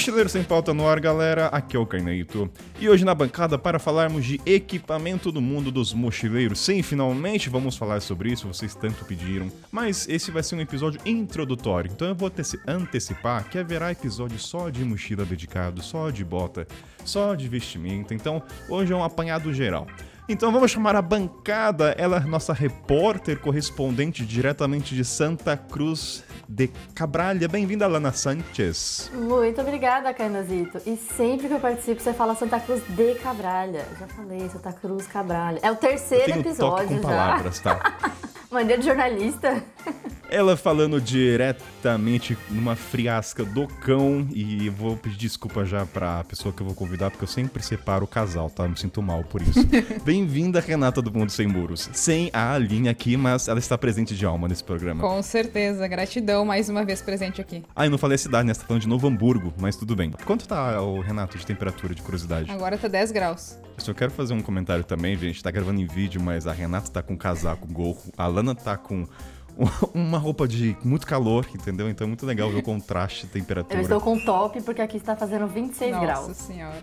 Mochileiro Sem Pauta no ar, galera. Aqui é o Carneito. E hoje na bancada para falarmos de equipamento do mundo dos mochileiros. Sim, finalmente vamos falar sobre isso, vocês tanto pediram. Mas esse vai ser um episódio introdutório, então eu vou antecipar que haverá episódio só de mochila dedicado, só de bota, só de vestimenta. Então hoje é um apanhado geral. Então vamos chamar a bancada, ela é nossa repórter correspondente diretamente de Santa Cruz de Cabralha. Bem-vinda, Lana Sanchez. Muito obrigada, Carnazito. E sempre que eu participo, você fala Santa Cruz de Cabralha. Já falei, Santa Cruz Cabralha. É o terceiro episódio toque com já. palavras, tá? Mania de jornalista. Ela falando diretamente numa friasca do cão e eu vou pedir desculpa já pra pessoa que eu vou convidar, porque eu sempre separo o casal, tá? Eu me sinto mal por isso. Bem-vinda, Renata do Mundo Sem Muros. Sem a Aline aqui, mas ela está presente de alma nesse programa. Com certeza, gratidão mais uma vez presente aqui. Ah, eu não falei a cidade, né? Você tá falando de Novo Hamburgo, mas tudo bem. Quanto tá, o Renato, de temperatura, de curiosidade? Agora tá 10 graus. Eu só quero fazer um comentário também, gente. Tá gravando em vídeo, mas a Renata tá com casaco, gorro. A Lana tá com uma roupa de muito calor, entendeu? Então é muito legal ver o contraste de temperatura. Eu estou com top porque aqui está fazendo 26 Nossa graus. senhora.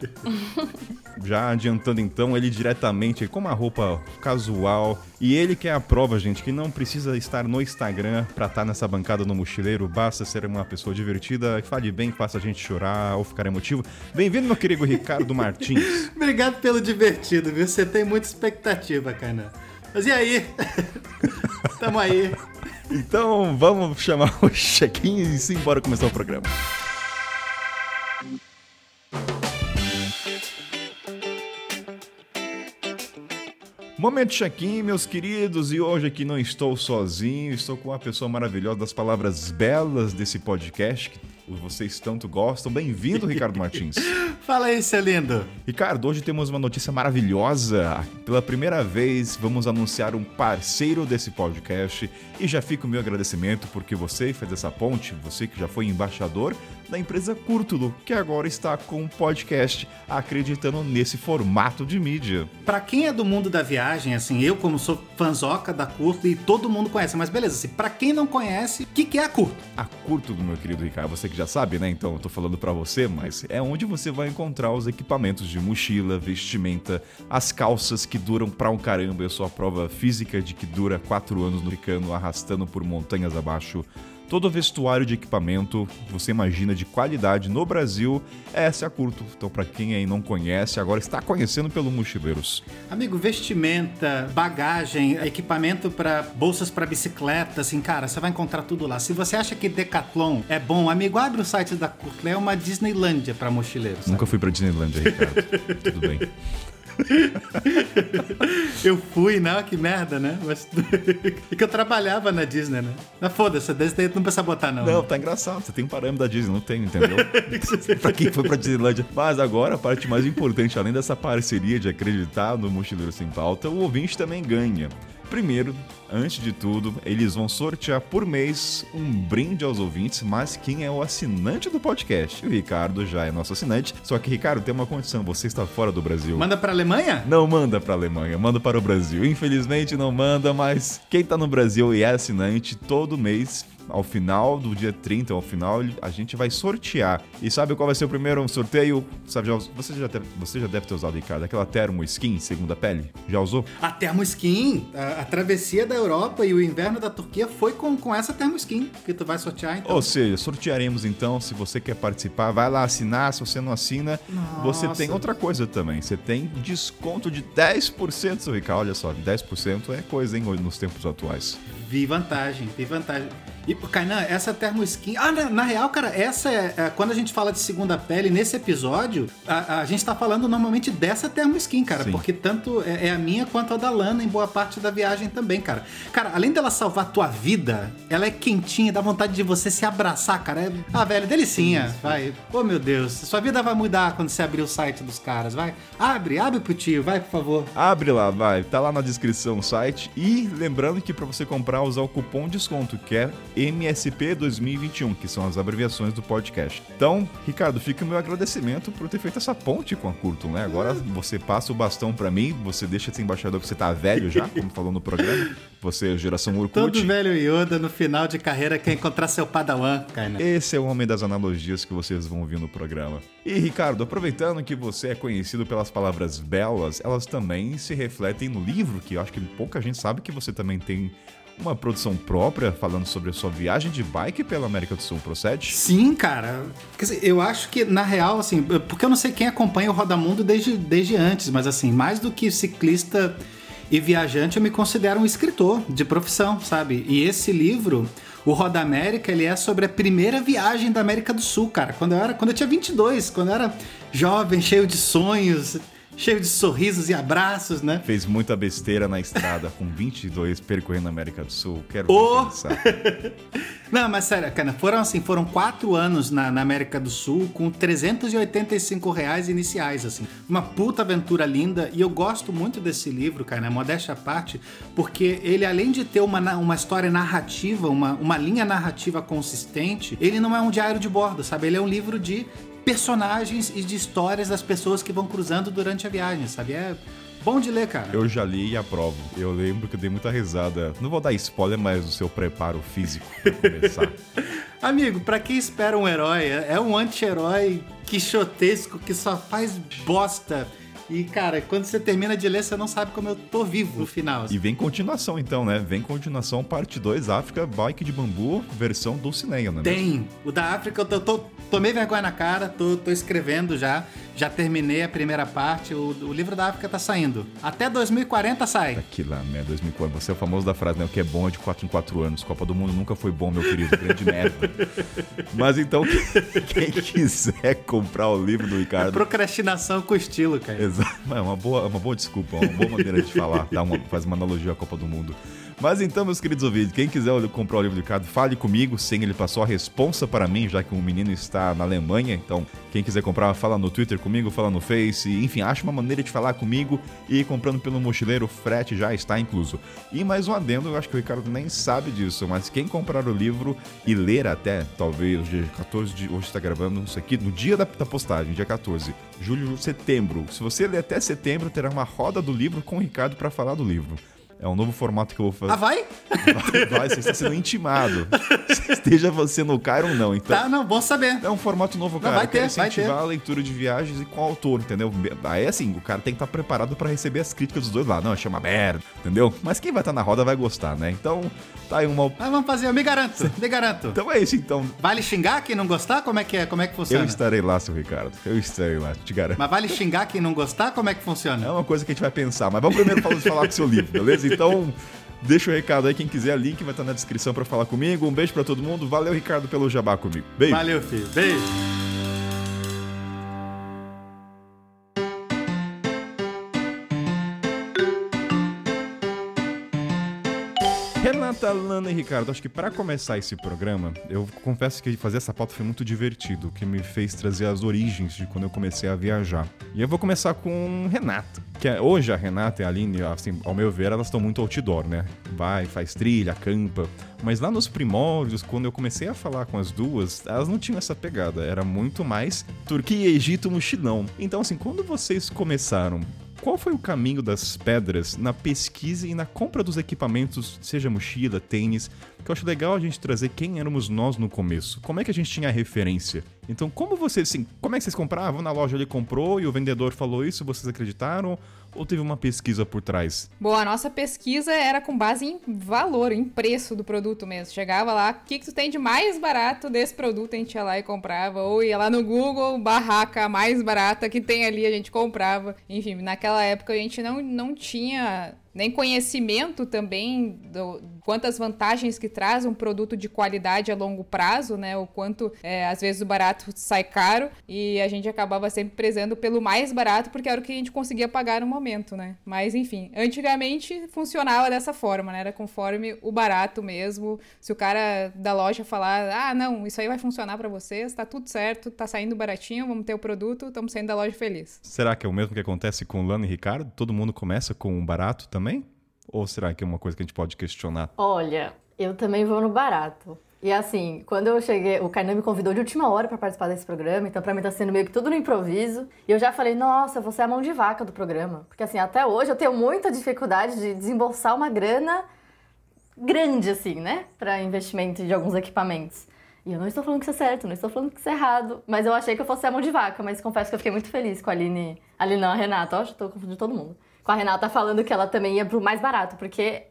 Já adiantando então, ele diretamente com uma roupa casual. E ele que é a prova, gente, que não precisa estar no Instagram pra estar nessa bancada no mochileiro. Basta ser uma pessoa divertida, que fale bem, que faça a gente chorar ou ficar emotivo. Bem-vindo, meu querido Ricardo Martins. Obrigado pelo divertido, viu? Você tem muita expectativa, Kainan. Mas e aí? Tamo aí. Então vamos chamar o check-in e sim, bora começar o programa. Momento check-in, meus queridos, e hoje aqui não estou sozinho, estou com uma pessoa maravilhosa das palavras belas desse podcast que vocês tanto gostam. Bem-vindo, Ricardo Martins. Fala aí, seu lindo. Ricardo, hoje temos uma notícia maravilhosa. Pela primeira vez, vamos anunciar um parceiro desse podcast. E já fica o meu agradecimento porque você fez essa ponte, você que já foi embaixador da empresa Curtulo, que agora está com um podcast acreditando nesse formato de mídia. Pra quem é do mundo da viagem, assim, eu como sou fanzoca da Curto e todo mundo conhece, mas beleza, assim, pra quem não conhece, o que, que é a Curto? A Curtulo, meu querido Ricardo, você que já sabe, né? Então eu tô falando pra você, mas é onde você vai encontrar os equipamentos de mochila, vestimenta, as calças que duram pra um caramba. Eu sou a prova física de que dura quatro anos no Ricano, arrastando por montanhas abaixo. Todo vestuário de equipamento, você imagina de qualidade no Brasil, essa é a Curto. Então, pra quem aí não conhece, agora está conhecendo pelo Mochileiros. Amigo, vestimenta, bagagem, equipamento pra bolsas pra bicicleta, assim, cara, você vai encontrar tudo lá. Se você acha que Decathlon é bom, amigo, abre o site da Curto, é uma Disneylândia pra mochileiros. Nunca fui pra Disneylandia, Ricardo. Tudo bem. Eu fui, não, que merda, né? Mas... e que eu trabalhava na Disney, né? Mas foda-se, Disney não precisa botar, não. Não, tá engraçado. Você tem um parâmetro da Disney, não tem, entendeu? pra quem foi pra Disneylandia. Mas agora, a parte mais importante, além dessa parceria de acreditar no Mochileiro Sem Pauta, o ouvinte também ganha. Primeiro, antes de tudo, eles vão sortear por mês um brinde aos ouvintes, mas quem é o assinante do podcast? O Ricardo já é nosso assinante. Só que, Ricardo, tem uma condição: você está fora do Brasil. Manda pra Alemanha? Não manda pra Alemanha, manda para o Brasil. Infelizmente não manda, mas quem tá no Brasil e é assinante, todo mês, ao final do dia 30, ao final, a gente vai sortear. E sabe qual vai ser o primeiro sorteio? Sabe, já, você, já deve, você já deve ter usado, Ricardo, aquela termo skin, segunda pele? Já usou? A termoskin, a, a travessia da Europa e o inverno da Turquia foi com, com essa termoskin que tu vai sortear, então. Ou seja, sortearemos então, se você quer participar, vai lá assinar, se você não assina, você Nossa. tem outra coisa também, você tem desconto de 10%, seu Ricardo, olha só, 10% é coisa, hein, nos tempos atuais. Vi vantagem, vi vantagem. E, Kainan, essa termoskin. Ah, na, na real, cara, essa é, é- Quando a gente fala de segunda pele, nesse episódio, a, a gente tá falando normalmente dessa termoskin, cara. Sim. Porque tanto é, é a minha quanto a da Lana em boa parte da viagem também, cara. Cara, além dela salvar a tua vida, ela é quentinha, dá vontade de você se abraçar, cara. É- ah, velho, delicinha. Vai. Oh, meu Deus. Sua vida vai mudar quando você abrir o site dos caras. Vai. Abre, abre pro tio, vai, por favor. Abre lá, vai. Tá lá na descrição o site. E lembrando que para você comprar, usar o cupom desconto, que é MSP 2021, que são as abreviações do podcast. Então, Ricardo, fica o meu agradecimento por ter feito essa ponte com a Curto, né? Agora você passa o bastão para mim, você deixa de ser embaixador que você tá velho já, como falou no programa. Você é geração Orkut. Todo velho Yoda no final de carreira quer encontrar seu padawan, Kaina. Esse é o homem das analogias que vocês vão ouvir no programa. E Ricardo, aproveitando que você é conhecido pelas palavras belas, elas também se refletem no livro, que eu acho que pouca gente sabe que você também tem uma produção própria falando sobre a sua viagem de bike pela América do Sul, procede? Sim, cara. Dizer, eu acho que, na real, assim, porque eu não sei quem acompanha o Rodamundo desde, desde antes, mas assim, mais do que ciclista e viajante, eu me considero um escritor de profissão, sabe? E esse livro, o Roda América, ele é sobre a primeira viagem da América do Sul, cara. Quando eu era, quando eu tinha 22, quando eu era jovem, cheio de sonhos, cheio de sorrisos e abraços, né? Fez muita besteira na estrada com 22 percorrendo a América do Sul. Quero pensar. Não, mas sério, cara, foram assim, foram quatro anos na, na América do Sul com 385 reais iniciais, assim. Uma puta aventura linda e eu gosto muito desse livro, cara, né, modéstia à parte, porque ele além de ter uma, na- uma história narrativa, uma, uma linha narrativa consistente, ele não é um diário de bordo, sabe? Ele é um livro de personagens e de histórias das pessoas que vão cruzando durante a viagem, sabe? É bom de ler, cara. Eu já li e aprovo. Eu lembro que eu dei muita risada. Não vou dar spoiler, mas o seu preparo físico pra começar. Amigo, pra quem espera um herói, é um anti-herói quixotesco que só faz bosta. E, cara, quando você termina de ler, você não sabe como eu tô vivo no final. assim. E vem continuação então, né? Vem continuação, parte 2, África, Bike de Bambu, versão Dulcinea, né? Tem. O da África, eu tô, tô- tomei vergonha na cara, tô, tô escrevendo já. Já terminei a primeira parte. O, o livro da África tá saindo. Até 2040 sai. Aquilo lá, né? 2004. Você é o famoso da frase, né? O que é bom é de 4 em 4 anos. Copa do Mundo nunca foi bom, meu querido. Grande merda. Mas então, quem quiser comprar o livro do Ricardo. Procrastinação com estilo, cara. Exato. É uma boa, uma boa desculpa, uma boa maneira de falar. Dá uma, faz uma analogia à Copa do Mundo. Mas então, meus queridos ouvintes, quem quiser comprar o livro do Ricardo, fale comigo, sem ele passou a responsa para mim, já que o menino está na Alemanha. Então, quem quiser comprar, fala no Twitter comigo, fala no Face, enfim, acha uma maneira de falar comigo e comprando pelo mochileiro, o frete já está incluso. E mais um adendo, eu acho que o Ricardo nem sabe disso, mas quem comprar o livro e ler até, talvez, dia 14 de. Hoje está gravando isso aqui, no dia da, da postagem, dia 14, julho, setembro. Se você ler até setembro, terá uma roda do livro com o Ricardo para falar do livro. É um novo formato que eu vou fazer. Ah, vai? Vai, vai, você está sendo intimado. Esteja você no Cairo ou não. Então, Tá, não, bom saber. é um formato novo, cara. vai Eu quero ter, vai incentivar ter. a leitura de viagens e com o autor, entendeu? Aí, assim, o cara tem que estar preparado pra receber as críticas dos dois lados. Não, chama merda, entendeu? Mas quem vai estar na roda vai gostar, né? Então, tá aí uma... Mas vamos fazer, eu me garanto, me garanto. Então é isso, então. Vale xingar quem não gostar? Como é que é? Como é que Eu funciona? estarei lá, seu Ricardo. Eu estarei lá, te garanto. Mas vale xingar quem não gostar? Como é que É funciona? uma coisa que a gente vai pensar, mas vamos primeiro falar, falar com o seu livro, beleza? Então, deixa o recado aí, quem quiser, link vai estar na descrição pra falar comigo. Um beijo pra todo mundo. Valeu, Ricardo, pelo jabá comigo. Beijo. Valeu, filho. Beijo. Renata, Lana e Ricardo, acho que pra começar esse programa, eu confesso que fazer essa pauta foi muito divertido, que me fez trazer as origens de quando eu comecei a viajar. E eu vou começar com Renata, que é- hoje a Renata e a Aline, assim, ao meu ver, elas estão muito outdoor, né? Vai, faz trilha, acampa. Mas lá nos primórdios, quando eu comecei a falar com as duas, elas não tinham essa pegada, era muito mais Turquia Egito mochilão. Então, assim, quando vocês começaram qual foi o caminho das pedras na pesquisa e na compra dos equipamentos, seja mochila, tênis? Que eu acho legal a gente trazer quem éramos nós no começo. Como é que a gente tinha a referência? Então, como vocês, assim, como é que vocês compravam? Na loja ele comprou e o vendedor falou isso, vocês acreditaram? Ou teve uma pesquisa por trás? Bom, a nossa pesquisa era com base em valor, em preço do produto mesmo. Chegava lá, o que, que tu tem de mais barato desse produto, a gente ia lá e comprava. Ou ia lá no Google, barraca mais barata que tem ali, a gente comprava. Enfim, naquela época a gente não, não tinha nem conhecimento também do quantas vantagens que traz um produto de qualidade a longo prazo, né? O quanto é, às vezes o barato sai caro e a gente acabava sempre prezando pelo mais barato porque era o que a gente conseguia pagar no momento, né? Mas enfim, antigamente funcionava dessa forma, né? Era conforme o barato mesmo. Se o cara da loja falar, ah, não, isso aí vai funcionar para vocês, tá tudo certo, tá saindo baratinho, vamos ter o produto, estamos saindo da loja feliz. Será que é o mesmo que acontece com Lana e Ricardo? Todo mundo começa com um barato também? Ou será que é uma coisa que a gente pode questionar? Olha, eu também vou no barato. E assim, quando eu cheguei, o Kainan me convidou de última hora para participar desse programa, então pra mim tá sendo meio que tudo no improviso. E eu já falei, nossa, você é a mão de vaca do programa. Porque assim, até hoje eu tenho muita dificuldade de desembolsar uma grana grande, assim, né? Pra investimento de alguns equipamentos. E eu não estou falando que isso é certo, não estou falando que isso é errado. Mas eu achei que eu fosse a mão de vaca, mas confesso que eu fiquei muito feliz com a Aline. Ali não, a Renata, ó, já tô confundindo todo mundo. Com a Renata falando que ela também ia pro mais barato, porque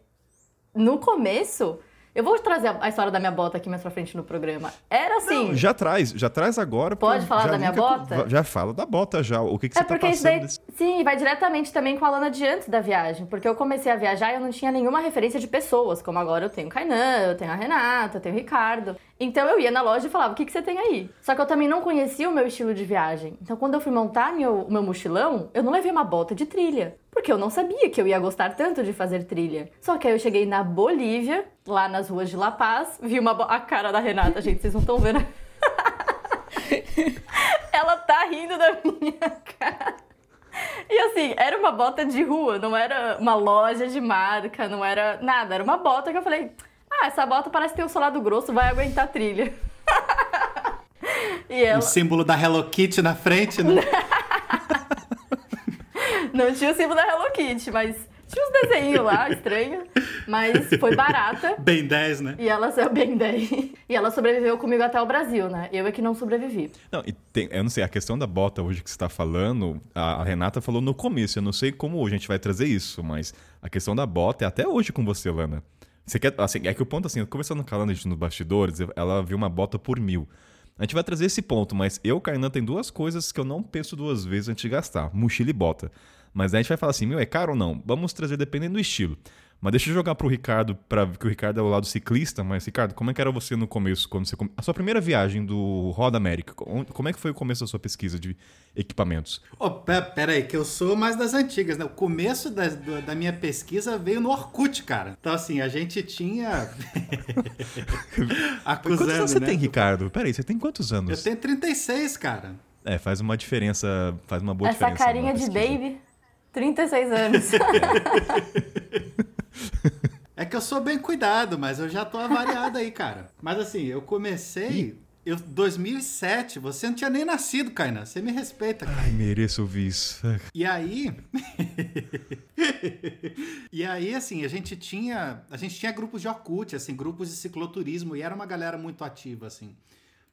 no começo eu vou trazer a história da minha bota aqui mais pra frente no programa. Era assim. Não, já traz, já traz agora. Pode falar da minha bota? Com, já fala da bota já. O que, que é você tá porque passando? Daí, desse... Sim, vai diretamente também com a Lana de antes da viagem. Porque eu comecei a viajar e eu não tinha nenhuma referência de pessoas. Como agora eu tenho o Kainan, eu tenho a Renata, eu tenho o Ricardo. Então eu ia na loja e falava, o que, que você tem aí? Só que eu também não conhecia o meu estilo de viagem. Então quando eu fui montar meu, meu mochilão, eu não levei uma bota de trilha. Porque eu não sabia que eu ia gostar tanto de fazer trilha. Só que aí eu cheguei na Bolívia, lá nas ruas de La Paz, vi uma a cara da Renata, gente, vocês não estão vendo. Ela tá rindo da minha cara. E assim, era uma bota de rua, não era uma loja de marca, não era nada. Era uma bota que eu falei, ah, essa bota parece ter o solado grosso, vai aguentar a trilha. e ela... O símbolo da Hello Kitty na frente, né? Não tinha o símbolo da Hello Kitty, mas tinha uns desenhos lá, estranho. Mas foi barata. Bem 10, né? E ela saiu bem 10. E ela sobreviveu comigo até o Brasil, né? Eu é que não sobrevivi. Não, e tem, eu não sei, a questão da bota hoje que você tá falando, a, a Renata falou no começo, eu não sei como hoje a gente vai trazer isso, mas a questão da bota é até hoje com você, Lana. Você quer, assim, é que o ponto assim, conversando com a Lana, nos bastidores, ela viu uma bota por mil. A gente vai trazer esse ponto, mas eu, Kainan, tem duas coisas que eu não penso duas vezes antes de gastar: mochila e bota. Mas aí a gente vai falar assim, meu, é caro ou não? Vamos trazer dependendo do estilo. Mas deixa eu jogar pro Ricardo, para que o Ricardo é o lado ciclista, mas Ricardo, como é que era você no começo, quando você a sua primeira viagem do Roda América? Como é que foi o começo da sua pesquisa de equipamentos? Oh, pera, aí, que eu sou mais das antigas, né? O começo da, da minha pesquisa veio no Orkut, cara. Então assim, a gente tinha acusando, Quantos anos você né? tem, Ricardo? Pera aí, você tem quantos anos? Eu tenho 36, cara. É, faz uma diferença, faz uma boa Essa diferença. Essa carinha de baby. 36 anos. É que eu sou bem cuidado, mas eu já tô avariado aí, cara. Mas assim, eu comecei. Eu, 2007, você não tinha nem nascido, Kainan. Você me respeita, cara. Ai, mereço ouvir isso. E aí. e aí, assim, a gente tinha. A gente tinha grupos de Orkut, assim, grupos de cicloturismo, e era uma galera muito ativa, assim.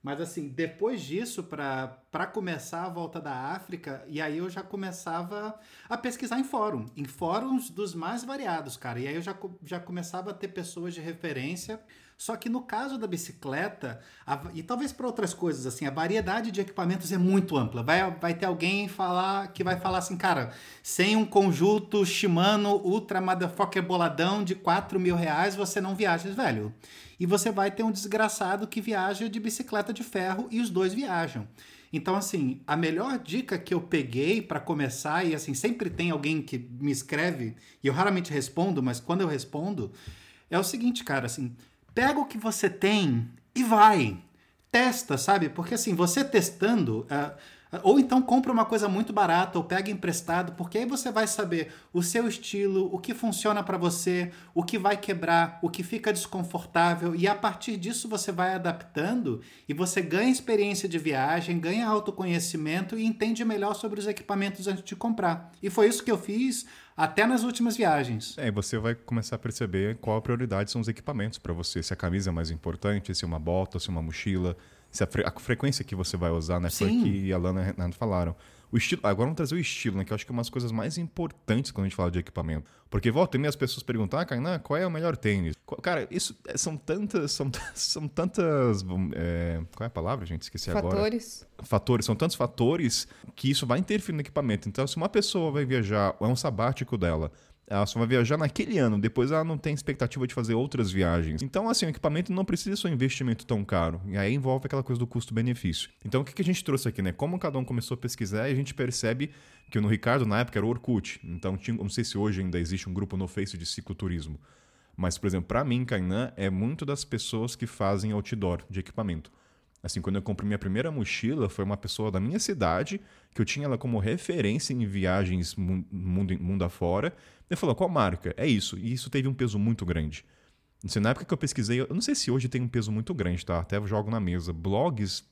Mas assim, depois disso, para começar a volta da África, e aí eu já começava a pesquisar em fórum, em fóruns dos mais variados, cara. E aí eu já, já começava a ter pessoas de referência. Só que no caso da bicicleta, a, e talvez para outras coisas, assim, a variedade de equipamentos é muito ampla. Vai, vai ter alguém falar que vai falar assim, cara, sem um conjunto Shimano Ultra Motherfucker boladão de 4 mil reais, você não viaja, velho e você vai ter um desgraçado que viaja de bicicleta de ferro e os dois viajam. Então, assim, a melhor dica que eu peguei para começar, e assim, sempre tem alguém que me escreve, e eu raramente respondo, mas quando eu respondo, é o seguinte, cara, assim, pega o que você tem e vai. Testa, sabe? Porque assim, você testando, uh, ou então compra uma coisa muito barata ou pega emprestado, porque aí você vai saber o seu estilo, o que funciona para você, o que vai quebrar, o que fica desconfortável e a partir disso você vai adaptando e você ganha experiência de viagem, ganha autoconhecimento e entende melhor sobre os equipamentos antes de comprar. E foi isso que eu fiz até nas últimas viagens. É, você vai começar a perceber qual a prioridade são os equipamentos para você, se a camisa é mais importante, se uma bota, se uma mochila se a, fre a, frequência que você vai usar, né? Sim. Foi que a Lana e a Renato falaram. O estilo, agora vamos trazer o estilo, né? Que eu acho que é uma das coisas mais importantes quando a gente fala de equipamento. Porque volta e meia as pessoas perguntam, ah, Kainan, qual é o melhor tênis? Cara, isso é, são tantas. São, são tantas. É, qual é a palavra, gente? Esqueci fatores. agora. Fatores. Fatores. São tantos fatores que isso vai interferir no equipamento. Então, se uma pessoa vai viajar, é um sabático dela, ela só vai viajar naquele ano, depois ela não tem expectativa de fazer outras viagens. Então, assim, o equipamento não precisa ser um investimento tão caro. E aí envolve aquela coisa do custo-benefício. Então, o que, a gente trouxe aqui, né? Como cada um começou a pesquisar, a gente percebe que no Ricardo, na época, era o Orkut. Então, tinha, não sei se hoje ainda existe um grupo no Face de cicloturismo. Mas, por exemplo, para mim, Kainan, é muito das pessoas que fazem outdoor de equipamento. Assim, quando eu comprei minha primeira mochila, foi uma pessoa da minha cidade, que eu tinha ela como referência em viagens mundo, mundo afora. Ele falou, qual marca? É isso. E isso teve um peso muito grande. Não sei, na época que eu pesquisei, eu não sei se hoje tem um peso muito grande, tá? Até jogo na mesa. Blogs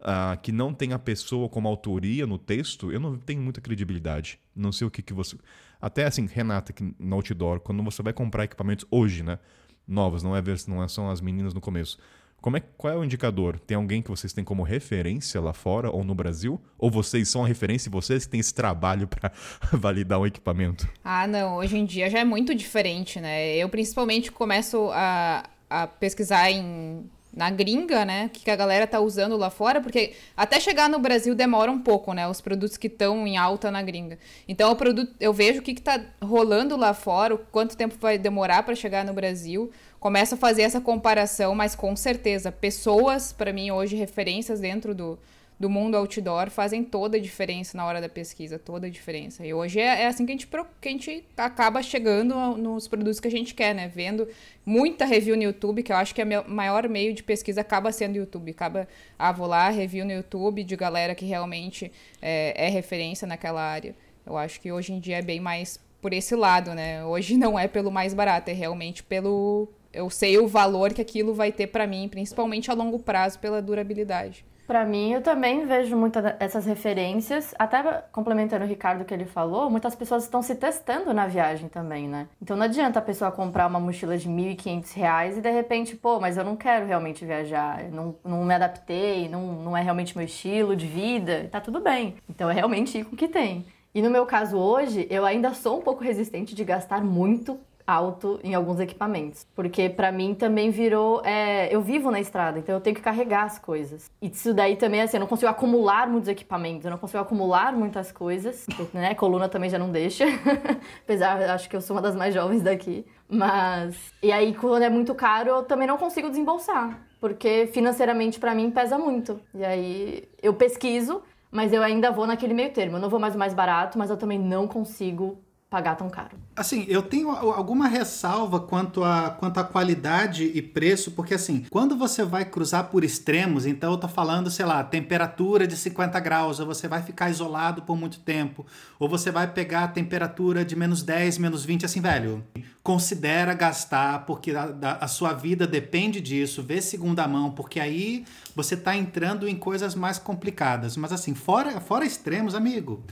ah, que não tem a pessoa como autoria no texto, eu não tenho muita credibilidade. Não sei o que, que você. Até assim, Renata, que no Outdoor, quando você vai comprar equipamentos hoje, né? Novos, não é ver não é, são as meninas no começo. Como é, qual é o indicador? Tem alguém que vocês têm como referência lá fora ou no Brasil? Ou vocês são a referência e vocês têm esse trabalho para validar um equipamento? Ah, não. Hoje em dia já é muito diferente, né? Eu principalmente começo a, a pesquisar em na gringa, né? O que a galera tá usando lá fora, porque até chegar no Brasil demora um pouco, né? Os produtos que estão em alta na gringa. Então o produto, eu vejo o que, que tá rolando lá fora, quanto tempo vai demorar para chegar no Brasil. Começo a fazer essa comparação, mas com certeza, pessoas, para mim, hoje, referências dentro do, do mundo outdoor fazem toda a diferença na hora da pesquisa, toda a diferença. E hoje é, é assim que a, gente, que a gente acaba chegando nos produtos que a gente quer, né? Vendo muita review no YouTube, que eu acho que é o maior meio de pesquisa acaba sendo o YouTube. Acaba, ah, vou lá, review no YouTube de galera que realmente é, é referência naquela área. Eu acho que hoje em dia é bem mais por esse lado, né? Hoje não é pelo mais barato, é realmente pelo... Eu sei o valor que aquilo vai ter para mim, principalmente a longo prazo, pela durabilidade. Para mim, eu também vejo muitas essas referências. Até complementando o Ricardo que ele falou, muitas pessoas estão se testando na viagem também, né? Então não adianta a pessoa comprar uma mochila de R$ 1.500 e de repente, pô, mas eu não quero realmente viajar, não, não me adaptei, não, não é realmente meu estilo de vida, tá tudo bem. Então é realmente ir com o que tem. E no meu caso hoje, eu ainda sou um pouco resistente de gastar muito alto em alguns equipamentos. Porque para mim também virou. É, eu vivo na estrada, então eu tenho que carregar as coisas. E isso daí também, assim, eu não consigo acumular muitos equipamentos, eu não consigo acumular muitas coisas, né? Coluna também já não deixa. Apesar, acho que eu sou uma das mais jovens daqui. Mas. E aí, quando é muito caro, eu também não consigo desembolsar. Porque financeiramente para mim pesa muito. E aí eu pesquiso, mas eu ainda vou naquele meio termo. Eu não vou mais o mais barato, mas eu também não consigo pagar tão caro. Assim, eu tenho alguma ressalva quanto a, quanto a qualidade e preço, porque assim, quando você vai cruzar por extremos, então eu tô falando, sei lá, temperatura de 50 graus, ou você vai ficar isolado por muito tempo, ou você vai pegar a temperatura de menos 10, menos 20, assim, velho, considera gastar, porque a, a sua vida depende disso, vê segunda mão, porque aí você tá entrando em coisas mais complicadas. Mas assim, fora, fora extremos, amigo,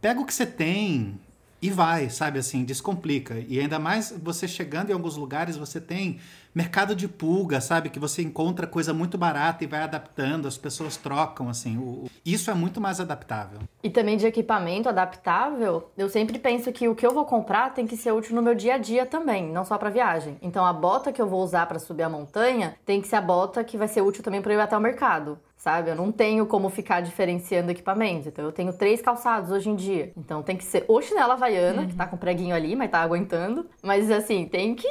pega o que você tem, e vai, sabe assim, descomplica. E ainda mais você chegando em alguns lugares, você tem mercado de pulga, sabe? Que você encontra coisa muito barata e vai adaptando, as pessoas trocam, assim. O, isso é muito mais adaptável. E também de equipamento adaptável, eu sempre penso que o que eu vou comprar tem que ser útil no meu dia a dia também, não só para viagem. Então a bota que eu vou usar para subir a montanha tem que ser a bota que vai ser útil também para eu ir até o mercado sabe? Eu não tenho como ficar diferenciando equipamentos. Então eu tenho três calçados hoje em dia. Então tem que ser ou chinela havaiana, uhum. que tá com preguinho ali, mas tá aguentando. Mas assim, tem que.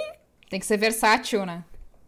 Tem que ser versátil, né?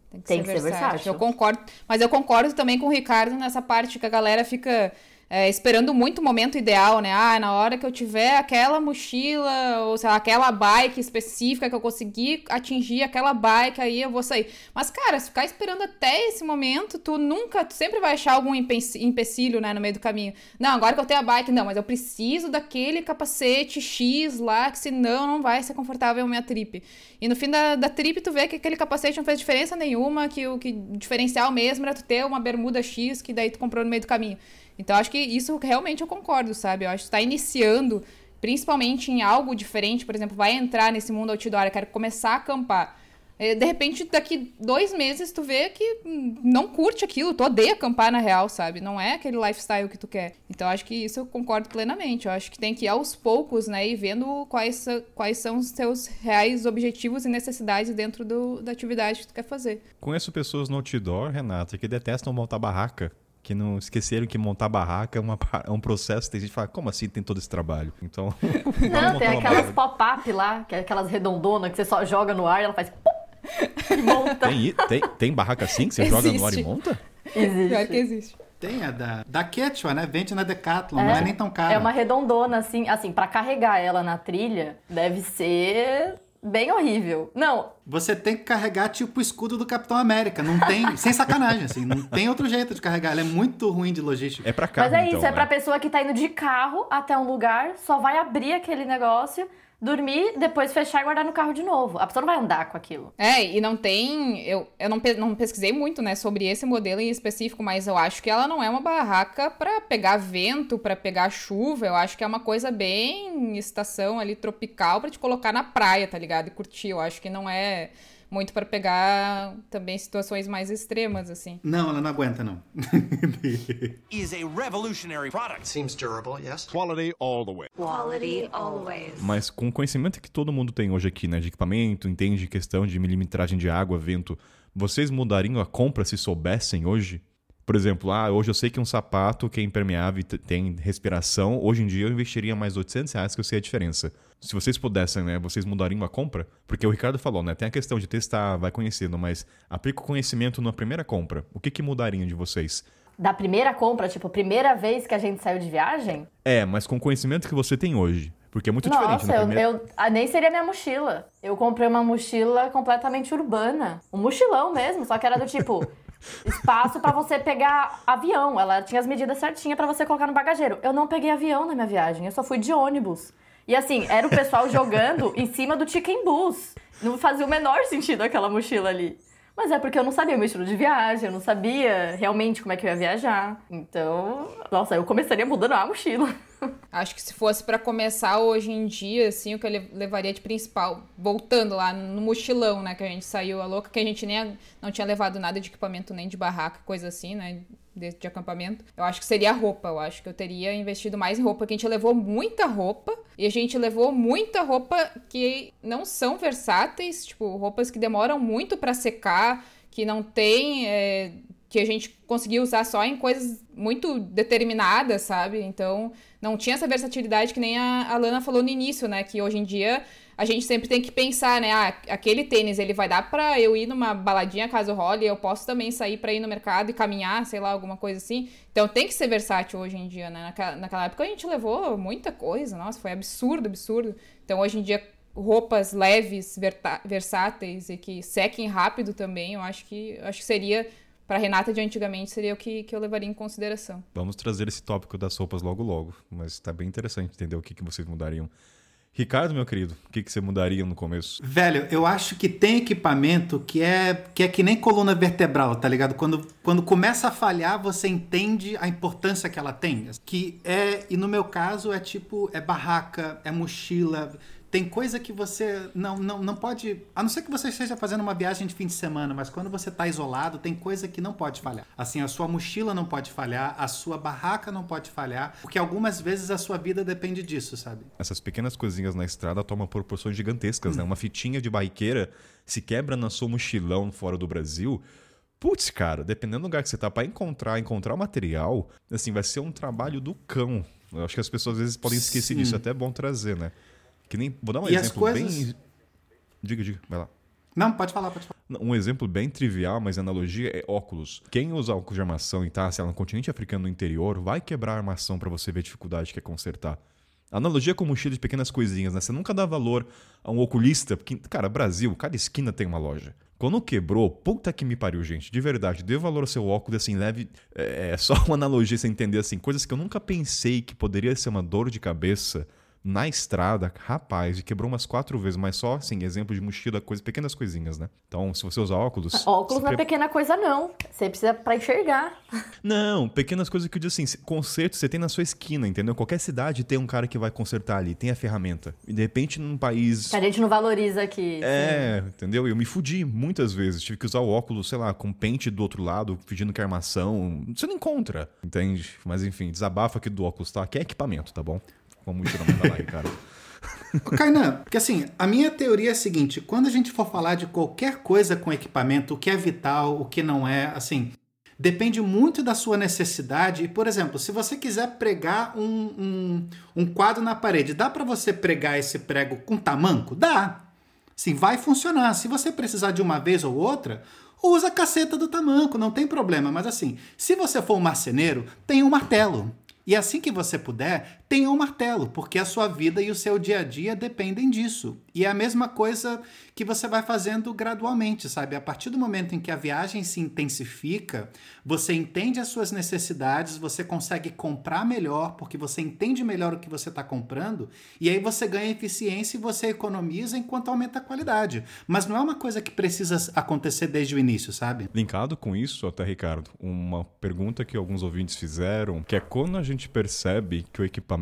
Tem que, tem ser, que versátil. ser versátil. Eu concordo. Mas eu concordo também com o Ricardo nessa parte que a galera fica é, esperando muito o momento ideal, né? Ah, na hora que eu tiver aquela mochila, ou sei lá, aquela bike específica que eu conseguir atingir aquela bike, aí eu vou sair. Mas, cara, se ficar esperando até esse momento, tu nunca, tu sempre vai achar algum empecilho, né, no meio do caminho. Não, agora que eu tenho a bike, não, mas eu preciso daquele capacete X lá, que senão não vai ser confortável a minha trip. E no fim da, da trip, tu vê que aquele capacete não fez diferença nenhuma, que o que diferencial mesmo era tu ter uma bermuda X que daí tu comprou no meio do caminho. Então, acho que isso realmente eu concordo, sabe? Eu acho que está iniciando, principalmente em algo diferente, por exemplo, vai entrar nesse mundo outdoor, quero começar a acampar. É, de repente, daqui dois meses, tu vê que não curte aquilo, tu odeia acampar na real, sabe? Não é aquele lifestyle que tu quer. Então, acho que isso eu concordo plenamente. Eu acho que tem que ir aos poucos, né? E vendo quais, quais são os teus reais objetivos e necessidades dentro do, da atividade que tu quer fazer. Conheço pessoas no outdoor, Renata, que detestam montar barraca que não esqueceram que montar barraca é, uma, é um processo. Tem gente que fala, como assim tem todo esse trabalho? Então. não, tem aquelas pop-up lá, que é aquelas redondonas que você só joga no ar e ela faz. E monta. Tem, tem, tem barraca assim que você existe. joga no ar e monta? Existe. Pior que existe. Tem a da, da Quechua, né? Vende na Decathlon, é, não é nem tão cara. É uma redondona, assim, assim, para carregar ela na trilha, deve ser bem horrível. Não. Você tem que carregar tipo o escudo do Capitão América. Não tem. sem sacanagem, assim. Não tem outro jeito de carregar. Ela é muito ruim de logística. É pra cá. Mas é então, isso, é né? pra pessoa que tá indo de carro até um lugar, só vai abrir aquele negócio dormir, depois fechar e guardar no carro de novo. A pessoa não vai andar com aquilo. É, e não tem. Eu, eu não, não pesquisei muito, né, sobre esse modelo em específico, mas eu acho que ela não é uma barraca para pegar vento, para pegar chuva. Eu acho que é uma coisa bem estação ali tropical para te colocar na praia, tá ligado? E curtir. Eu acho que não é muito para pegar também situações mais extremas, assim. Não, ela não aguenta, não. is a revolutionary product. Seems durable, yes. Quality all the way. Quality always. Mas com o conhecimento que todo mundo tem hoje aqui, né, de equipamento, entende questão de milimetragem de água, vento, vocês mudariam a compra se soubessem hoje? Por exemplo, ah, hoje eu sei que um sapato que é impermeável e tem respiração, hoje em dia eu investiria mais 800 reais que eu sei a diferença. Se vocês pudessem, né, vocês mudariam a compra? Porque o Ricardo falou, né, tem a questão de testar, vai conhecendo, mas aplica o conhecimento na primeira compra. O que que mudaria de vocês? Da primeira compra, tipo, primeira vez que a gente saiu de viagem? É, mas com o conhecimento que você tem hoje. Porque é muito Nossa, diferente. na eu, primeira... eu ah, nem seria minha mochila. Eu comprei uma mochila completamente urbana. Um mochilão mesmo, só que era do tipo espaço pra você pegar avião. Ela tinha as medidas certinhas pra você colocar no bagageiro. Eu não peguei avião na minha viagem, eu só fui de ônibus. E assim, era o pessoal jogando em cima do chicken bus. Não fazia o menor sentido aquela mochila ali. Mas é porque eu não sabia o meu estilo de viagem, eu não sabia realmente como é que eu ia viajar. Então, nossa, eu começaria mudando a mochila. Acho que se fosse para começar hoje em dia, assim, o que eu le- levaria de principal, voltando lá no mochilão, né, que a gente saiu a louca, que a gente nem não tinha levado nada de equipamento nem de barraca, coisa assim, né, de, de acampamento. Eu acho que seria a roupa, eu acho que eu teria investido mais em roupa, que a gente levou muita roupa e a gente levou muita roupa que não são versáteis, tipo, roupas que demoram muito para secar, que não tem é, que a gente conseguia usar só em coisas muito determinadas, sabe? Então, não tinha essa versatilidade que nem a, a Lana falou no início, né? Que hoje em dia a gente sempre tem que pensar, né? Ah, aquele tênis, ele vai dar pra eu ir numa baladinha caso role, eu posso também sair pra ir no mercado e caminhar, sei lá, alguma coisa assim. Então, tem que ser versátil hoje em dia, né? Naquela, naquela época a gente levou muita coisa, nossa, foi absurdo, absurdo. Então, hoje em dia roupas leves, versáteis e que sequem rápido também, eu acho que acho que seria para Renata de antigamente seria o que, que eu levaria em consideração. Vamos trazer esse tópico das roupas logo logo, mas tá bem interessante entender o que, que vocês mudariam. Ricardo, meu querido, o que, que você mudaria no começo? Velho, eu acho que tem equipamento que é que, é que nem coluna vertebral, tá ligado? Quando, quando começa a falhar, você entende a importância que ela tem. Que é, e no meu caso, é tipo, é barraca, é mochila. Tem coisa que você não, não, não pode. A não ser que você esteja fazendo uma viagem de fim de semana, mas quando você tá isolado, tem coisa que não pode falhar. Assim, a sua mochila não pode falhar, a sua barraca não pode falhar, porque algumas vezes a sua vida depende disso, sabe? Essas pequenas coisinhas na estrada tomam proporções gigantescas, né? Uma fitinha de baiqueira se quebra na sua mochilão fora do Brasil. Putz, cara, dependendo do lugar que você tá, pra encontrar, encontrar o material, assim, vai ser um trabalho do cão. Eu acho que as pessoas às vezes podem esquecer Sim. disso, é até bom trazer, né? Que nem. Vou dar um E as exemplo coisas- bem. Diga, diga, vai lá. Não, pode falar, pode falar. Um exemplo bem trivial, mas analogia é óculos. Quem usa óculos de armação e tá, sei lá, no continente africano no interior, vai quebrar a armação pra você ver a dificuldade que é consertar. Analogia com mochila de pequenas coisinhas, né? Você nunca dá valor a um oculista, porque, cara, Brasil, cada esquina tem uma loja. Quando quebrou, puta que me pariu, gente. De verdade, dê valor ao seu óculos, assim, leve. É, é só uma analogia você entender, assim, coisas que eu nunca pensei que poderia ser uma dor de cabeça na estrada, rapaz, e quebrou umas quatro vezes, mas só, assim, exemplo de mochila, coisa, pequenas coisinhas, né? Então, se você usar óculos. Óculos não é pre- pequena coisa, não. Você precisa pra enxergar. Não, pequenas coisas que eu digo assim, se- conserto você tem na sua esquina, entendeu? Qualquer cidade tem um cara que vai consertar ali, tem a ferramenta. E de repente num país. Que a gente não valoriza aqui. É, entendeu? Eu me fudi muitas vezes. Tive que usar o óculos, sei lá, com pente do outro lado, fingindo que é armação. Você não encontra, entende? Mas enfim, desabafa aqui do óculos, tá? Que é equipamento, tá bom? Vamos tirar mais aí, cara. Kainan, porque assim, a minha teoria é a seguinte: quando a gente for falar de qualquer coisa com equipamento, o que é vital, o que não é, assim, depende muito da sua necessidade. E, por exemplo, se você quiser pregar um, um, um quadro na parede, dá para você pregar esse prego com tamanco? Dá. Sim, vai funcionar. Se você precisar de uma vez ou outra, usa a caceta do tamanco, não tem problema. Mas assim, se você for um marceneiro, tem um martelo. E assim que você puder, tenha um martelo, porque a sua vida e o seu dia a dia dependem disso. E é a mesma coisa que você vai fazendo gradualmente, sabe? A partir do momento em que a viagem se intensifica, você entende as suas necessidades, você consegue comprar melhor, porque você entende melhor o que você está comprando, e aí você ganha eficiência e você economiza enquanto aumenta a qualidade. Mas não é uma coisa que precisa acontecer desde o início, sabe? Linkado com isso, até Ricardo, uma pergunta que alguns ouvintes fizeram, que é quando a gente percebe que o equipamento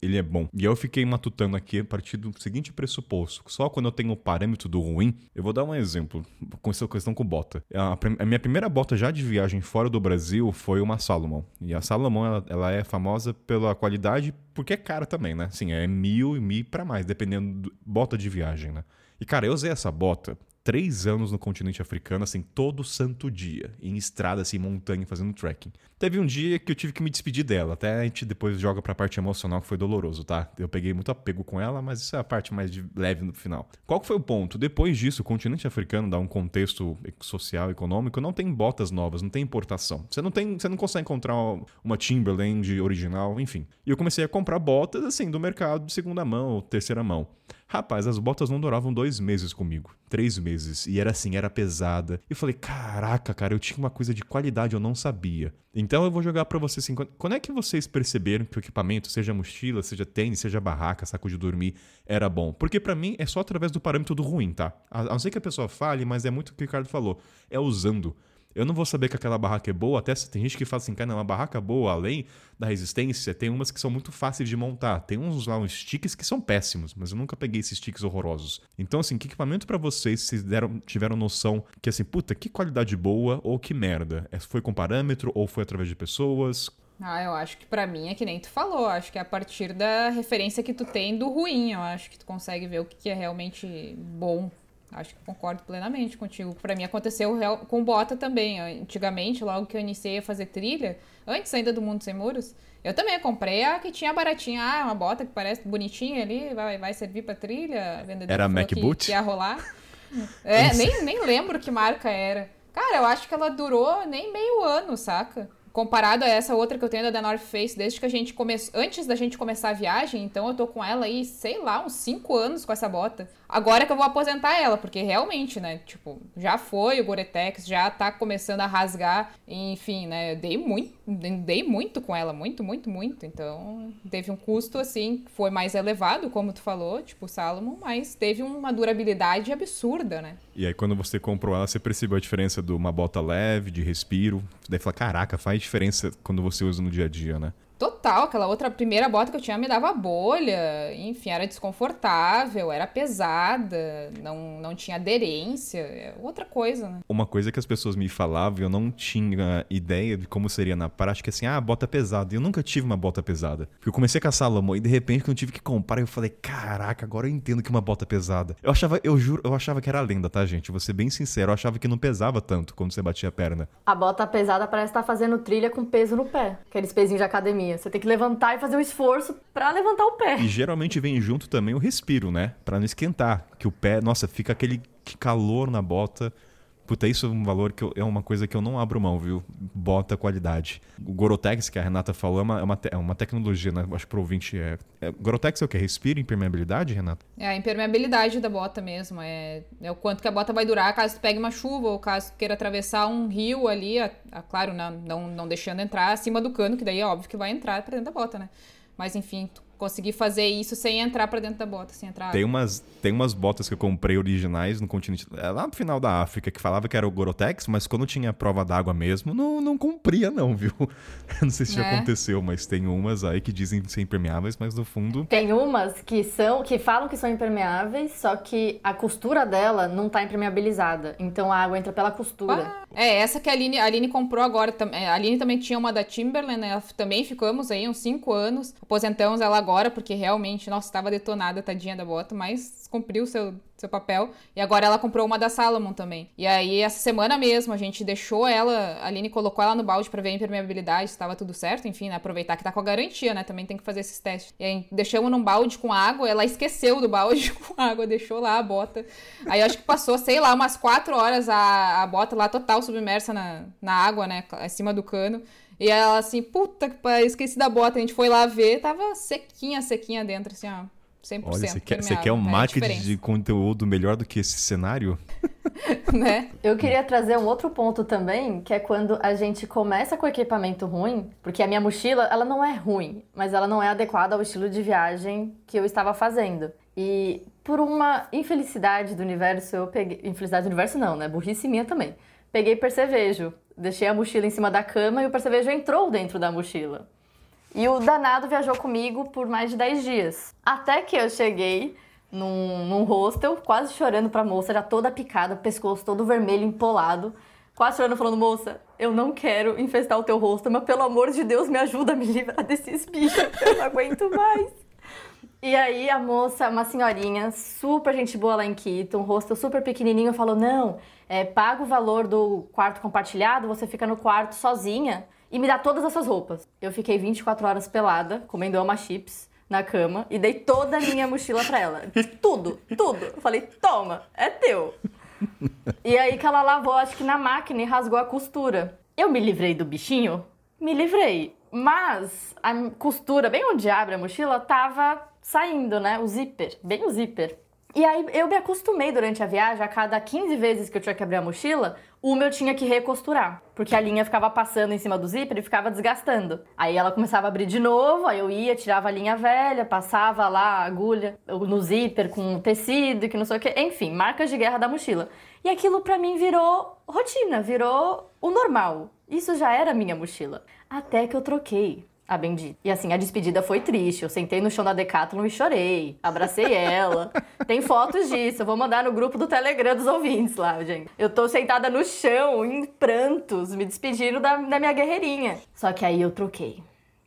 ele é bom. E eu fiquei matutando aqui a partir do seguinte pressuposto: só quando eu tenho o parâmetro do ruim, eu vou dar um exemplo com essa questão com bota. A, a minha primeira bota já de viagem fora do Brasil foi uma Salomon. E a Salomon ela, ela é famosa pela qualidade, porque é cara também, né? Sim, é mil e mil para mais, dependendo do bota de viagem, né? E cara, eu usei essa bota três anos no continente africano, assim, todo santo dia, em estrada, assim, montanha, fazendo trekking. Teve um dia que eu tive que me despedir dela, até a gente depois joga pra parte emocional, que foi doloroso, tá? Eu peguei muito apego com ela, mas isso é a parte mais leve no final. Qual que foi o ponto? Depois disso, o continente africano dá um contexto social, econômico, não tem botas novas, não tem importação. Você não tem, você não consegue encontrar uma Timberland original, enfim. E eu comecei a comprar botas, assim, do mercado de segunda mão ou terceira mão. Rapaz, as botas não duravam dois meses comigo. Três meses. E era assim, era pesada. E eu falei, caraca, cara, eu tinha uma coisa de qualidade, eu não sabia. Então eu vou jogar para vocês assim, quando é que vocês perceberam que o equipamento, seja mochila, seja tênis, seja barraca, saco de dormir, era bom? Porque para mim é só através do parâmetro do ruim, tá? A não ser que a pessoa fale, mas é muito o que o Ricardo falou. É usando. Eu não vou saber que aquela barraca é boa, até se tem gente que fala assim, cara, uma barraca boa, além da resistência, tem umas que são muito fáceis de montar. Tem uns lá, uns sticks que são péssimos, mas eu nunca peguei esses sticks horrorosos. Então, assim, que equipamento para vocês, vocês deram, tiveram noção que, assim, puta, que qualidade boa ou que merda? É, foi com parâmetro ou foi através de pessoas? Ah, eu acho que para mim é que nem tu falou. Acho que é a partir da referência que tu tem do ruim, eu acho que tu consegue ver o que é realmente bom Acho que concordo plenamente contigo. Para mim aconteceu com bota também. Antigamente, logo que eu iniciei a fazer trilha, antes ainda do Mundo Sem Muros, eu também comprei a que tinha baratinha. Ah, uma bota que parece bonitinha ali, vai, vai servir pra trilha. Era a Mac que, que ia rolar. É, nem, nem lembro que marca era. Cara, eu acho que ela durou nem meio ano, saca? comparado a essa outra que eu tenho da North Face, desde que a gente começou, antes da gente começar a viagem, então eu tô com ela aí, sei lá, uns 5 anos com essa bota. Agora que eu vou aposentar ela, porque realmente, né, tipo, já foi o Gore-Tex, já tá começando a rasgar, enfim, né, eu dei muito, dei muito com ela, muito, muito, muito, então teve um custo, assim, foi mais elevado, como tu falou, tipo, Salomon, mas teve uma durabilidade absurda, né. E aí quando você comprou ela, você percebeu a diferença de uma bota leve, de respiro, daí fala, caraca, faz diferença quando você usa no dia a dia, né? Total, aquela outra primeira bota que eu tinha me dava bolha, enfim, era desconfortável, era pesada, não, não tinha aderência, é outra coisa, né? Uma coisa que as pessoas me falavam, eu não tinha ideia de como seria na prática, assim, ah, bota pesada. Eu nunca tive uma bota pesada. Porque eu comecei com a Salomon e de repente quando eu tive que comprar, eu falei, caraca, agora eu entendo que é uma bota pesada. Eu achava, eu juro, eu achava que era lenda, tá, gente? Vou ser bem sincero, eu achava que não pesava tanto quando você batia a perna. A bota pesada parece estar fazendo trilha com peso no pé, aqueles pezinhos de academia Você tem que levantar e fazer um esforço para levantar o pé. E geralmente vem junto também o respiro, né? Para não esquentar. Que o pé, nossa, fica aquele calor na bota. Puta, isso é um valor que eu, é uma coisa que eu não abro mão, viu? Bota qualidade. O Gorotex, que a Renata falou, é uma, é uma, te, é uma tecnologia, né? Acho que pro ouvinte é, é. Gorotex é o que? Respira impermeabilidade, Renata? É a impermeabilidade da bota mesmo. É, é o quanto que a bota vai durar caso tu pegue uma chuva ou caso tu queira atravessar um rio ali, a, a, claro, não, não, não deixando entrar acima do cano, que daí é óbvio que vai entrar pra dentro da bota, né? Mas enfim, tu conseguir fazer isso sem entrar para dentro da bota, sem entrar. Tem umas, tem umas botas que eu comprei originais no continente, é lá no final da África, que falava que era o Gorotex, mas quando tinha prova d'água mesmo, não, não cumpria não, viu? não sei se é. já aconteceu, mas tem umas aí que dizem ser impermeáveis, mas no fundo... Tem umas que são, que falam que são impermeáveis, só que a costura dela não tá impermeabilizada, então a água entra pela costura. Ah, é, essa que a Aline, a Aline comprou agora, a Aline também tinha uma da Timberland, né? Também ficamos aí uns 5 anos, aposentamos ela agora, porque realmente, nossa, estava detonada, tadinha da bota, mas cumpriu seu, seu papel. E agora ela comprou uma da Salomon também. E aí, essa semana mesmo, a gente deixou ela, a Aline colocou ela no balde pra ver a impermeabilidade, se tava tudo certo, enfim, né? Aproveitar que tá com a garantia, né? Também tem que fazer esses testes. E aí, deixamos num balde com água, ela esqueceu do balde com água, deixou lá a bota. Aí, acho que passou, sei lá, umas quatro horas a, a bota lá total submersa na, na água, né? Acima do cano. E ela assim, puta que pariu, esqueci da bota. A gente foi lá ver, tava sequinha, sequinha dentro, assim, ó. 100% Olha, você quer, você quer um É a marketing de conteúdo melhor do que esse cenário? né? Eu queria trazer um outro ponto também, que é quando a gente começa com equipamento ruim, porque a minha mochila, ela não é ruim, mas ela não é adequada ao estilo de viagem que eu estava fazendo. E por uma infelicidade do universo, eu peguei. Infelicidade do universo não, né? Burrice minha também. Peguei percevejo. Deixei a mochila em cima da cama e o percevejo entrou dentro da mochila. E o danado viajou comigo por mais de 10 dias. Até que eu cheguei num, num hostel, quase chorando pra moça, já toda picada, pescoço todo vermelho, empolado. Quase chorando, falando, moça, eu não quero infestar o teu hostel, mas pelo amor de Deus, me ajuda a me livrar desses bichos, eu não aguento mais. E aí a moça, uma senhorinha, super gente boa lá em Quito, um hostel super pequenininho, falou, não, é, paga o valor do quarto compartilhado, você fica no quarto sozinha e me dá todas as suas roupas. Eu fiquei 24 horas pelada, comendo Alma Chips na cama e dei toda a minha mochila pra ela. Tudo, tudo. Eu falei, toma, é teu. E aí que ela lavou, acho que na máquina e rasgou a costura. Eu me livrei do bichinho? Me livrei. Mas a costura, bem onde abre a mochila, tava saindo, né? O zíper, bem o zíper. E aí eu me acostumei durante a viagem, a cada 15 vezes que eu tinha que abrir a mochila, uma eu tinha que recosturar. Porque a linha ficava passando em cima do zíper e ficava desgastando. Aí ela começava a abrir de novo, aí eu ia, tirava a linha velha, passava lá a agulha no zíper com tecido, que não sei o que. Enfim, marcas de guerra da mochila. E aquilo pra mim virou rotina, virou o normal. Isso já era minha mochila. Até que eu troquei a bendita. E assim, a despedida foi triste. Eu sentei no chão da Decathlon e chorei. Abracei ela. Tem fotos disso. Eu vou mandar no grupo do Telegram dos ouvintes lá, gente. Eu tô sentada no chão, em prantos, me despedindo da, da minha guerreirinha. Só que aí eu troquei.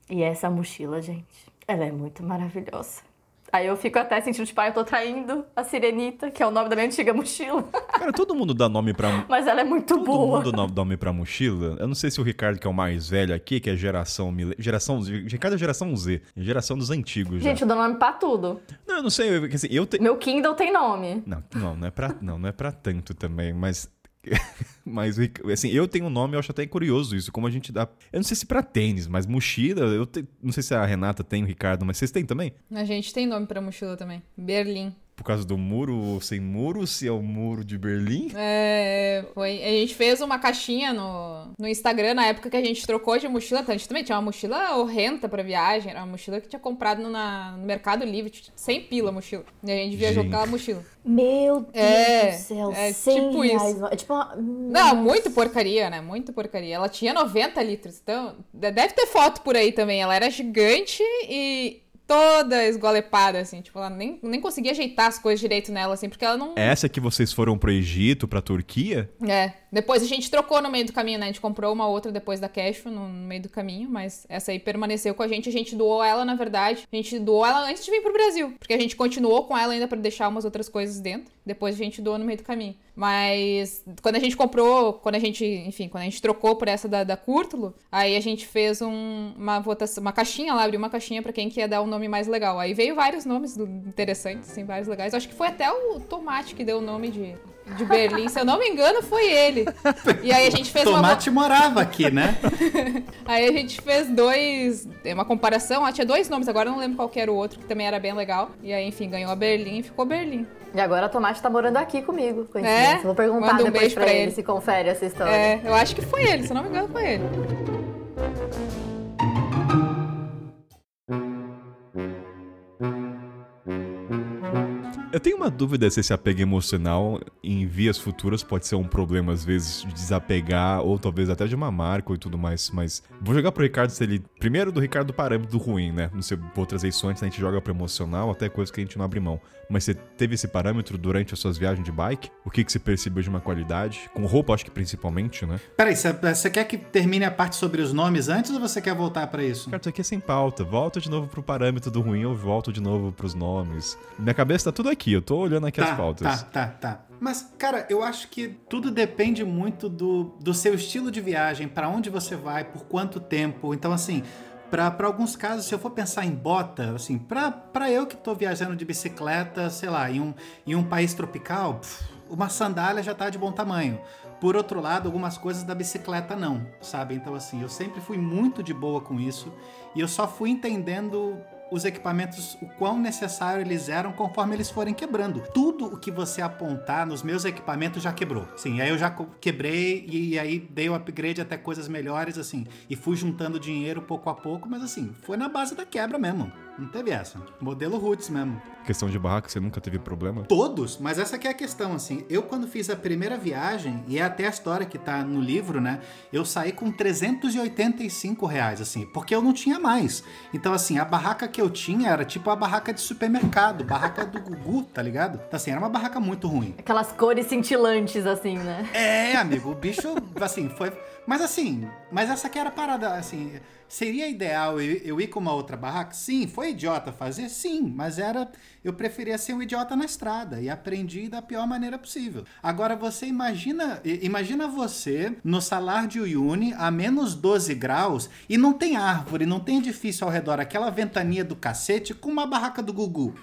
E essa mochila, gente, ela é muito maravilhosa. Aí eu fico até sentindo, tipo, ah, eu tô traindo a Sirenita, que é o nome da minha antiga mochila. Cara, todo mundo dá nome pra. Mas ela é muito Todo boa. mundo dá nome pra mochila. Eu não sei se o Ricardo, que é o mais velho aqui, que é geração. Geração Z. Ricardo é geração Z. é Geração dos antigos já. Gente, eu dou nome pra tudo. Não, eu não sei. eu- assim, eu tenho. Meu Kindle tem nome. Não, não, não é pra, não, não é pra tanto também, mas. Mas, assim, eu tenho um nome, eu acho até curioso isso, como a gente dá. Eu não sei se pra tênis, mas mochila, eu te- não sei se a Renata tem, o Ricardo, mas vocês têm também? A gente tem nome pra mochila também. Berlim. Por causa do muro sem muro, se é o muro de Berlim? É, foi. A gente fez uma caixinha no, no Instagram na época que a gente trocou de mochila. A gente também tinha uma mochila horrenda pra viagem. Era uma mochila que tinha comprado no, na- no Mercado Livre, sem pila a mochila. E a gente viajou Gente. com aquela mochila. Meu Deus É, do céu, é 100 tipo reais. isso. É tipo uma... Não, muito porcaria, né? Muito porcaria. Ela tinha 90 litros, então de- deve ter foto por aí também. Ela era gigante e toda esgolepada, assim. Tipo, ela nem, nem conseguia ajeitar as coisas direito nela, assim, porque ela não. Essa que vocês foram pro Egito, pra Turquia? É. Depois a gente trocou no meio do caminho, né? A gente comprou uma outra depois da Cash no, no meio do caminho, mas essa aí permaneceu com a gente. A gente doou ela, na verdade. A gente doou ela antes de vir pro Brasil. Porque a gente continuou com ela ainda pra deixar umas outras coisas dentro. Depois a gente doou no meio do caminho. Mas quando a gente comprou, quando a gente, enfim, quando a gente trocou por essa da, da Curtulo, aí a gente fez um- uma votação, uma caixinha lá, abriu uma caixinha pra quem quer dar um nome mais legal. Aí veio vários nomes do- interessantes, assim, vários legais. Acho que foi até o Tomate que deu o nome de, de Berlim. Se eu não me engano, foi ele. E aí a gente fez uma. Tomate morava aqui, né? Aí a gente fez dois. Uma comparação. Ah, tinha dois nomes, agora eu não lembro qual que era o outro, que também era bem legal. E aí, enfim, ganhou a Berlim e ficou Berlim. E agora a Tomate tá morando aqui comigo. coincidência. É? Vou perguntar Manda um depois beijo pra, pra ele, ele. se confere essa história. É, eu acho que foi ele, se eu não me engano, foi ele. Eu tenho uma dúvida se esse apego emocional em vias futuras pode ser um problema, às vezes, de desapegar, ou talvez até de uma marca e tudo mais. Mas vou jogar pro Ricardo se ele. Primeiro do Ricardo do parâmetro do ruim, né? Não sei, vou trazer isso antes, a gente joga pro emocional, até coisa que a gente não abre mão. Mas você teve esse parâmetro durante as suas viagens de bike? O que, que você percebeu de uma qualidade? Com roupa, acho que principalmente, né? Peraí, você- você quer que termine a parte sobre os nomes antes ou você quer voltar pra isso? Ricardo, isso aqui é sem pauta. Volta de novo pro parâmetro do ruim, eu volto de novo pros nomes. Minha cabeça tá tudo aqui. eu tô olhando aqui Tá, as pautas. tá, tá, tá. Mas, cara, eu acho que tudo depende muito do, do seu estilo de viagem, pra onde você vai, por quanto tempo. Então, assim, pra alguns casos, se eu for pensar em bota, assim, pra eu que tô viajando de bicicleta, sei lá, em um, em um país tropical, pff, uma sandália já tá de bom tamanho. Por outro lado, algumas coisas da bicicleta não, sabe? Então, assim, eu sempre fui muito de boa com isso e eu só fui entendendo os equipamentos, o quão necessário eles eram conforme eles forem quebrando. Tudo o que você apontar nos meus equipamentos já quebrou. Sim, aí eu já quebrei e, aí dei o upgrade até coisas melhores, assim, e fui juntando dinheiro pouco a pouco, mas assim, foi na base da quebra mesmo. Não teve essa. Modelo Roots mesmo. Questão de barraca, você nunca teve problema? Todos, mas essa que é a questão, assim. Eu, quando fiz a primeira viagem, e é até a história que tá no livro, né? Eu saí com 385 reais, assim, porque eu não tinha mais. Então, assim, a barraca que eu tinha era tipo a barraca de supermercado, barraca do Gugu, tá ligado? Então, assim, era uma barraca muito ruim. Aquelas cores cintilantes, assim, né? É, amigo, o bicho, assim, foi. Mas assim, mas essa que era a parada, assim. Seria ideal eu, eu ir com uma outra barraca? Sim. Foi idiota fazer? Sim. Mas era. Eu preferia ser um idiota na estrada e aprendi da pior maneira possível. Agora você imagina. Imagina você no salar de Uyuni a menos 12 graus e não tem árvore, não tem edifício ao redor, aquela ventania do cacete com uma barraca do Gugu.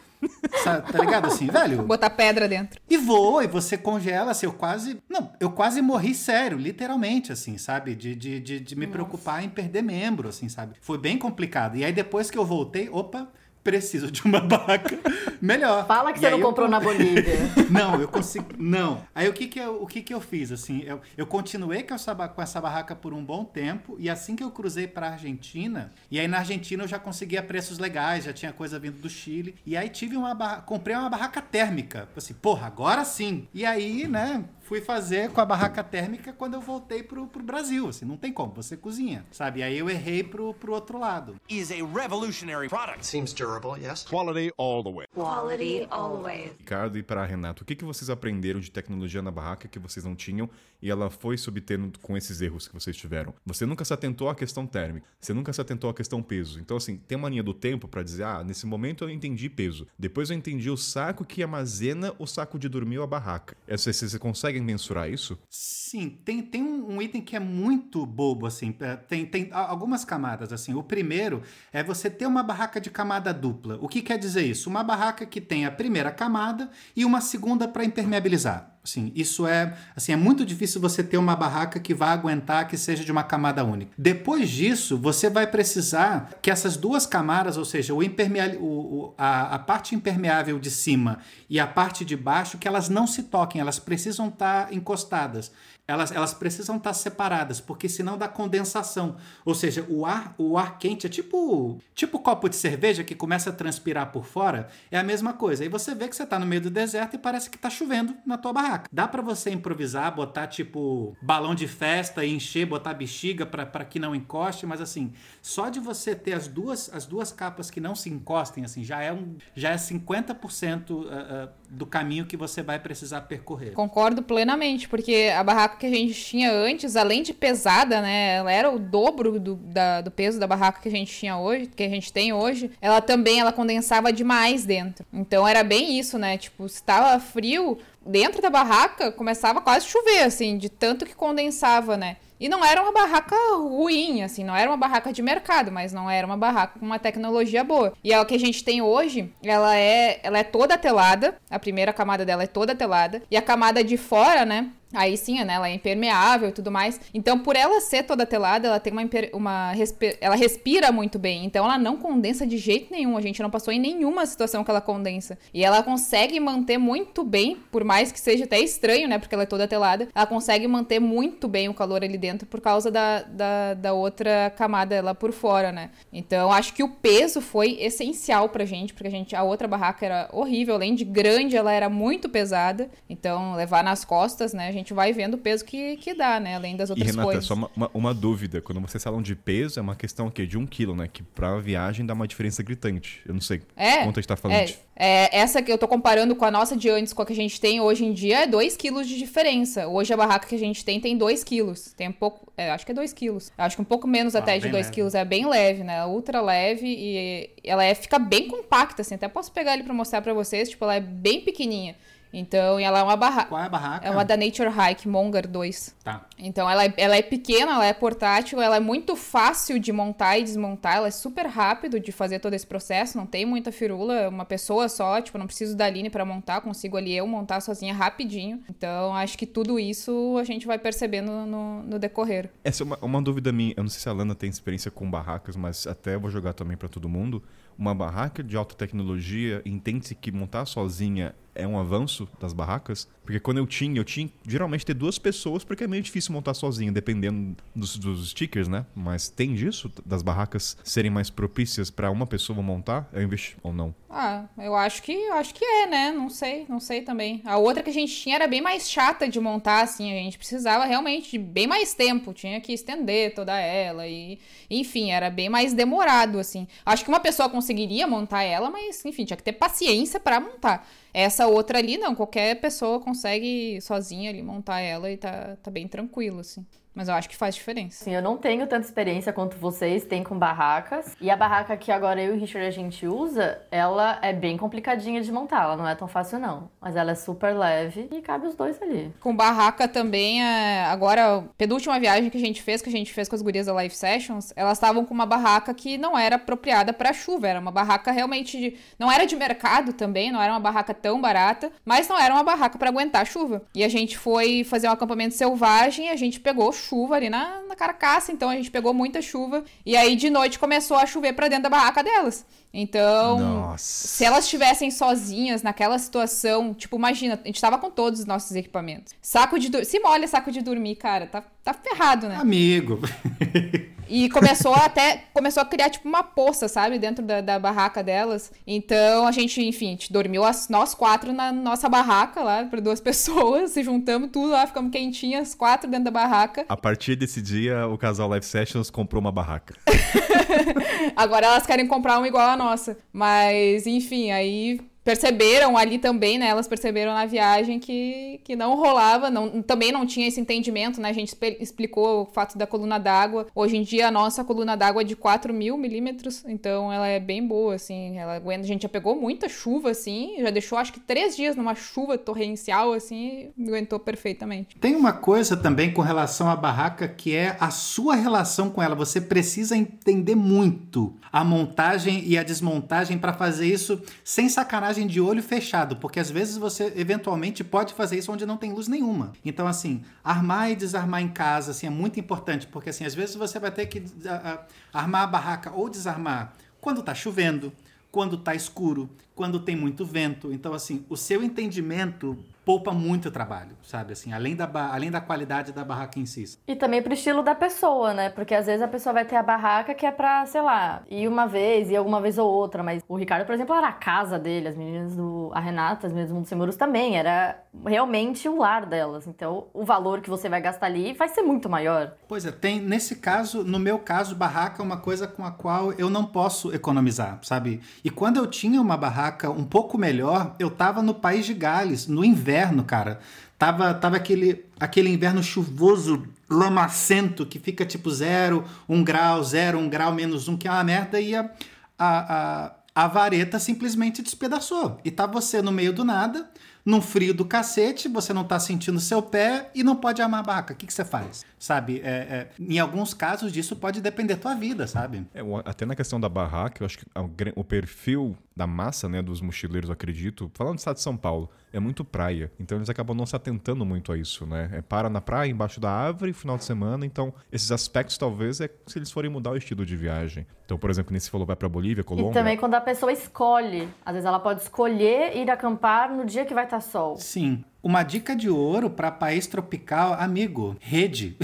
Tá ligado assim, velho? Botar pedra dentro. E voa, e você congela, assim, eu quase. Não, eu quase morri sério, literalmente, assim, sabe? De, de, de, de me preocupar em perder membro, assim, sabe? Foi bem complicado. E aí depois que eu voltei, opa, preciso de uma barraca melhor. Fala que E você não eu comprou com- na Bolívia. não, eu consigo. Não. Aí o que que eu, o que que eu fiz assim? Eu, eu continuei com essa, com essa barraca por um bom tempo e assim que eu cruzei para Argentina, e aí na Argentina eu já conseguia preços legais, já tinha coisa vindo do Chile, e aí tive uma barra, comprei uma barraca térmica. Assim, porra, agora sim. E aí, né, fui fazer com a barraca térmica quando eu voltei pro, pro Brasil, assim, não tem como, você cozinha, sabe? E aí eu errei pro, pro outro lado. Is a revolutionary product. Seems durable, yes? Quality all the way. Quality always. Ricardo e para Renato, o que, que vocês aprenderam de tecnologia na barraca que vocês não tinham e ela foi se obtendo com esses erros que vocês tiveram? Você nunca se atentou à questão térmica, você nunca se atentou à questão peso. Então, assim, tem uma linha do tempo para dizer, ah, nesse momento eu entendi peso. Depois eu entendi o saco que armazena o saco de dormir ou a barraca. Essa, vocês conseguem mensurar isso? Sim, tem, tem um, item que é muito bobo, assim. é, Tem, tem algumas camadas, assim. O primeiro é você ter uma barraca de camada dupla. O que quer dizer isso? Uma barraca que tem a primeira camada e uma segunda para impermeabilizar. Assim, isso é, assim, é muito difícil você ter uma barraca que vá aguentar que seja de uma camada única. Depois disso, você vai precisar que essas duas camadas, ou seja, o impermeável, o, o- a, a parte impermeável de cima e a parte de baixo, que elas não se toquem, elas precisam estar encostadas. Elas, elas precisam estar separadas, porque senão dá condensação. Ou seja, o ar, o ar quente é tipo tipo copo de cerveja que começa a transpirar por fora. É a mesma coisa. Aí você vê que você está no meio do deserto e parece que está chovendo na tua barraca. Dá para você improvisar, botar tipo balão de festa e encher, botar bexiga para que não encoste, mas assim, só de você ter as duas, as duas capas que não se encostem, assim, já é, um, já é 50% ah, ah, do caminho que você vai precisar percorrer. Concordo plenamente, porque a barraca que a gente tinha antes, além de pesada, né? Ela era o dobro do, da- do peso da barraca que a gente tinha hoje, que a gente tem hoje. Ela também ela condensava demais dentro. Então era bem isso, né? Tipo, se tava frio, dentro da barraca começava quase a chover, assim, de tanto que condensava, né? E não era uma barraca ruim, assim, não era uma barraca de mercado, mas não era uma barraca com uma tecnologia boa. E a que a gente tem hoje, ela é, ela é toda telada, a primeira camada dela é toda telada, e a camada de fora, né? Aí sim, né? Ela é impermeável e tudo mais. Então, por ela ser toda telada, ela tem uma, uma ela respira muito bem. Então, ela não condensa de jeito nenhum. A gente não passou em nenhuma situação que ela condensa. E ela consegue manter muito bem, por mais que seja até estranho, né? Porque ela é toda telada. Ela consegue manter muito bem o calor ali dentro por causa da, da, da outra camada lá por fora, né? Então, acho que o peso foi essencial pra gente, porque a gente a outra barraca era horrível, além de grande, ela era muito pesada. Então, levar nas costas, né? A gente vai vendo o peso que, que dá, né? Além das E outras Renata, coisas. só uma, uma, uma dúvida. Quando vocês falam de peso, é uma questão o quê? de um quilo, né? Que pra viagem dá uma diferença gritante. Eu não sei É, quanto a gente tá falando. É, de- é, essa que eu tô comparando com a nossa de antes, com a que a gente tem hoje em dia, é 2 quilos de diferença. Hoje a barraca que a gente tem tem 2 quilos. Tem um pouco. é, acho que é 2 quilos. Acho que um pouco menos Ah, até de bem 2 leve. quilos. É bem leve, né? Ultra leve e ela é, fica bem compacta, assim. Até posso pegar ele pra mostrar pra vocês. Tipo, ela é bem pequenininha. Então, e ela é uma barraca. Qual é a barraca? É uma da Nature Hike Monger 2. Tá. Então ela é, ela é pequena, ela é portátil, ela é muito fácil de montar e desmontar, ela é super rápido de fazer todo esse processo, não tem muita firula, uma pessoa só, tipo, não preciso da Aline pra montar, consigo ali eu montar sozinha rapidinho. Então acho que tudo isso a gente vai percebendo no, no decorrer. Essa é uma, uma dúvida minha. Eu não sei se a Lana tem experiência com barracas, mas até eu vou jogar também pra todo mundo. Uma barraca de alta tecnologia, entende-se que montar sozinha é um avanço das barracas? Porque quando eu tinha, eu tinha geralmente ter duas pessoas, porque é meio difícil montar sozinho, dependendo dos, dos stickers, né? Mas tem disso, das barracas serem mais propícias pra uma pessoa montar, ao invés ou não? Ah, eu acho que eu acho que é, né? Não sei, não sei também. A outra que a gente tinha era bem mais chata de montar, assim. A gente precisava realmente de bem mais tempo. Tinha que estender toda ela e, enfim, era bem mais demorado, assim. Acho que uma pessoa conseguiria montar ela, mas, enfim, tinha que ter paciência pra montar. Essa outra ali, não. Qualquer pessoa consegue sozinha ali montar ela e tá, tá bem tranquilo, assim. Mas eu acho que faz diferença. Assim, eu não tenho tanta experiência quanto vocês têm com barracas. E a barraca que agora eu e o Richard a gente usa, ela é bem complicadinha de montar. Ela não é tão fácil, não. Mas ela é super leve e cabe os dois ali. Com barraca também, é, agora, penúltima viagem que a gente fez, que a gente fez com as gurias da Live Sessions, elas estavam com uma barraca que não era apropriada para chuva, era uma barraca realmente de, não era de mercado também, não era uma barraca tão barata, mas não era uma barraca para aguentar chuva. E a gente foi fazer um acampamento selvagem e a gente pegou chuva ali na, na carcaça, então a gente pegou muita chuva e aí de noite começou a chover para dentro da barraca delas. Então, Nossa. se elas estivessem sozinhas naquela situação, tipo, imagina, a gente tava com todos os nossos equipamentos. Saco de dormir. Se molha saco de dormir, cara, tá, tá ferrado, né? Amigo. E começou até. Começou a criar, tipo, uma poça, sabe? Dentro da, da barraca delas. Então a gente, enfim, gente dormiu as, nós quatro na nossa barraca lá, para duas pessoas. Se juntamos tudo lá, ficamos quentinhas, quatro dentro da barraca. A partir desse dia, o casal Live Sessions comprou uma barraca. Agora elas querem comprar uma igual a nossa. Mas, enfim, aí perceberam ali também, né? Elas perceberam na viagem que, que não rolava, não, também não tinha esse entendimento, né? A gente explicou o fato da coluna d'água. Hoje em dia a nossa coluna d'água é de 4 mil milímetros, então ela é bem boa, assim. Ela aguenta. A gente já pegou muita chuva, assim, já deixou acho que três dias numa chuva torrencial, assim, e aguentou perfeitamente. Tem uma coisa também com relação à barraca que é a sua relação com ela. Você precisa entender muito a montagem e a desmontagem para fazer isso sem sacanagem de olho fechado, porque às vezes você eventualmente pode fazer isso onde não tem luz nenhuma. Então assim, armar e desarmar em casa assim é muito importante, porque assim, às vezes você vai ter que ah, ah, armar a barraca ou desarmar quando tá chovendo, quando tá escuro, quando tem muito vento. Então, assim, o seu entendimento poupa muito trabalho, sabe? Assim, além da, além da qualidade da barraca em si. E também pro estilo da pessoa, né? Porque às vezes a pessoa vai ter a barraca que é pra, sei lá, ir uma vez, ir alguma vez ou outra. Mas o Ricardo, por exemplo, era a casa dele, as meninas do. A Renata, as meninas do Mundo Sem Muros também. Era realmente o lar delas. Então o valor que você vai gastar ali vai ser muito maior. Pois é, tem nesse caso, no meu caso, barraca é uma coisa com a qual eu não posso economizar, sabe? E quando eu tinha uma barraca um pouco melhor, eu tava no país de Gales, no inverno, cara. Tava, tava aquele, aquele inverno chuvoso, lamacento, que fica tipo zero, um grau, zero, um grau, menos um, que é uma merda, e a, a, a, a vareta simplesmente despedaçou. E tá você no meio do nada, num frio do cacete, você não tá sentindo seu pé e não pode armar a barraca. O que, que você faz? Sabe? É, é, em alguns casos disso pode depender da tua vida, sabe? É, até na questão da barraca, eu acho que o gra- o perfil da massa, né, dos mochileiros, eu acredito, falando do estado de São Paulo, é muito praia. Então eles acabam não se atentando muito a isso, né? É para na praia, embaixo da árvore, final de semana. Então, esses aspectos talvez é se eles forem mudar o estilo de viagem. Então, por exemplo, nesse falou vai pra Bolívia, Colômbia. E também quando a pessoa escolhe. Às vezes ela pode escolher ir acampar no dia que vai estar sol. Sim. Uma dica de ouro para país tropical, amigo, rede.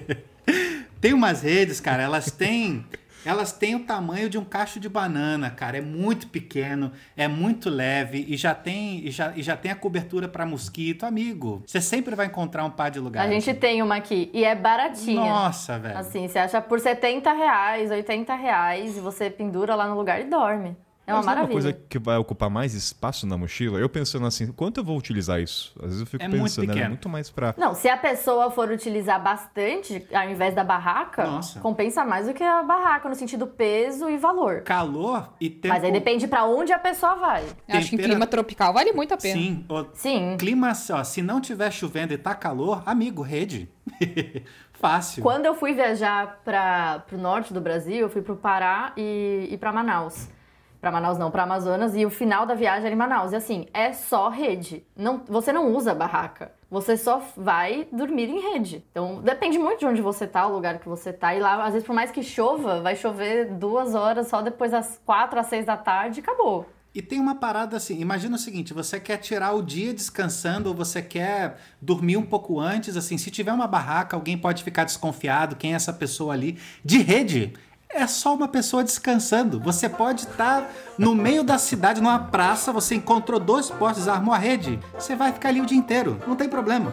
Tem umas redes, cara, elas têm Elas têm o tamanho de um cacho de banana, cara. É muito pequeno, é muito leve e já tem, e já, e já tem a cobertura para mosquito. Amigo, você sempre vai encontrar um par de A lugares. gente tem uma aqui e é baratinha. Nossa, velho. Assim, você acha por 70 reais, 80 reais e você pendura lá no lugar e dorme. É uma Mas não maravilha. uma coisa que vai ocupar mais espaço na mochila? Eu pensando assim, quanto eu vou utilizar isso? Às vezes eu fico É muito pensando, né, pequeno. muito mais pra... Não, se a pessoa for utilizar bastante, ao invés da barraca, Nossa. compensa mais do que a barraca, no sentido peso e valor. Calor e tempo. Mas aí depende pra onde a pessoa vai. Eu Acho que em Tempera- clima tropical vale muito a pena. Sim, o Sim. clima, ó, se não tiver chovendo e tá calor, amigo, rede. Fácil. Quando eu fui viajar para pro norte do Brasil, eu fui pro Pará e, e para Manaus. Pra Manaus não, pra Amazonas. E o final da viagem era em Manaus. E assim, é só rede. Não, você não usa barraca. Você só vai dormir em rede. Então, depende muito de onde você tá, o lugar que você tá. E lá, às vezes, por mais que chova, vai chover duas horas só depois das quatro às seis da tarde e acabou. E tem uma parada assim, imagina o seguinte, você quer tirar o dia descansando ou você quer dormir um pouco antes, assim, se tiver uma barraca, alguém pode ficar desconfiado, quem é essa pessoa ali? De rede, é só uma pessoa descansando. Você pode estar no meio da cidade, numa praça, você encontrou dois postes, armou a rede, você vai ficar ali o dia inteiro, não tem problema.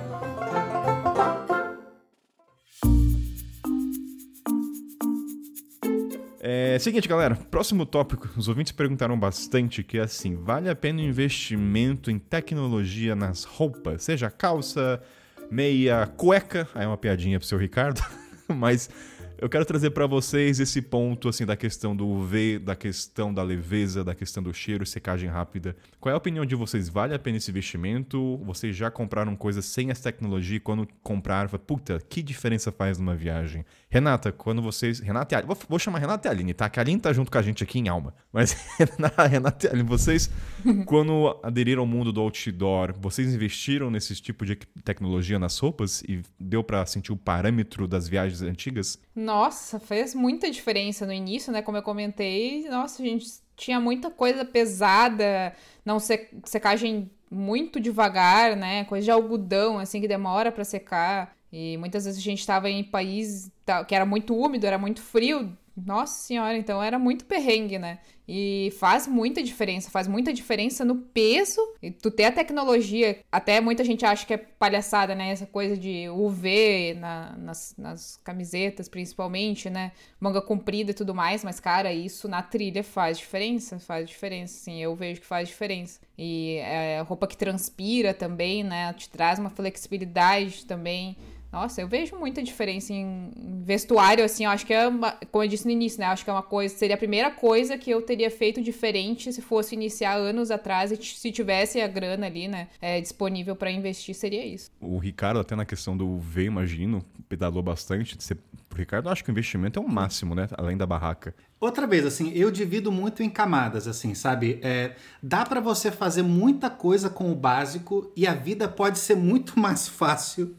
É, seguinte, galera, próximo tópico. Os ouvintes perguntaram bastante que é assim, vale a pena o investimento em tecnologia nas roupas? Seja calça, meia, cueca. Aí é uma piadinha pro seu Ricardo. Mas eu quero trazer pra vocês esse ponto assim da questão do UV, da questão da leveza, da questão do cheiro, secagem rápida. Qual é a opinião de vocês? Vale a pena esse investimento? Vocês já compraram coisas sem essa tecnologia e quando compraram, fala, puta, que diferença faz numa viagem? Renata, quando vocês. Renata e Aline. Vou, chamar Renata e Aline, tá? Que a Aline tá junto com a gente aqui em alma. Mas Renata e Aline, vocês, quando aderiram ao mundo do outdoor, vocês investiram nesse tipo de tecnologia nas roupas e deu pra sentir o parâmetro das viagens antigas? Nossa, fez muita diferença no início, né? Como eu comentei, nossa, a gente tinha muita coisa pesada, não se- secagem muito devagar, né? Coisa de algodão, assim, que demora pra secar. E muitas vezes a gente estava em país ta- que era muito úmido, era muito frio. Nossa senhora, então era muito perrengue, né? E faz muita diferença, faz muita diferença no peso. E tu ter a tecnologia, até muita gente acha que é palhaçada, né? Essa coisa de UV na- nas, nas camisetas, principalmente, né? Manga comprida e tudo mais, mas, cara, isso na trilha faz diferença, faz diferença, sim. Eu vejo que faz diferença. E é, roupa que transpira também, né? Te traz uma flexibilidade também. Nossa, eu vejo muita diferença em vestuário, assim, eu acho que é, uma, como eu disse no início, né, eu acho que é uma coisa, seria a primeira coisa que eu teria feito diferente se fosse iniciar anos atrás e se tivesse a grana ali, né, é, disponível pra investir, seria isso. O Ricardo, até na questão do UV, imagino, pedalou bastante. Você- O Ricardo, eu acho que o investimento é o máximo, né? Além da barraca. Outra vez, assim, eu divido muito em camadas, assim, sabe? É, dá pra você fazer muita coisa com o básico e a vida pode ser muito mais fácil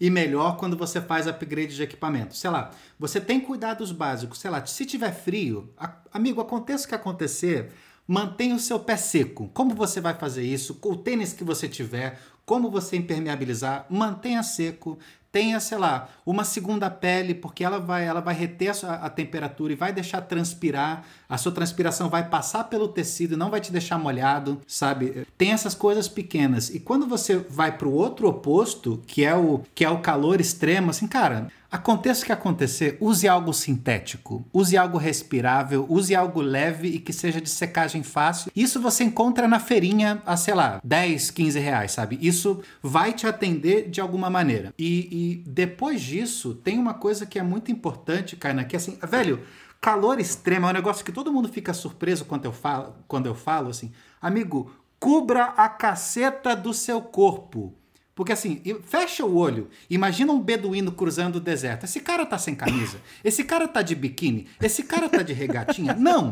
e melhor quando você faz upgrade de equipamento. Sei lá, você tem cuidados básicos, sei lá, se tiver frio, amigo, aconteça o que acontecer, mantenha o seu pé seco. Como você vai fazer isso? Com o tênis que você tiver, como você impermeabilizar, mantenha seco. Tenha, sei lá, uma segunda pele, porque ela vai, ela vai reter a, sua- a temperatura e vai deixar transpirar. A sua transpiração vai passar pelo tecido e não vai te deixar molhado, sabe? Tem essas coisas pequenas. E quando você vai pro outro oposto, que é o que é o calor extremo, assim, cara, Aconteça o que acontecer, use algo sintético, use algo respirável, use algo leve e que seja de secagem fácil. Isso você encontra na feirinha a, sei lá, 10, 15 reais, sabe? Isso vai te atender de alguma maneira. E, e depois disso, tem uma coisa que é muito importante, Kaina, que é assim, velho, calor extremo é um negócio que todo mundo fica surpreso quando eu falo, quando eu falo assim, amigo, cubra a caceta do seu corpo. Porque assim, fecha o olho, imagina um beduíno cruzando o deserto. Esse cara tá sem camisa, esse cara tá de biquíni, esse cara tá de regatinha. Não!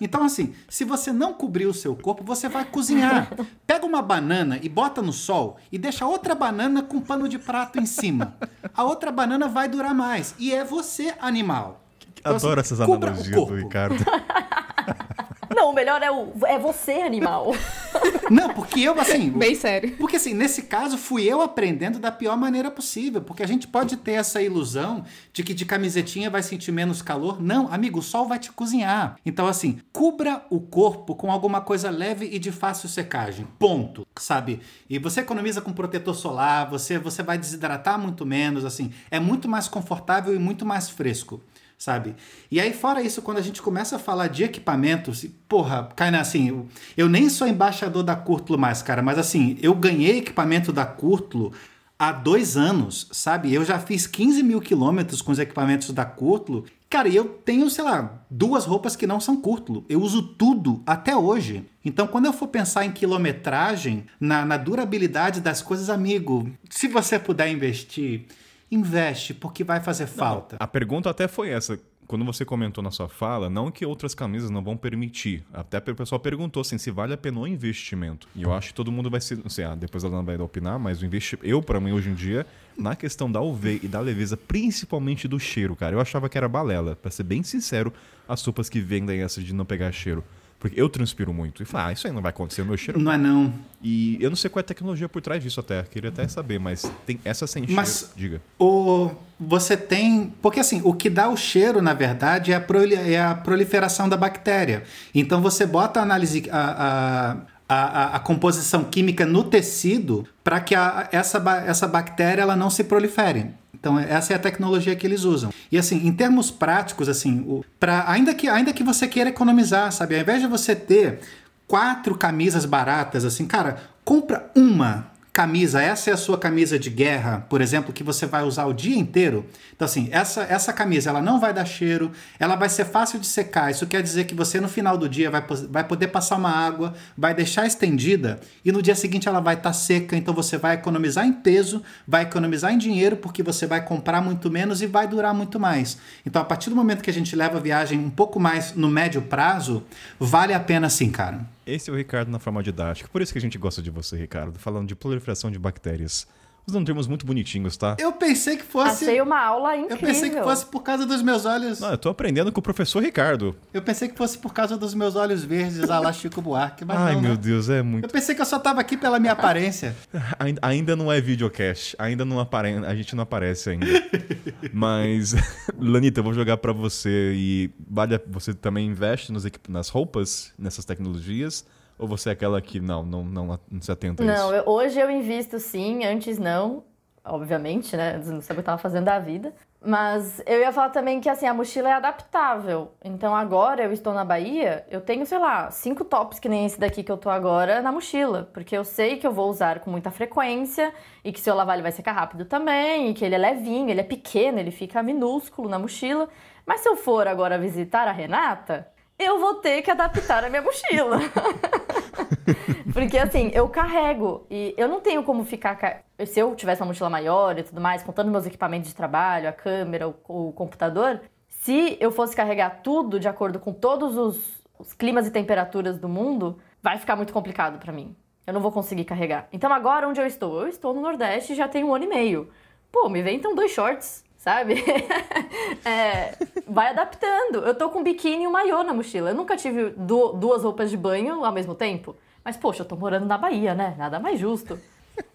Então, assim, se você não cobrir o seu corpo, você vai cozinhar. Pega uma banana e bota no sol e deixa outra banana com pano de prato em cima. A outra banana vai durar mais. E é você, animal. Então, Adoro assim, essas analogias do. Ricardo. Não, o melhor é o é você, animal. Não, porque eu, assim. Bem sério. Porque assim, nesse caso, fui eu aprendendo da pior maneira possível. Porque a gente pode ter essa ilusão de que de camisetinha vai sentir menos calor. Não, amigo, o sol vai te cozinhar. Então, assim, cubra o corpo com alguma coisa leve e de fácil secagem. Ponto. Sabe? E você economiza com protetor solar, você, você vai desidratar muito menos, assim. É muito mais confortável e muito mais fresco sabe? E aí, fora isso, quando a gente começa a falar de equipamentos, porra, Kainan, assim, eu, eu nem sou embaixador da Curtulo mais, cara, mas assim, eu ganhei equipamento da Curtulo há dois anos, sabe? Eu já fiz 15 mil quilômetros com os equipamentos da Curtulo. Cara, e eu tenho, sei lá, duas roupas que não são Curtulo. Eu uso tudo até hoje. Então, quando eu for pensar em quilometragem, na, na durabilidade das coisas, amigo, se você puder investir investe, porque vai fazer falta. A pergunta até foi essa. Quando você comentou na sua fala, não que outras camisas não vão permitir. Até o pessoal perguntou assim, se vale a pena o investimento. E eu acho que todo mundo vai ser. Não sei, ah, depois ela não vai opinar, mas o investimento. Eu, para mim, hoje em dia, na questão da UV e da leveza, principalmente do cheiro, cara, eu achava que era balela. Pra ser bem sincero, as sopas que vendem essa de não pegar cheiro. Porque eu transpiro muito. E falei, ah, isso aí não vai acontecer, o meu cheiro. Não é não. E eu não sei qual é a tecnologia por trás disso até. Queria até saber, mas tem essa sem cheiro. Mas- Diga. O, você tem. Porque assim, o que dá o cheiro, na verdade, é a, é proliferação da bactéria. Então você bota a análise. A, a, a, a composição química no tecido para que a- essa, essa bactéria ela não se prolifere. Então essa é a tecnologia que eles usam. E assim, em termos práticos, assim, o, pra, ainda, que, ainda que você queira economizar, sabe? Ao invés de você ter quatro camisas baratas, assim, cara, compra uma camisa, essa é a sua camisa de guerra, por exemplo, que você vai usar o dia inteiro. Então, assim, essa, essa camisa, ela não vai dar cheiro, ela vai ser fácil de secar. Isso quer dizer que você, no final do dia, vai, vai poder passar uma água, vai deixar estendida e no dia seguinte ela vai estar seca. Então, você vai economizar em peso, vai economizar em dinheiro, porque você vai comprar muito menos e vai durar muito mais. Então, a partir do momento que a gente leva a viagem um pouco mais no médio prazo, vale a pena sim, cara. Esse é o Ricardo na forma didática. Por isso que a gente gosta de você, Ricardo, falando de proliferação de bactérias. Usando termos muito bonitinhos, tá? Eu pensei que fosse. Achei uma aula incrível. Eu pensei que fosse por causa dos meus olhos. Não, eu tô aprendendo com o professor Ricardo. Eu pensei que fosse por causa dos meus olhos verdes, a lá Chico Buarque, mas Ai, não, meu né? Deus, é Eu muito. pensei que eu só tava aqui pela minha aparência. Ainda, ainda não é videocast. Ainda não aparece. A gente não aparece ainda. Mas, Lanita, eu vou jogar pra você e. Vale, a- você também investe nos equip- nas roupas, nessas tecnologias? Ou você é aquela que não, não, não, não se atenta a isso? Não, hoje eu invisto sim, antes não, obviamente, né? Não sabia o que eu tava fazendo da vida. Mas eu ia falar também que assim, a mochila é adaptável. Então agora eu estou na Bahia, eu tenho, sei lá, cinco tops que nem esse daqui que eu tô agora na mochila. Porque eu sei que eu vou usar com muita frequência e que se eu lavar ele vai secar rápido também, e que ele é levinho, ele é pequeno, ele fica minúsculo na mochila. Mas se eu for agora visitar a Renata, eu vou ter que adaptar a minha mochila. Porque assim, eu carrego e eu não tenho como ficar. ca- Se eu tivesse uma mochila maior e tudo mais, contando meus equipamentos de trabalho, a câmera, o, o computador, se eu fosse carregar tudo de acordo com todos os, os climas e temperaturas do mundo, vai ficar muito complicado pra mim. Eu não vou conseguir carregar. Então agora onde eu estou? Eu estou no Nordeste já tem um ano e meio. Pô, me vem então dois shorts, sabe? É, vai adaptando. Eu tô com um biquíni e um maiô na mochila. Eu nunca tive du- duas roupas de banho ao mesmo tempo. Mas, poxa, eu tô morando na Bahia, né? Nada mais justo.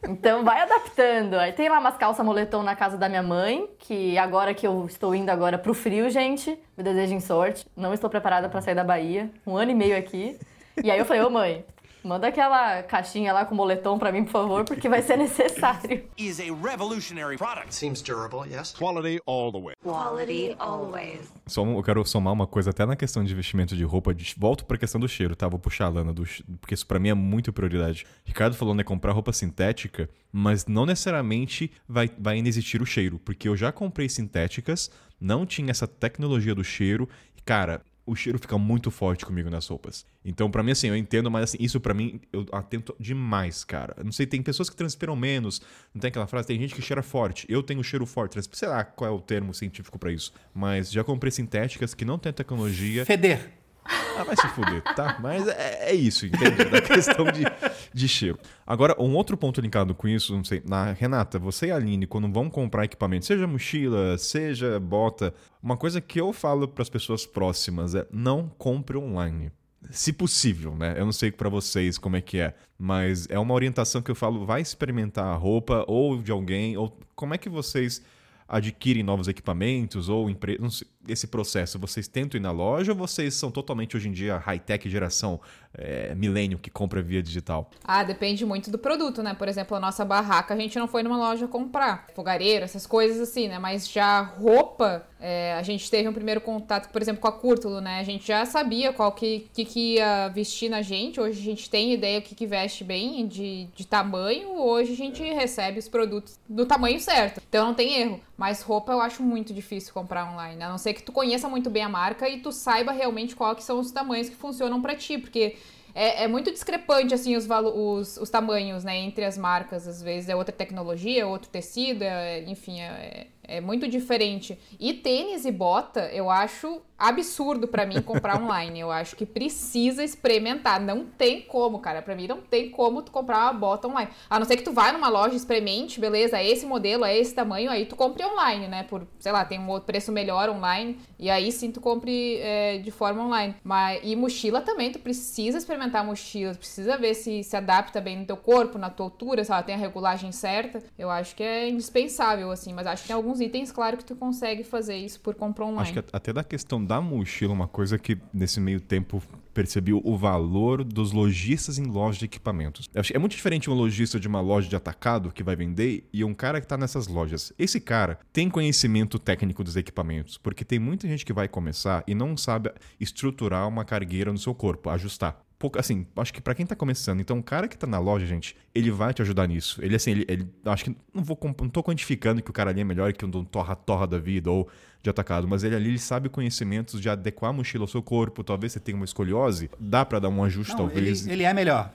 Então vai adaptando. Aí tem lá umas calças moletom na casa da minha mãe, que agora que eu estou indo agora pro frio, gente, me desejem sorte. Não estou preparada pra sair da Bahia. Um ano e meio aqui. E aí eu falei, ô mãe, manda aquela caixinha lá com moletom pra mim, por favor, porque vai ser necessário. Is a revolutionary product. Seems durable, yes. Quality all the way. Quality always. Só eu quero somar uma coisa até na questão de investimento de roupa. de- volto pra questão do cheiro, tá? Vou puxar a lana, do, porque isso pra mim é muito prioridade. Ricardo falou, né, comprar roupa sintética, mas não necessariamente vai, vai ainda existir o cheiro, porque eu já comprei sintéticas, não tinha essa tecnologia do cheiro, e cara, o cheiro fica muito forte comigo nas roupas. Então, pra mim, assim, eu entendo, mas assim, isso pra mim, eu atento demais, cara. Não sei, tem pessoas que transpiram menos, não tem aquela frase, tem gente que cheira forte. Eu tenho cheiro forte, sei lá qual é o termo científico pra isso. Mas já comprei sintéticas que não tem tecnologia. Feder. Ah, vai se fuder, tá? Mas é, é isso, entende? Da questão de, de cheiro. Agora, um outro ponto linkado com isso, não sei, na Renata, você e a Aline, quando vão comprar equipamento, seja mochila, seja bota, uma coisa que eu falo para as pessoas próximas é não compre online. se possível, né? Eu não sei pra vocês como é que é, mas é uma orientação que eu falo, vai experimentar a roupa ou de alguém, ou como é que vocês adquirem novos equipamentos ou empre... não sei, esse processo? Vocês tentam ir na loja ou vocês são totalmente hoje em dia high-tech geração é, milênio que compra via digital? Ah, depende muito do produto, né? Por exemplo, a nossa barraca a gente não foi numa loja comprar. Fogareiro, essas coisas assim, né? Mas já roupa, é, a gente teve um primeiro contato, por exemplo, com a Curtulo, né? A gente já sabia qual que, que, que ia vestir na gente. Hoje a gente tem ideia que, que veste bem de, de tamanho. Hoje a gente recebe os produtos do tamanho certo. Então não tem erro. Mas roupa eu acho muito difícil comprar online. A não ser que tu conheça muito bem a marca e tu saiba realmente que são os tamanhos que funcionam para ti. Porque é, é, muito discrepante, assim, os, os, os, tamanhos, né, entre as marcas. Às vezes é outra tecnologia, outro tecido, é, enfim, é, é muito diferente. E tênis e bota, eu acho absurdo para mim comprar online. Eu acho que precisa experimentar. Não tem como, cara. Para mim não tem como tu comprar uma bota online. A não ser que tu vá numa loja, experimente, beleza, é esse modelo, é esse tamanho, aí tu compre online, né? Por, sei lá, tem um outro preço melhor online. E aí sim tu compre é, de forma online. Mas, e mochila também, tu precisa experimentar a mochila, tu precisa ver se se adapta bem no teu corpo, na tua altura, se ela tem a regulagem certa. Eu acho que é indispensável, assim, mas acho que tem alguns itens, claro, que tu consegue fazer isso por compra online. Acho que até da questão da mochila, uma coisa que nesse meio tempo percebi o valor dos lojistas em lojas de equipamentos. É muito diferente um lojista de uma loja de atacado que vai vender e um cara que está nessas lojas. Esse cara tem conhecimento técnico dos equipamentos, porque tem muita gente que vai começar e não sabe estruturar uma cargueira no seu corpo, ajustar pouco, assim, acho que para quem tá começando, então o cara que tá na loja, gente, ele vai te ajudar nisso. Ele, assim, ele, ele acho que não vou, não tô quantificando que o cara ali é melhor que um torra-torra da vida ou de atacado, mas ele ali ele sabe conhecimentos de adequar a mochila ao seu corpo. Talvez você tenha uma escoliose, dá para dar um ajuste, não, talvez. Ele, ele é melhor.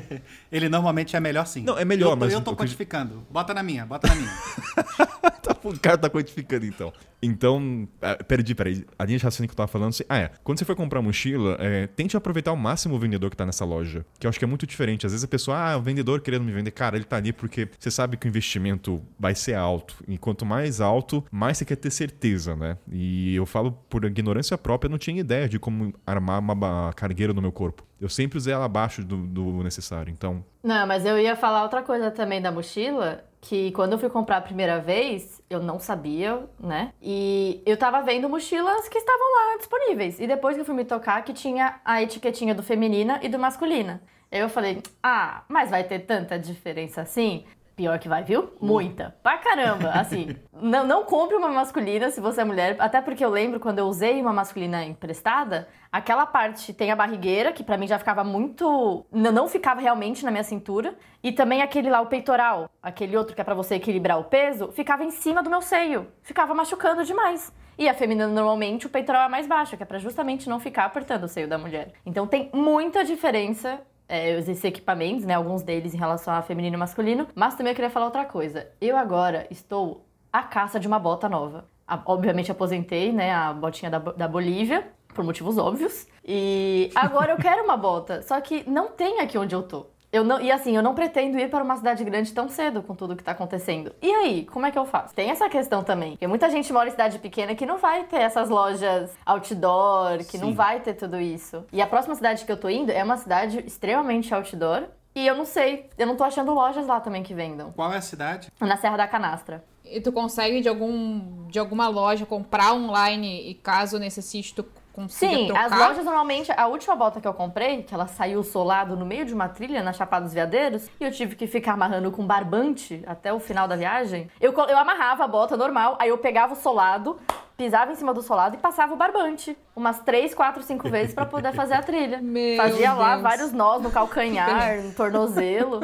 ele normalmente é melhor sim. Não, é melhor, eu, mas. Eu tô quantificando. Bota na minha, bota na minha. Tá, o cara tá quantificando então. Então, é, perdi, peraí. A linha de raciocínio que eu tava falando assim. Ah, é. Quando você for comprar mochila, é, tente aproveitar ao máximo o vendedor que tá nessa loja. Que eu acho que é muito diferente. Às vezes a pessoa, ah, o vendedor querendo me vender. Cara, ele tá ali porque você sabe que o investimento vai ser alto. E quanto mais alto, mais você quer ter certeza, né? E eu falo por ignorância própria, eu não tinha ideia de como armar uma cargueira no meu corpo. Eu sempre usei ela abaixo do, do necessário, então... Não, mas eu ia falar outra coisa também da mochila, que quando eu fui comprar a primeira vez, eu não sabia, né? E eu tava vendo mochilas que estavam lá disponíveis. E depois que eu fui me tocar, que tinha a etiquetinha do feminina e do masculina. Eu falei, ah, mas vai ter tanta diferença assim? Pior que vai, viu? Muita. Pra caramba. Assim, não, não compre uma masculina se você é mulher. Até porque eu lembro quando eu usei uma masculina emprestada, aquela parte tem a barrigueira, que para mim já ficava muito. Não ficava realmente na minha cintura. E também aquele lá, o peitoral, aquele outro que é para você equilibrar o peso, ficava em cima do meu seio. Ficava machucando demais. E a feminina, normalmente, o peitoral é mais baixo, que é pra justamente não ficar apertando o seio da mulher. Então tem muita diferença é, esses equipamentos, né? Alguns deles em relação a feminino e masculino. Mas também eu queria falar outra coisa. Eu agora estou à caça de uma bota nova. A, obviamente aposentei, né? A botinha da, da Bolívia, por motivos óbvios. E agora eu quero uma bota. Só que não tem aqui onde eu tô. Eu não, e assim, eu não pretendo ir para uma cidade grande tão cedo com tudo que tá acontecendo. E aí, como é que eu faço? Tem essa questão também. Porque muita gente mora em cidade pequena que não vai ter essas lojas outdoor, que Sim. não vai ter tudo isso. E a próxima cidade que eu tô indo é uma cidade extremamente outdoor. E eu não sei, eu não tô achando lojas lá também que vendam. Qual é a cidade? Na Serra da Canastra. E tu consegue de algum de alguma loja comprar online e caso necessite tu consiga Sim, as lojas normalmente, a última bota que eu comprei, que ela saiu solado no meio de uma trilha na Chapada dos Veadeiros, e eu tive que ficar amarrando com barbante até o final da viagem. Eu, eu amarrava a bota normal, aí eu pegava o solado, pisava em cima do solado e passava o barbante. Umas três, quatro, cinco vezes para poder fazer a trilha. Meu Fazia Deus. lá vários nós no calcanhar, no tornozelo.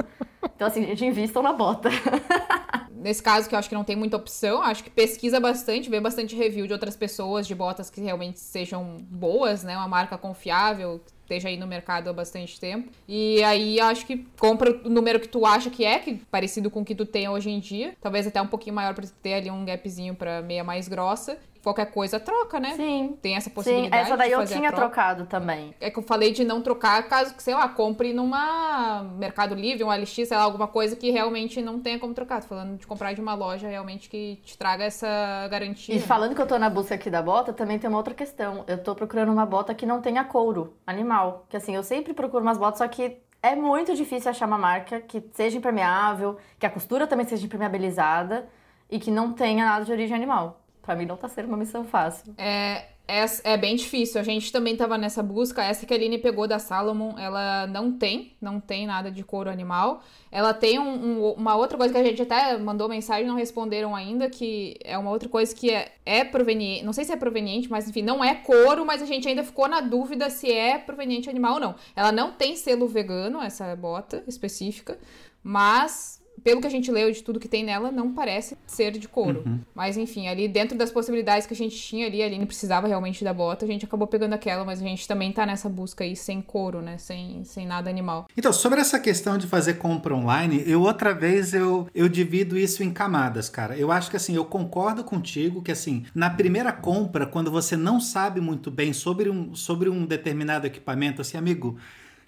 Então, assim, gente, invistam na bota. Nesse caso, que eu acho que não tem muita opção, acho que pesquisa bastante, vê bastante review de outras pessoas de botas que realmente sejam boas, né? Uma marca confiável, que esteja aí no mercado há bastante tempo. E aí acho que compra o número que tu acha que é, que parecido com o que tu tem hoje em dia. Talvez até um pouquinho maior para ter ali um gapzinho para meia mais grossa qualquer coisa troca, né? Sim. Tem essa possibilidade. Sim, essa daí eu tinha troca. trocado também. É que eu falei de não trocar caso que, sei lá, compre numa Mercado Livre, um LX, sei lá, alguma coisa que realmente não tenha como trocar. Tô falando de comprar de uma loja realmente que te traga essa garantia. E né? falando que eu tô na busca aqui da bota, também tem uma outra questão. Eu tô procurando uma bota que não tenha couro animal. Que assim, eu sempre procuro umas botas, só que é muito difícil achar uma marca que seja impermeável, que a costura também seja impermeabilizada e que não tenha nada de origem animal. Pra mim não tá sendo uma missão fácil. É, é, é bem difícil. A gente também tava nessa busca. Essa que a Aline pegou da Salomon, ela não tem, não tem nada de couro animal. Ela tem um, um, uma outra coisa que a gente até mandou mensagem não responderam ainda, que é uma outra coisa que é, é proveniente, não sei se é proveniente, mas enfim, não é couro, mas a gente ainda ficou na dúvida se é proveniente animal ou não. Ela não tem selo vegano, essa bota específica, mas pelo que a gente leu de tudo que tem nela, não parece ser de couro. Uhum. Mas enfim, ali dentro das possibilidades que a gente tinha ali, a Aline precisava realmente da bota, a gente acabou pegando aquela, mas a gente também tá nessa busca aí sem couro, né? Sem, sem nada animal. Então, sobre essa questão de fazer compra online, eu outra vez eu, eu divido isso em camadas, cara. Eu acho que assim, eu concordo contigo que assim, na primeira compra, quando você não sabe muito bem sobre um, sobre um determinado equipamento, assim, amigo,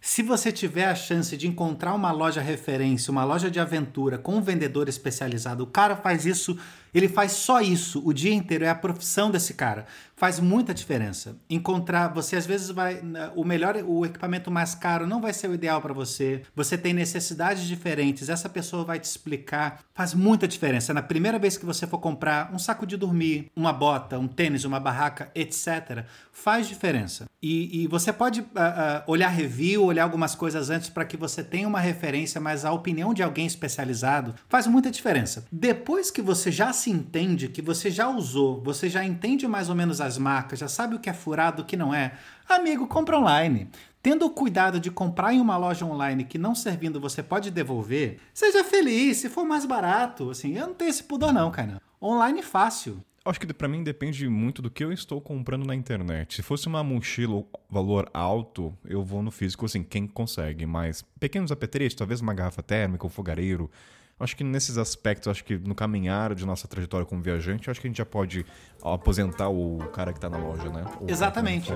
se você tiver a chance de encontrar uma loja referência, uma loja de aventura com um vendedor especializado, o cara faz isso, ele faz só isso o dia inteiro, é a profissão desse cara. Faz muita diferença. Encontrar, você às vezes vai, o melhor, o equipamento mais caro não vai ser o ideal para você. Você tem necessidades diferentes, essa pessoa vai te explicar. Faz muita diferença. Na primeira vez que você for comprar um saco de dormir, uma bota, um tênis, uma barraca, etc., faz diferença. E, e você pode uh, uh, olhar review, olhar algumas coisas antes para que você tenha uma referência, mas a opinião de alguém especializado faz muita diferença. Depois que você já entende, que você já usou, você já entende mais ou menos as marcas, já sabe o que é furado, o que não é, amigo, compra online. Tendo o cuidado de comprar em uma loja online que não servindo você pode devolver, seja feliz, se for mais barato. Assim, eu não tenho esse pudor não, cara. Online fácil. Acho que para mim depende muito do que eu estou comprando na internet. Se fosse uma mochila valor alto, eu vou no físico, assim, quem consegue. Mas pequenos apetrechos, talvez uma garrafa térmica, um fogareiro. Acho que nesses aspectos, acho que no caminhar de nossa trajetória como viajante, acho que a gente já pode aposentar o cara que está na loja, né? Ou Exatamente.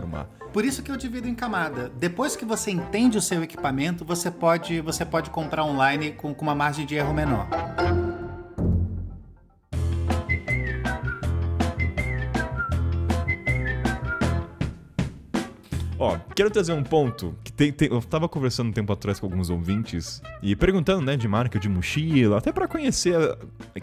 Por isso que eu divido em camada. Depois que você entende o seu equipamento, você pode, você pode comprar online com, com uma margem de erro menor. Ó, quero trazer um ponto que tem, tem- eu tava conversando um tempo atrás com alguns ouvintes e perguntando, né, de marca de mochila, até pra conhecer a-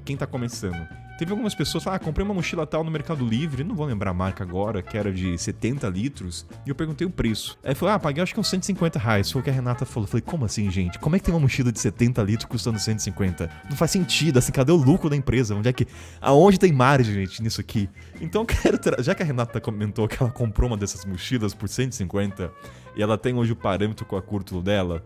quem tá começando. Teve algumas pessoas que ah, comprei uma mochila tal no Mercado Livre, não vou lembrar a marca agora, que era de 70 litros, e eu perguntei o preço. Aí falou, ah, paguei acho que uns 150 reais, foi o que a Renata falou. Eu falei, como assim, gente? Como é que tem uma mochila de 70 litros custando 150? Não faz sentido, assim, cadê o lucro da empresa? Onde é que... Aonde tem margem, gente, nisso aqui? Então eu quero... Tra... Já que a Renata comentou que ela comprou uma dessas mochilas por 150 e ela tem hoje o parâmetro com a curto dela,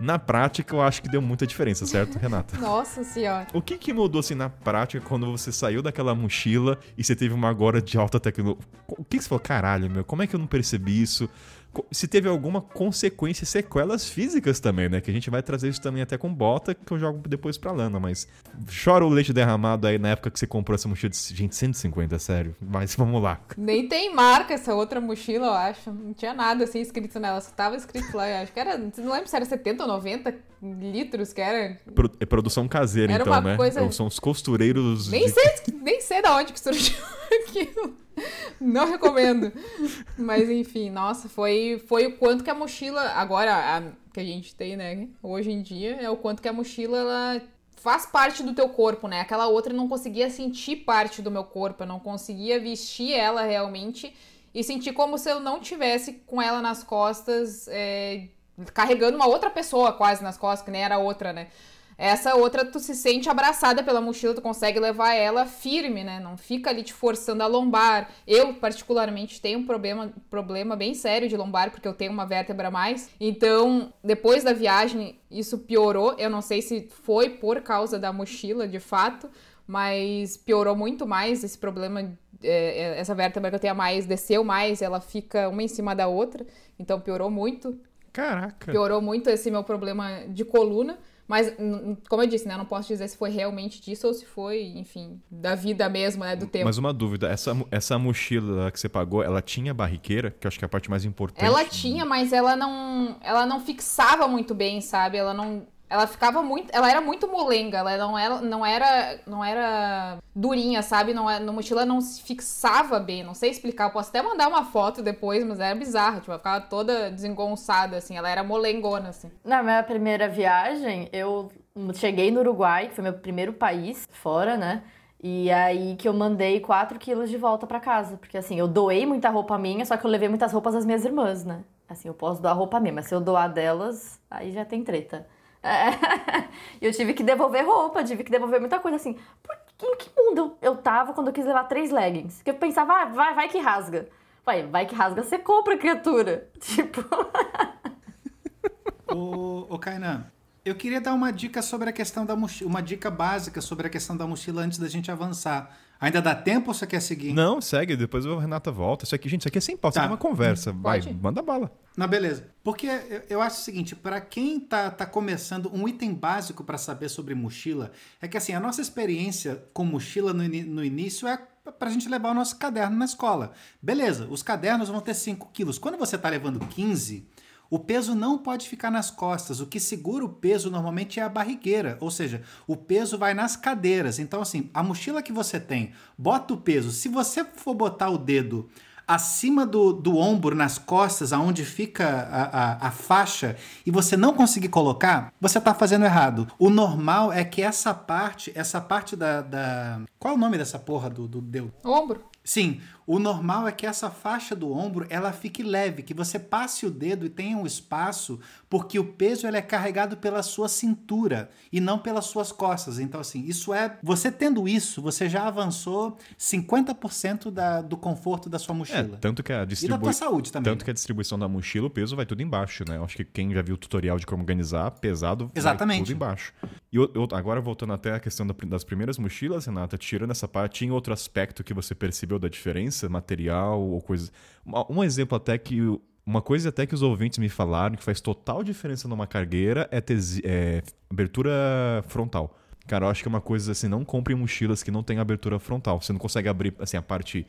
na prática eu acho que deu muita diferença, certo, Renata? Nossa senhora. O que, que mudou assim na prática quando você saiu daquela mochila e você teve uma agora de alta tecnologia? O que, que você falou? Caralho, meu, como é que eu não percebi isso? Se teve alguma consequência, sequelas físicas também, né? Que a gente vai trazer isso também até com bota, que eu jogo depois pra Lana, mas chora o leite derramado aí na época que você comprou essa mochila de gente 150, sério. Mas vamos lá. Nem tem marca essa outra mochila, eu acho. Não tinha nada assim escrito nela, só tava escrito lá. Eu acho que era. Não lembro se era 70 ou 90 litros que era. Pro- é produção caseira, Era então, né? coisa- São os costureiros. Nem de- sei, nem sei da onde que surgiu aquilo. Não recomendo. Mas enfim, nossa, foi, foi o quanto que a mochila, agora a, que a gente tem, né, hoje em dia, é o quanto que a mochila ela faz parte do teu corpo, né? Aquela outra eu não conseguia sentir parte do meu corpo, eu não conseguia vestir ela realmente e sentir como se eu não tivesse com ela nas costas, é, carregando uma outra pessoa quase nas costas, que nem era outra, né? Essa outra, tu se sente abraçada pela mochila, tu consegue levar ela firme, né? Não fica ali te forçando a lombar. Eu, particularmente, tenho um problema, problema bem sério de lombar, porque eu tenho uma vértebra a mais. Então, depois da viagem, isso piorou. Eu não sei se foi por causa da mochila, de fato, mas piorou muito mais esse problema. é, é, essa vértebra que eu tenho a mais desceu mais, ela fica uma em cima da outra. Então, piorou muito Caraca. piorou muito esse meu problema de coluna. Mas, como eu disse, né? Eu não posso dizer se foi realmente disso ou se foi, enfim, da vida mesmo, né? Do tempo. Mas uma dúvida, essa, essa mochila que você pagou, ela tinha barriqueira? Que eu acho que é a parte mais importante. Ela tinha, mas ela não, ela não fixava muito bem, sabe? Ela não, ela ficava muito. Ela era muito molenga, ela não era, não era, não era durinha, sabe? Não, é- no mochila não se fixava bem. Não sei explicar. Eu posso até mandar uma foto depois, mas era bizarra. Tipo, ela ficava toda desengonçada, assim. Ela era molengona, assim. Na minha primeira viagem, eu cheguei no Uruguai, que foi meu primeiro país fora, né? E aí que eu mandei 4 quilos de volta pra casa. Porque assim, eu doei muita roupa minha, só que eu levei muitas roupas das minhas irmãs, né? Assim, eu posso doar roupa minha, mas se eu doar delas, aí já tem treta. É. Eu tive que devolver roupa, tive que devolver muita coisa assim. Por que, em que mundo eu tava quando eu quis levar três leggings? Porque eu pensava, ah, vai, vai que rasga. Vai, vai que rasga, você compra, criatura. Tipo. Ô, ô Kainan, eu queria dar uma dica sobre a questão da mochila, uma dica básica sobre a questão da mochila antes da gente avançar. Ainda dá tempo ou você quer seguir? Não, segue, depois a Renata volta. Isso aqui, gente, isso aqui é sem pauta, Tá. é uma conversa. Vai, Pode? manda bala. Não, beleza. Porque eu, acho o seguinte, para quem tá, tá começando, um item básico para saber sobre mochila é que assim, a nossa experiência com mochila no, no início é pra gente levar o nosso caderno na escola. Beleza, os cadernos vão ter 5 quilos. Quando você tá levando 15, o peso não pode ficar nas costas. O que segura o peso normalmente é a barrigueira, ou seja, o peso vai nas cadeiras. Então, assim, a mochila que você tem, bota o peso. Se você for botar o dedo acima do, do ombro, nas costas, aonde fica a, a, a faixa, e você não conseguir colocar, você tá fazendo errado. O normal é que essa parte, essa parte da. da... Qual é o nome dessa porra do, do dedo? Ombro. Sim, o normal é que essa faixa do ombro ela fique leve, que você passe o dedo e tenha um espaço, porque o peso ele é carregado pela sua cintura e não pelas suas costas. Então, assim, isso é. Você tendo isso, você já avançou 50% da, do conforto da sua É, mochila. tanto que a e da distribuição. tua saúde também. Tanto que a distribuição da mochila, o peso vai tudo embaixo, né? Eu acho que quem já viu o tutorial de como organizar, pesado, vai Exatamente. tudo embaixo. E eu- eu- agora, voltando até a questão da- das primeiras mochilas, Renata, tirando essa parte, tinha outro aspecto que você percebeu da diferença, material ou coisas. uma- Um exemplo até que. Uma coisa até que os ouvintes me falaram que faz total diferença numa cargueira é, ter, zi- é abertura frontal. Cara, eu acho que é uma coisa assim, não compre mochilas que não tem abertura frontal. Você não consegue abrir, assim, a parte...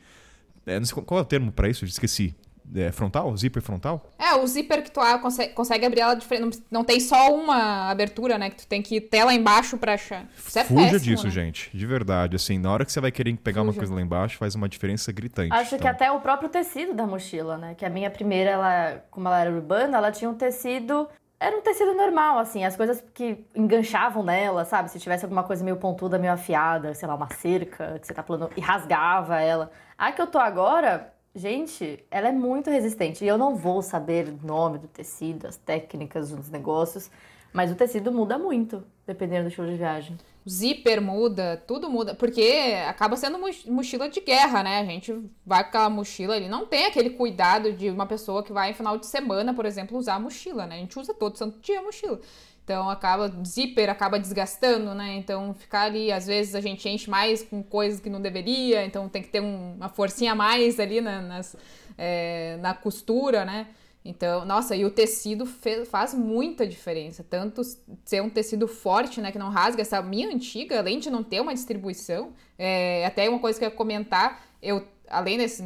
é, sei qual é o termo pra isso, esqueci. É, frontal? Zíper frontal? É, o zíper que tu abre, consegue, consegue abrir ela diferente. Não, não tem só uma abertura, né? Que tu tem que ter lá embaixo pra achar. Isso é Fuja péssimo, disso, né? gente. De verdade. Assim, na hora que você vai querer pegar uma Fuja. coisa lá embaixo, faz uma diferença gritante. Acho que Então, até o próprio tecido da mochila, né? Que a minha primeira, ela, como ela era urbana, ela tinha um tecido. Era um tecido normal, assim, as coisas que enganchavam nela, sabe? Se tivesse alguma coisa meio pontuda, meio afiada, sei lá, uma cerca que você tá pulando e rasgava ela. A que eu tô agora, gente, ela é muito resistente. E eu não vou saber o nome do tecido, as técnicas dos negócios, mas o tecido muda muito, dependendo do estilo de viagem. O zíper muda, tudo muda. Porque acaba sendo moch- mochila de guerra, né? A gente vai com aquela mochila ali. Não tem aquele cuidado de uma pessoa que vai em final de semana, por exemplo, usar a mochila, né? A gente usa todo santo dia a mochila. Então acaba, zíper acaba desgastando, né? Então ficar ali, às vezes a gente enche mais com coisas que não deveria, então tem que ter um- uma forcinha a mais ali na, nas, é, na costura, né? Então, nossa, e o tecido fe- faz muita diferença. Tanto ser um tecido forte, né, que não rasga. Essa minha antiga, além de não ter uma distribuição, é, até uma coisa que eu ia comentar, eu, além desse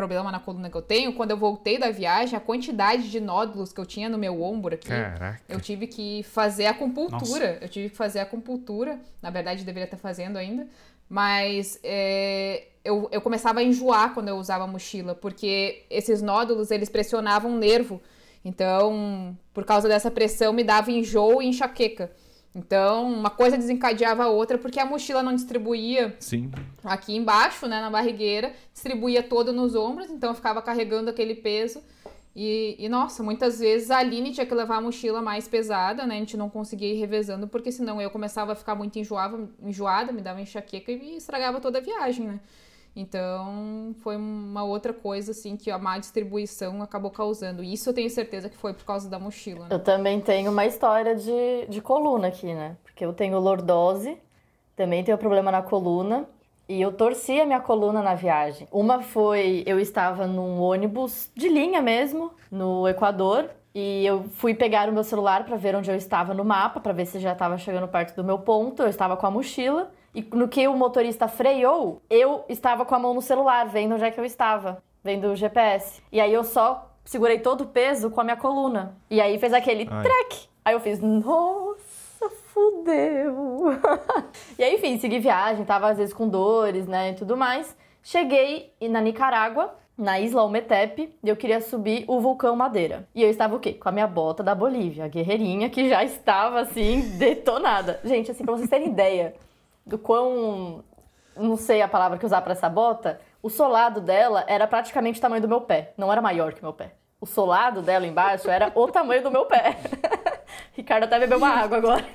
problema na coluna que eu tenho, quando eu voltei da viagem, a quantidade de nódulos que eu tinha no meu ombro aqui, Caraca. eu tive que fazer acupuntura. Eu tive que fazer acupuntura. Na verdade, deveria estar fazendo ainda. Mas é, eu, eu começava a enjoar quando eu usava a mochila, porque esses nódulos, eles pressionavam o nervo. Então, por causa dessa pressão, me dava enjoo e enxaqueca. Então, uma coisa desencadeava a outra, porque a mochila não distribuía Sim. aqui embaixo, né, na barrigueira, distribuía todo nos ombros, então eu ficava carregando aquele peso. E, e, nossa, muitas vezes a Aline tinha que levar a mochila mais pesada, né? A gente não conseguia ir revezando, porque senão eu começava a ficar muito enjoava, enjoada, me dava enxaqueca e estragava toda a viagem, né? Então, foi uma outra coisa, assim, que a má distribuição acabou causando. E isso eu tenho certeza que foi por causa da mochila, né? Eu também tenho uma história de, de coluna aqui, né? Porque eu tenho lordose, também tenho problema na coluna. E eu torci a minha coluna na viagem. Uma foi, eu estava num ônibus de linha mesmo, no Equador. E eu fui pegar o meu celular para ver onde eu estava no mapa, para ver se já estava chegando perto do meu ponto. Eu estava com a mochila. E no que o motorista freou, eu estava com a mão no celular, vendo onde é que eu estava, vendo o GPS. E aí eu só segurei todo o peso com a minha coluna. E aí fez aquele Ai. trek. Aí eu fiz, nossa, fudeu. e aí, enfim, segui viagem, tava às vezes com dores, né, e tudo mais. Cheguei na Nicarágua, na Isla Ometepe, e eu queria subir o vulcão Madeira. E eu estava o quê? Com a minha bota da Bolívia, a guerreirinha que já estava assim detonada. Gente, assim, para vocês terem ideia do quão não sei a palavra que usar para essa bota, o solado dela era praticamente o tamanho do meu pé, não era maior que meu pé. O solado dela embaixo era o tamanho do meu pé. Ricardo até bebeu uma água agora.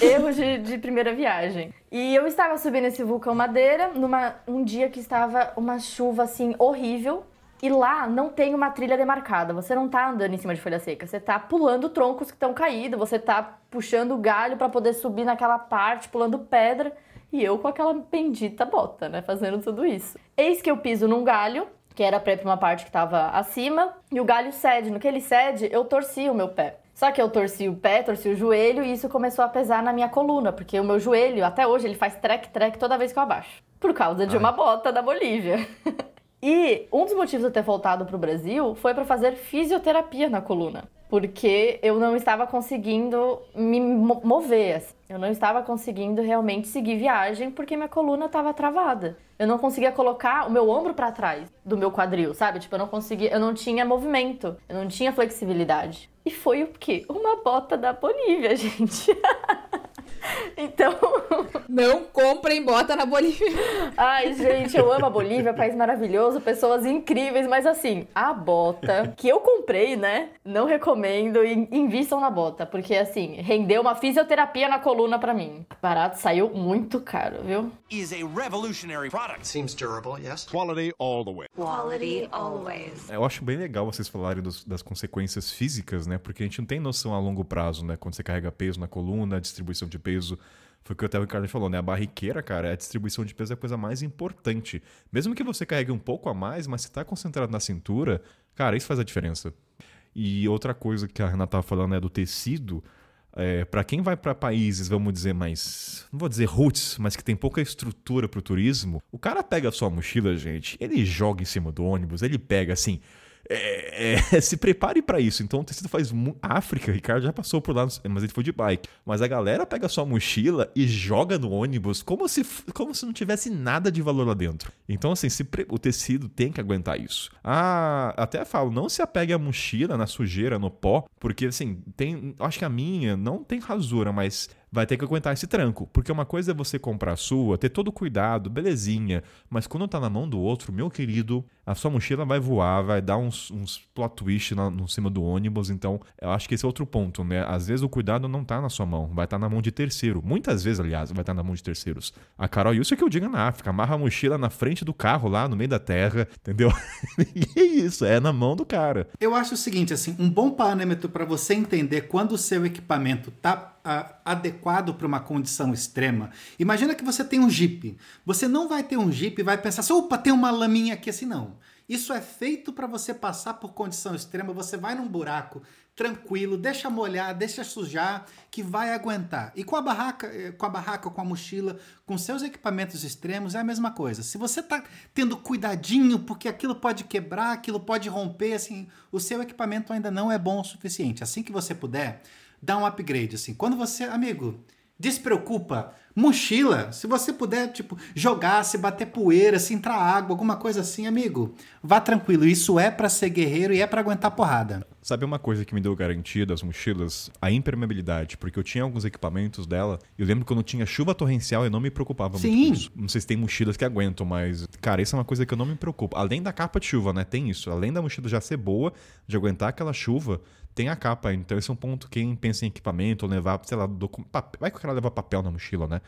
Erros de, de, primeira viagem. E eu estava subindo esse vulcão Madeira numa um dia que estava uma chuva assim horrível. E lá não tem uma trilha demarcada. Você não tá andando em cima de folha seca. Você tá pulando troncos que estão caídos. Você tá puxando galho para poder subir naquela parte, pulando pedra. E eu com aquela bendita bota, né? Fazendo tudo isso. Eis que eu piso num galho, que era pra ir pra uma parte que tava acima. E o galho cede. No que ele cede, eu torci o meu pé. Só que eu torci o pé, torci o joelho e isso começou a pesar na minha coluna, porque o meu joelho, até hoje, ele faz trek-trek toda vez que eu abaixo. Por causa de Ai. uma bota da Bolívia. E um dos motivos de eu ter voltado para o Brasil foi para fazer fisioterapia na coluna, porque eu não estava conseguindo me mover. Assim. Eu não estava conseguindo realmente seguir viagem porque minha coluna estava travada. Eu não conseguia colocar o meu ombro para trás do meu quadril, sabe? Tipo, eu não conseguia, eu não tinha movimento, eu não tinha flexibilidade. E foi o quê? Uma bota da Bolívia, gente. Então. Não comprem bota na Bolívia. Ai, gente, eu amo a Bolívia, país maravilhoso, pessoas incríveis, mas assim, a bota que eu comprei, né? Não recomendo invistam na bota, porque assim, rendeu uma fisioterapia na coluna para mim. Barato saiu muito caro, viu? Is a revolutionary product. Seems durable, yes. Quality all the way. Quality always. Eu acho bem legal vocês falarem dos, das consequências físicas, né? Porque a gente não tem noção a longo prazo, né? Quando você carrega peso na coluna, distribuição de peso peso. Foi o que até o Ricardo falou, né? A barriqueira, cara, a distribuição de peso é a coisa mais importante. Mesmo que você carregue um pouco a mais, mas se está concentrado na cintura, cara, isso faz a diferença. E outra coisa que a Renata estava falando é do tecido. É, para quem vai para países, vamos dizer, mais. Não vou dizer roots, mas que tem pouca estrutura para o turismo, o cara pega a sua mochila, gente, ele joga em cima do ônibus, ele pega assim é, é, se prepare para isso. Então o tecido faz. África, Ricardo já passou por lá, mas ele foi de bike. Mas a galera pega sua mochila e joga no ônibus como se, como se não tivesse nada de valor lá dentro. Então, assim, pre... o tecido tem que aguentar isso. Ah, até falo, não se apegue à mochila, na sujeira, no pó, porque assim, tem. Acho que a minha não tem rasura, mas vai ter que aguentar esse tranco. Porque uma coisa é você comprar a sua, ter todo o cuidado, belezinha. Mas quando tá na mão do outro, meu querido, a sua mochila vai voar, vai dar uns, uns plot twist na, no cima do ônibus. Então, eu acho que esse é outro ponto, né? Às vezes o cuidado não tá na sua mão, vai estar tá na mão de terceiro. Muitas vezes, aliás, vai estar tá na mão de terceiros. A Carol, isso é que eu digo na África. Amarra a mochila na frente do carro lá, no meio da terra, entendeu? e é isso, é na mão do cara. Eu acho o seguinte, assim, um bom parâmetro para você entender quando o seu equipamento tá adequado para uma condição extrema. Imagina que você tem um Jeep. Você não vai ter um Jeep e vai pensar assim, opa, tem uma laminha aqui assim, não. Isso é feito para você passar por condição extrema. Você vai num buraco tranquilo, deixa molhar, deixa sujar, que vai aguentar. E com a barraca, eh, com a barraca, com a mochila, com seus equipamentos extremos é a mesma coisa. Se você está tendo cuidadinho, porque aquilo pode quebrar, aquilo pode romper, assim, o seu equipamento ainda não é bom o suficiente. Assim que você puder, dá um upgrade, assim. Quando você, amigo, despreocupa, mochila, se você puder, tipo, jogar, se bater poeira, se entrar água, alguma coisa assim, amigo, vá tranquilo. Isso é para ser guerreiro e é para aguentar porrada. Sabe uma coisa que me deu garantia das mochilas? A impermeabilidade, porque eu tinha alguns equipamentos dela. Eu lembro que quando tinha chuva torrencial eu não me preocupava Sim. muito com isso. Não sei se tem mochilas que aguentam, mas, cara, isso é uma coisa que eu não me preocupo. Além da capa de chuva, né? Tem isso. Além da mochila já ser boa, de aguentar aquela chuva, tem a capa. Então esse é um ponto quem pensa em equipamento, levar, sei lá, docu... vai que o cara levar papel na mochila, né?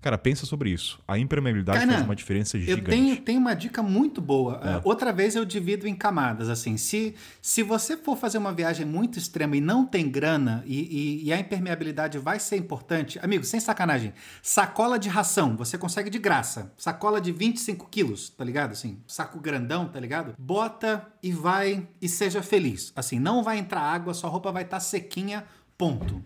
Cara, pensa sobre isso. A impermeabilidade faz uma diferença gigante. Eu tenho, tenho uma dica muito boa. É. Uh, outra vez eu divido em camadas. Assim, se, se você for fazer uma viagem muito extrema e não tem grana e, e, e, a impermeabilidade vai ser importante, amigo, sem sacanagem, sacola de ração você consegue de graça. Sacola de 25 quilos, tá ligado? Assim, saco grandão, tá ligado? Bota e vai e seja feliz. Assim, não vai entrar água, sua roupa vai estar tá sequinha, ponto.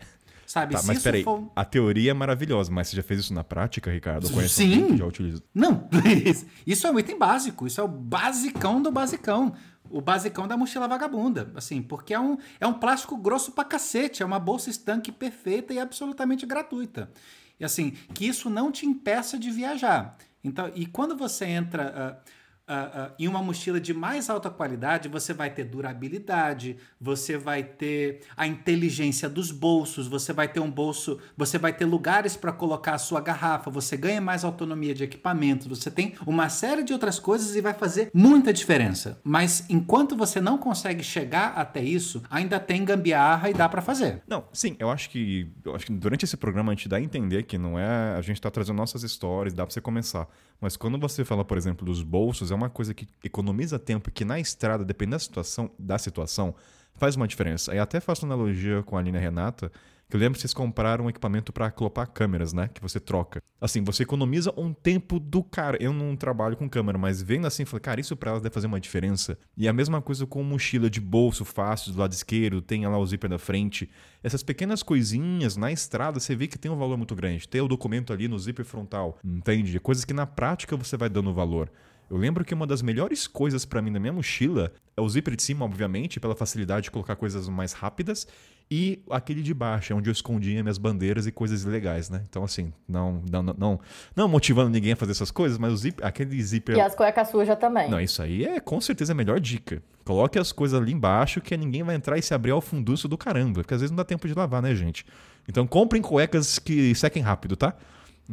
Sabe? Tá, Se mas isso peraí, for- a teoria é maravilhosa, mas você já fez isso na prática, Ricardo? Eu conheço Sim. já utiliza. Não, isso é um item básico. Isso é o basicão do basicão. O basicão da mochila vagabunda. Assim, porque é um, é um plástico grosso pra cacete. É uma bolsa estanque perfeita e absolutamente gratuita. E assim, que isso não te impeça de viajar. Então, e quando você entra. ah, ah, em uma mochila de mais alta qualidade, você vai ter durabilidade, você vai ter a inteligência dos bolsos, você vai ter um bolso, você vai ter lugares para colocar a sua garrafa, você ganha mais autonomia de equipamentos, você tem uma série de outras coisas e vai fazer muita diferença. Mas enquanto você não consegue chegar até isso, ainda tem gambiarra e dá para fazer. Não, sim, eu acho que eu acho que durante esse programa a gente dá a entender que não é a gente tá trazendo nossas histórias, dá pra você começar. Mas quando você fala, por exemplo, dos bolsos, é uma coisa que economiza tempo e que na estrada, dependendo da situação, da situação, faz uma diferença. Aí até faço analogia com a Aline e a Renata, que eu lembro que vocês compraram um equipamento para aclopar câmeras, né? Que você troca. Assim, você economiza um tempo do cara. Eu não trabalho com câmera, mas vendo assim, falei, cara, isso pra elas deve fazer uma diferença. E a mesma coisa com mochila de bolso fácil do lado esquerdo, tem lá o zíper da frente. Essas pequenas coisinhas na estrada, você vê que tem um valor muito grande. Ter o documento ali no zíper frontal, entende? Coisas que na prática você vai dando valor. Eu lembro que uma das melhores coisas pra mim na minha mochila é o zíper de cima, obviamente, pela facilidade de colocar coisas mais rápidas, e aquele de baixo, é onde eu escondia minhas bandeiras e coisas ilegais, né? Então, assim, não, não, não, não, não motivando ninguém a fazer essas coisas, mas o zíper, aquele zíper. E as cuecas sujas também. Não, isso aí é com certeza a melhor dica. Coloque as coisas ali embaixo que ninguém vai entrar e se abrir ao funduço do caramba, porque às vezes não dá tempo de lavar, né, gente? Então comprem cuecas que sequem rápido, tá?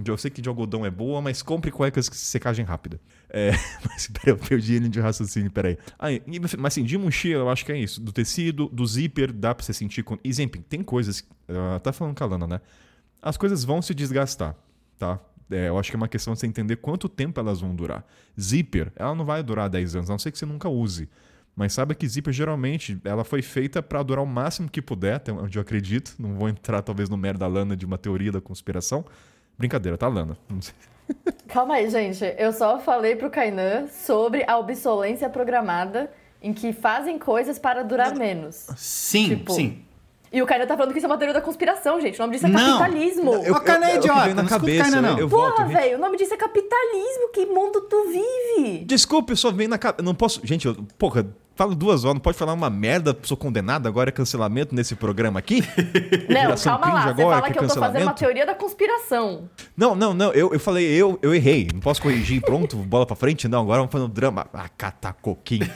Eu sei que de algodão é boa, mas compre cuecas que secagem rápida. É, mas peraí, eu perdi ele de raciocínio, peraí. Ah, e- mas assim, de mochila eu acho que é isso. Do tecido, do zíper, dá pra você sentir. Com... E sempre, tem coisas. Uh, tá falando Lana, né? As coisas vão se desgastar, tá? É, eu acho que é uma questão de você entender quanto tempo elas vão durar. Zíper, ela não vai durar 10 anos, a não ser que você nunca use. Mas saiba que zíper geralmente ela foi feita pra durar o máximo que puder, onde eu acredito. Não vou entrar talvez no merda da Lana de uma teoria da conspiração. Brincadeira, tá, Lana? Não sei. Calma aí, gente. Eu só falei pro Kainan sobre a obsolência programada em que fazem coisas para durar menos. Sim, Tipo, sim. E o Kainan tá falando que isso é uma teoria da conspiração, gente. O nome disso é Não. capitalismo. Eu- Ô, Kainan é o idiota, veio na não escuta o cabeça, Kainan, não. eu, eu. Porra, velho, o nome disso é capitalismo. Que mundo tu vive? Desculpe, eu só vem na cabeça. Não posso. Gente, eu, porra, falo duas horas, não pode falar uma merda, sou condenado, agora é cancelamento nesse programa aqui? Não, Geração calma lá. cringe Você agora, fala que que eu tô fazendo uma teoria da conspiração. Não, não, não, eu, eu falei, eu, eu errei. Não posso corrigir, pronto, bola pra frente? Não, agora vamos fazer um drama. Ah, catacoquinho.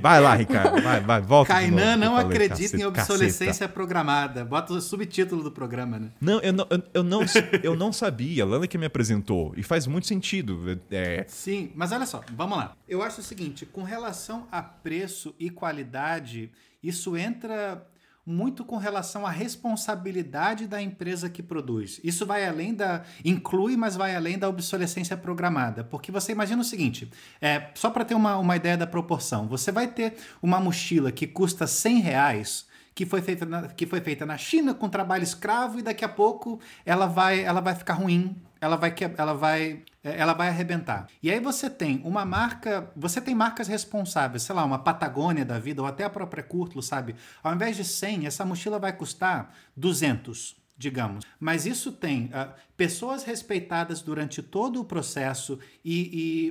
Vai lá, Ricardo, vai, vai, volta. Kainan não falei, acredita em caceta, obsolescência caceta. programada. Bota o subtítulo do programa, né? Não, eu não, eu, eu não, eu não sabia. A Lana que me apresentou. E faz muito sentido. É, Sim, mas olha só, vamos lá. Eu acho o seguinte, com relação a preço e qualidade, isso entra muito com relação à responsabilidade da empresa que produz. Isso vai além da. inclui, mas vai além da obsolescência programada. Porque você imagina o seguinte: é, só para ter uma, uma ideia da proporção, você vai ter uma mochila que custa 100 reais que foi feita na, que foi feita na China com trabalho escravo e daqui a pouco ela vai ela vai ficar ruim ela vai que- ela vai é, ela vai arrebentar. E aí você tem uma marca você tem marcas responsáveis sei lá uma Patagônia da vida ou até a própria Curtlo sabe? Ao invés de 100 essa mochila vai custar 200 digamos. Mas isso tem ah, pessoas respeitadas durante todo o processo e,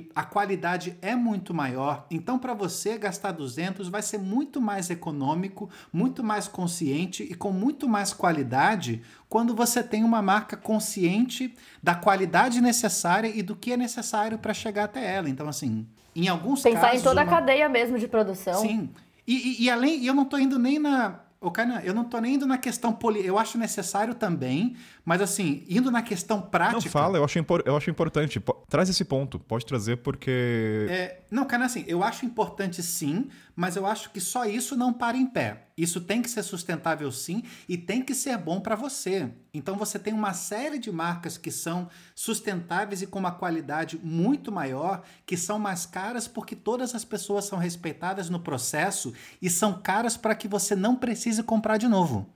e a qualidade é muito maior. Então, para você gastar 200 vai ser muito mais econômico, muito mais consciente e com muito mais qualidade quando você tem uma marca consciente da qualidade necessária e do que é necessário para chegar até ela. Então, assim, em alguns Pensar casos. em toda a uma- cadeia mesmo de produção. Sim. E, e- e além, eu não tô indo nem na. Ô, Kainan, eu não tô nem indo na questão poli. Eu acho necessário também, mas assim, indo na questão prática. Não, fala, eu acho, impor- eu acho importante. Po- Traz esse ponto, pode trazer porque. É, não, Kainan, assim, eu acho importante sim, mas eu acho que só isso não para em pé. Isso tem que ser sustentável sim e tem que ser bom para você. Então você tem uma série de marcas que são sustentáveis e com uma qualidade muito maior, que são mais caras porque todas as pessoas são respeitadas no processo e são caras para que você não precise comprar de novo.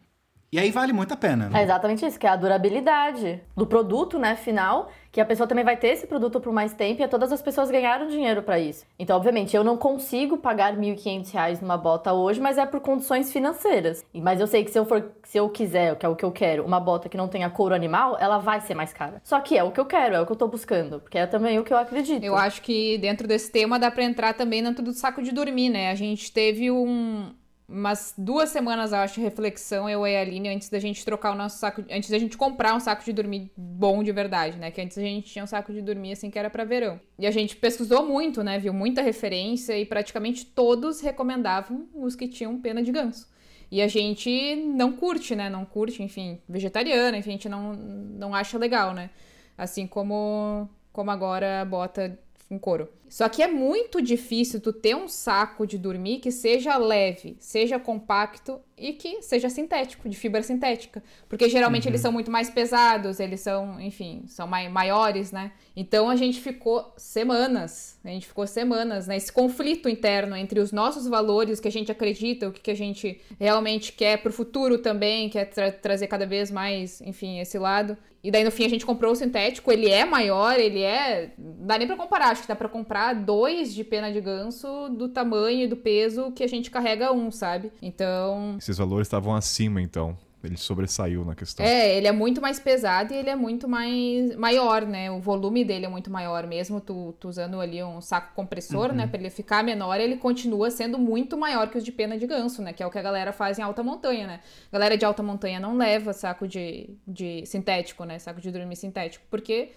E aí vale muito a pena. É Né? exatamente isso, que é a durabilidade do produto, né, final, que a pessoa também vai ter esse produto por mais tempo e todas as pessoas ganharam dinheiro para isso. Então, obviamente, eu não consigo pagar 1.500 reais numa bota hoje, mas é por condições financeiras. E- Mas eu sei que se eu for, se eu quiser, que é o que eu quero, uma bota que não tenha couro animal, ela vai ser mais cara. Só que é o que eu quero, é o que eu tô buscando, porque é também o que eu acredito. Eu acho que dentro desse tema dá pra entrar também dentro do saco de dormir, né? A gente teve um, umas duas semanas, eu acho, reflexão, eu e a Aline, antes da gente trocar o nosso saco, antes da gente comprar um saco de dormir bom de verdade, né? Que antes a gente tinha um saco de dormir assim que era pra verão. E a gente pesquisou muito, né? Viu muita referência e praticamente todos recomendavam os que tinham pena de ganso. E a gente não curte, né? Não curte, enfim, vegetariana, enfim, a gente não, não acha legal, né? Assim como, como agora bota com couro. Só que é muito difícil tu ter um saco de dormir que seja leve, seja compacto e que seja sintético, de fibra sintética. Porque geralmente eles são muito mais pesados, eles são, enfim, são mai maiores, né? Então a gente ficou semanas, a gente ficou semanas nesse conflito interno entre os nossos valores, o que a gente acredita, o que a gente realmente quer pro futuro também, quer tra trazer cada vez mais, enfim, esse lado. E daí no fim a gente comprou o sintético, ele é maior, ele é. Dá nem pra comparar, acho que dá pra comprar dois de pena de ganso do tamanho e do peso que a gente carrega um, sabe? Então. Esses valores estavam acima, então. Ele sobressaiu na questão. É, ele é muito mais pesado e ele é muito mais maior, né? O volume dele é muito maior, mesmo tu, tu usando ali um saco compressor, né? Pra ele ficar menor, ele continua sendo muito maior que os de pena de ganso, né? Que é o que a galera faz em alta montanha, né? A galera de alta montanha não leva saco de, de sintético, né? Saco de dormir sintético, porque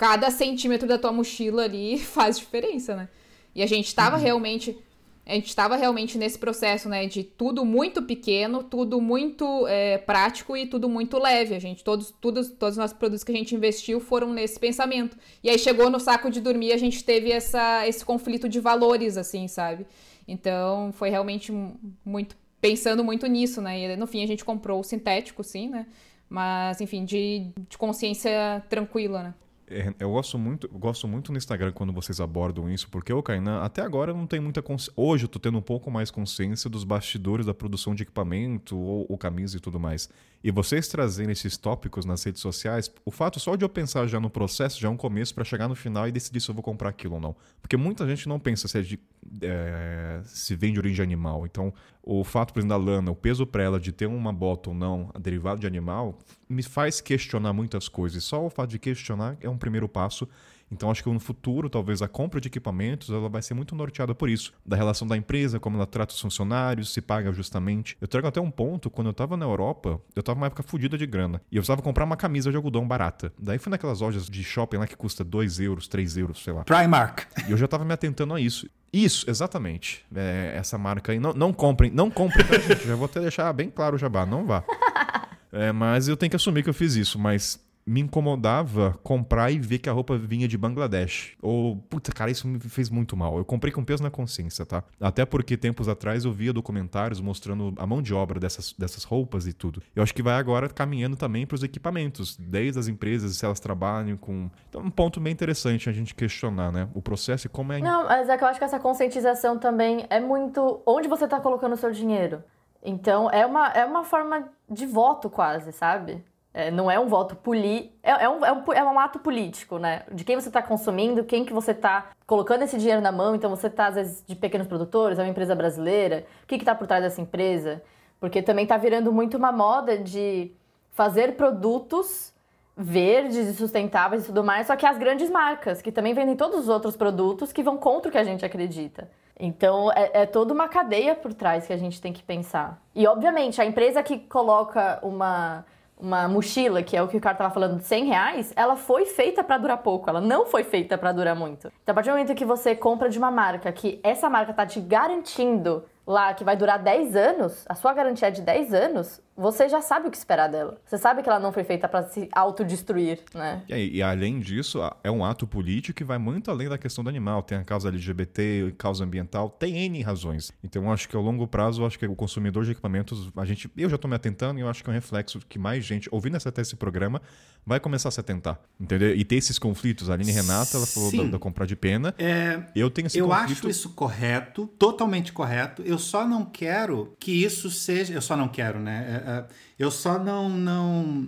cada centímetro da tua mochila ali faz diferença, né? E a gente tava realmente. A gente estava realmente nesse processo, né, de tudo muito pequeno, tudo muito é, prático e tudo muito leve. A gente, todos, todos, todos os nossos produtos que a gente investiu foram nesse pensamento. E aí chegou no saco de dormir, a gente teve essa, esse conflito de valores, assim, sabe? Então foi realmente muito pensando muito nisso, né? E no fim a gente comprou o sintético, sim, né? Mas, enfim, de, de consciência tranquila, né? É, Eu gosto muito, gosto muito no Instagram quando vocês abordam isso, porque o Kainan, até agora eu não tenho muita consciência. Hoje eu tô tendo um pouco mais consciência dos bastidores da produção de equipamento, ou, ou camisa e tudo mais. E vocês trazendo esses tópicos nas redes sociais, o fato só de eu pensar já no processo já é um começo pra chegar no final e decidir se eu vou comprar aquilo ou não. Porque muita gente não pensa se, é de, é, se vem de origem animal. Então, o fato, por exemplo, da lana, o peso pra ela de ter uma bota ou não derivado de animal, me faz questionar muitas coisas. Só o fato de questionar é um primeiro passo. Então acho que no futuro, talvez a compra de equipamentos, ela vai ser muito norteada por isso, da relação da empresa, como ela trata os funcionários, se paga justamente. Eu trago até um ponto, quando eu tava na Europa, eu tava numa época fodida de grana, e eu precisava comprar uma camisa de algodão barata. Daí fui naquelas lojas de shopping lá que custa 2 euros, 3 euros, sei lá. Primark. E eu já tava me atentando a isso. Isso, exatamente. É, essa marca aí. Não, não comprem, não comprem, tá, gente? Já vou até deixar bem claro o jabá, não vá. É, mas eu tenho que assumir que eu fiz isso, mas me incomodava comprar e ver que a roupa vinha de Bangladesh. Ou, puta, cara, isso me fez muito mal. Eu comprei com peso na consciência, tá? Até porque tempos atrás eu via documentários mostrando a mão de obra dessas, dessas roupas e tudo. Eu acho que vai agora caminhando também para os equipamentos, desde as empresas, se elas trabalham com. Então, um ponto bem interessante a gente questionar, né? O processo e como é. Não, mas é que eu acho que essa conscientização também é muito onde você tá colocando o seu dinheiro. Então, é uma, é uma forma de voto quase, sabe? É, não é um voto político, é, é, um, é, um, é um ato político, né? De quem você está consumindo, quem que você está colocando esse dinheiro na mão. Então, você está, às vezes, de pequenos produtores, é uma empresa brasileira. O que está por trás dessa empresa? Porque também está virando muito uma moda de fazer produtos verdes e sustentáveis e tudo mais, só que as grandes marcas, que também vendem todos os outros produtos que vão contra o que a gente acredita. Então, é, é, toda uma cadeia por trás que a gente tem que pensar. E, obviamente, a empresa que coloca uma, uma mochila, que é o que o cara tava falando, de 100 reais, ela foi feita para durar pouco, ela não foi feita para durar muito. Então, a partir do momento que você compra de uma marca, que essa marca tá te garantindo lá que vai durar 10 anos, a sua garantia é de 10 anos, você já sabe o que esperar dela. Você sabe que ela não foi feita para se autodestruir, né? E, e, além disso, é um ato político que vai muito além da questão do animal. Tem a causa LGBT, causa ambiental, tem N razões. Então, eu acho que ao longo prazo, eu acho que o consumidor de equipamentos, a gente, eu já estou me atentando e eu acho que é um reflexo que mais gente, ouvindo até esse programa, vai começar a se atentar. Entendeu? E ter esses conflitos. A Aline Renata, ela falou da, da, comprar de pena. É, eu tenho esse Eu conflito... acho isso correto, totalmente correto. Eu só não quero que isso seja. Eu só não quero, né? é, eu só não, não.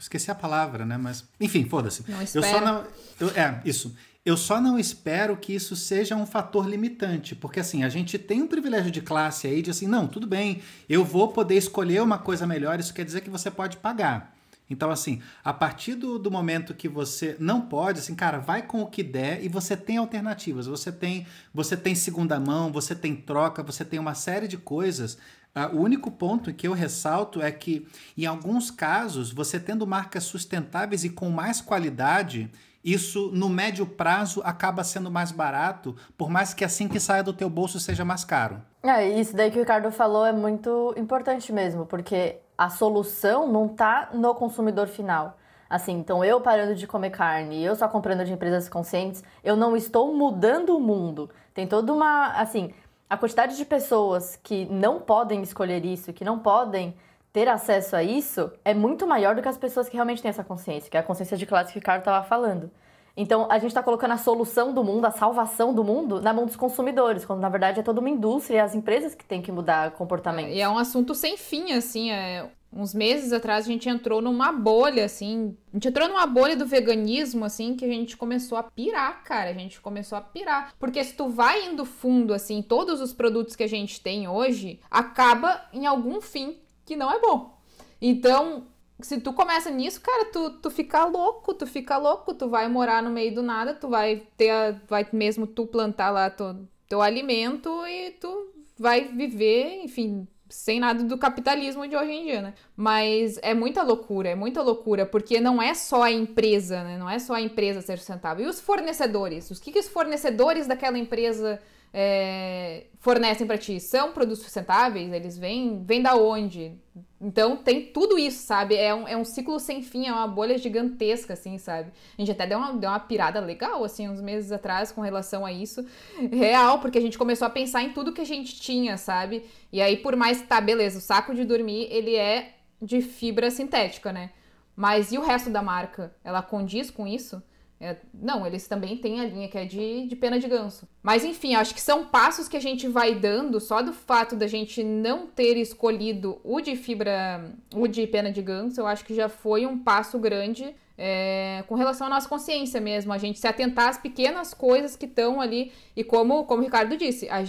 Esqueci a palavra, né? Mas. Enfim, foda-se. Não Eu só não. eu- é, isso. Eu só não espero que isso seja um fator limitante, porque assim, a gente tem um privilégio de classe aí de assim, não, tudo bem, eu vou poder escolher uma coisa melhor, isso quer dizer que você pode pagar. Então, assim, a partir do, do momento que você não pode, assim, cara, vai com o que der e você tem alternativas. Você tem, você tem segunda mão, você tem troca, você tem uma série de coisas. Ah, o único ponto que eu ressalto é que, em alguns casos, você tendo marcas sustentáveis e com mais qualidade, isso no médio prazo acaba sendo mais barato, por mais que assim que saia do teu bolso seja mais caro. É, isso daí que o Ricardo falou é muito importante mesmo, porque a solução não tá no consumidor final. Assim, então eu parando de comer carne, eu só comprando de empresas conscientes, eu não estou mudando o mundo. Tem toda uma, assim, a quantidade de pessoas que não podem escolher isso, que não podem ter acesso a isso, é muito maior do que as pessoas que realmente têm essa consciência, que é a consciência de classe que o Ricardo estava falando. Então, a gente está colocando a solução do mundo, a salvação do mundo, na mão dos consumidores, quando na verdade é toda uma indústria e as empresas que têm que mudar comportamento. E é um assunto sem fim, assim. É... Uns meses atrás a gente entrou numa bolha, assim. A gente entrou numa bolha do veganismo, assim, que a gente começou a pirar, cara. A gente começou a pirar. Porque se tu vai indo fundo, assim, todos os produtos que a gente tem hoje, acaba em algum fim que não é bom. Então, se tu começa nisso, cara, tu, tu fica louco, tu fica louco, tu vai morar no meio do nada, tu vai ter, a, vai mesmo tu plantar lá teu, teu alimento e tu vai viver, enfim, sem nada do capitalismo de hoje em dia, né? Mas é muita loucura, é muita loucura, porque não é só a empresa, né? Não é só a empresa ser sustentável. E os fornecedores? Os que, que os fornecedores daquela empresa é, fornecem para ti? São produtos sustentáveis? Eles vêm, vêm da onde? Então tem tudo isso, sabe? É um, é um ciclo sem fim, é uma bolha gigantesca, assim, sabe? A gente até deu uma, deu uma pirada legal, assim, uns meses atrás com relação a isso. Real, porque a gente começou a pensar em tudo que a gente tinha, sabe? E aí, por mais que tá, beleza, o saco de dormir, ele é de fibra sintética, né? Mas e o resto da marca? Ela condiz com isso? É, não, eles também têm a linha que é de, de pena de ganso. Mas enfim, acho que são passos que a gente vai dando só do fato da gente não ter escolhido o de fibra, o de pena de ganso, eu acho que já foi um passo grande é, com relação à nossa consciência mesmo, a gente se atentar às pequenas coisas que estão ali. E como, como o Ricardo disse, a,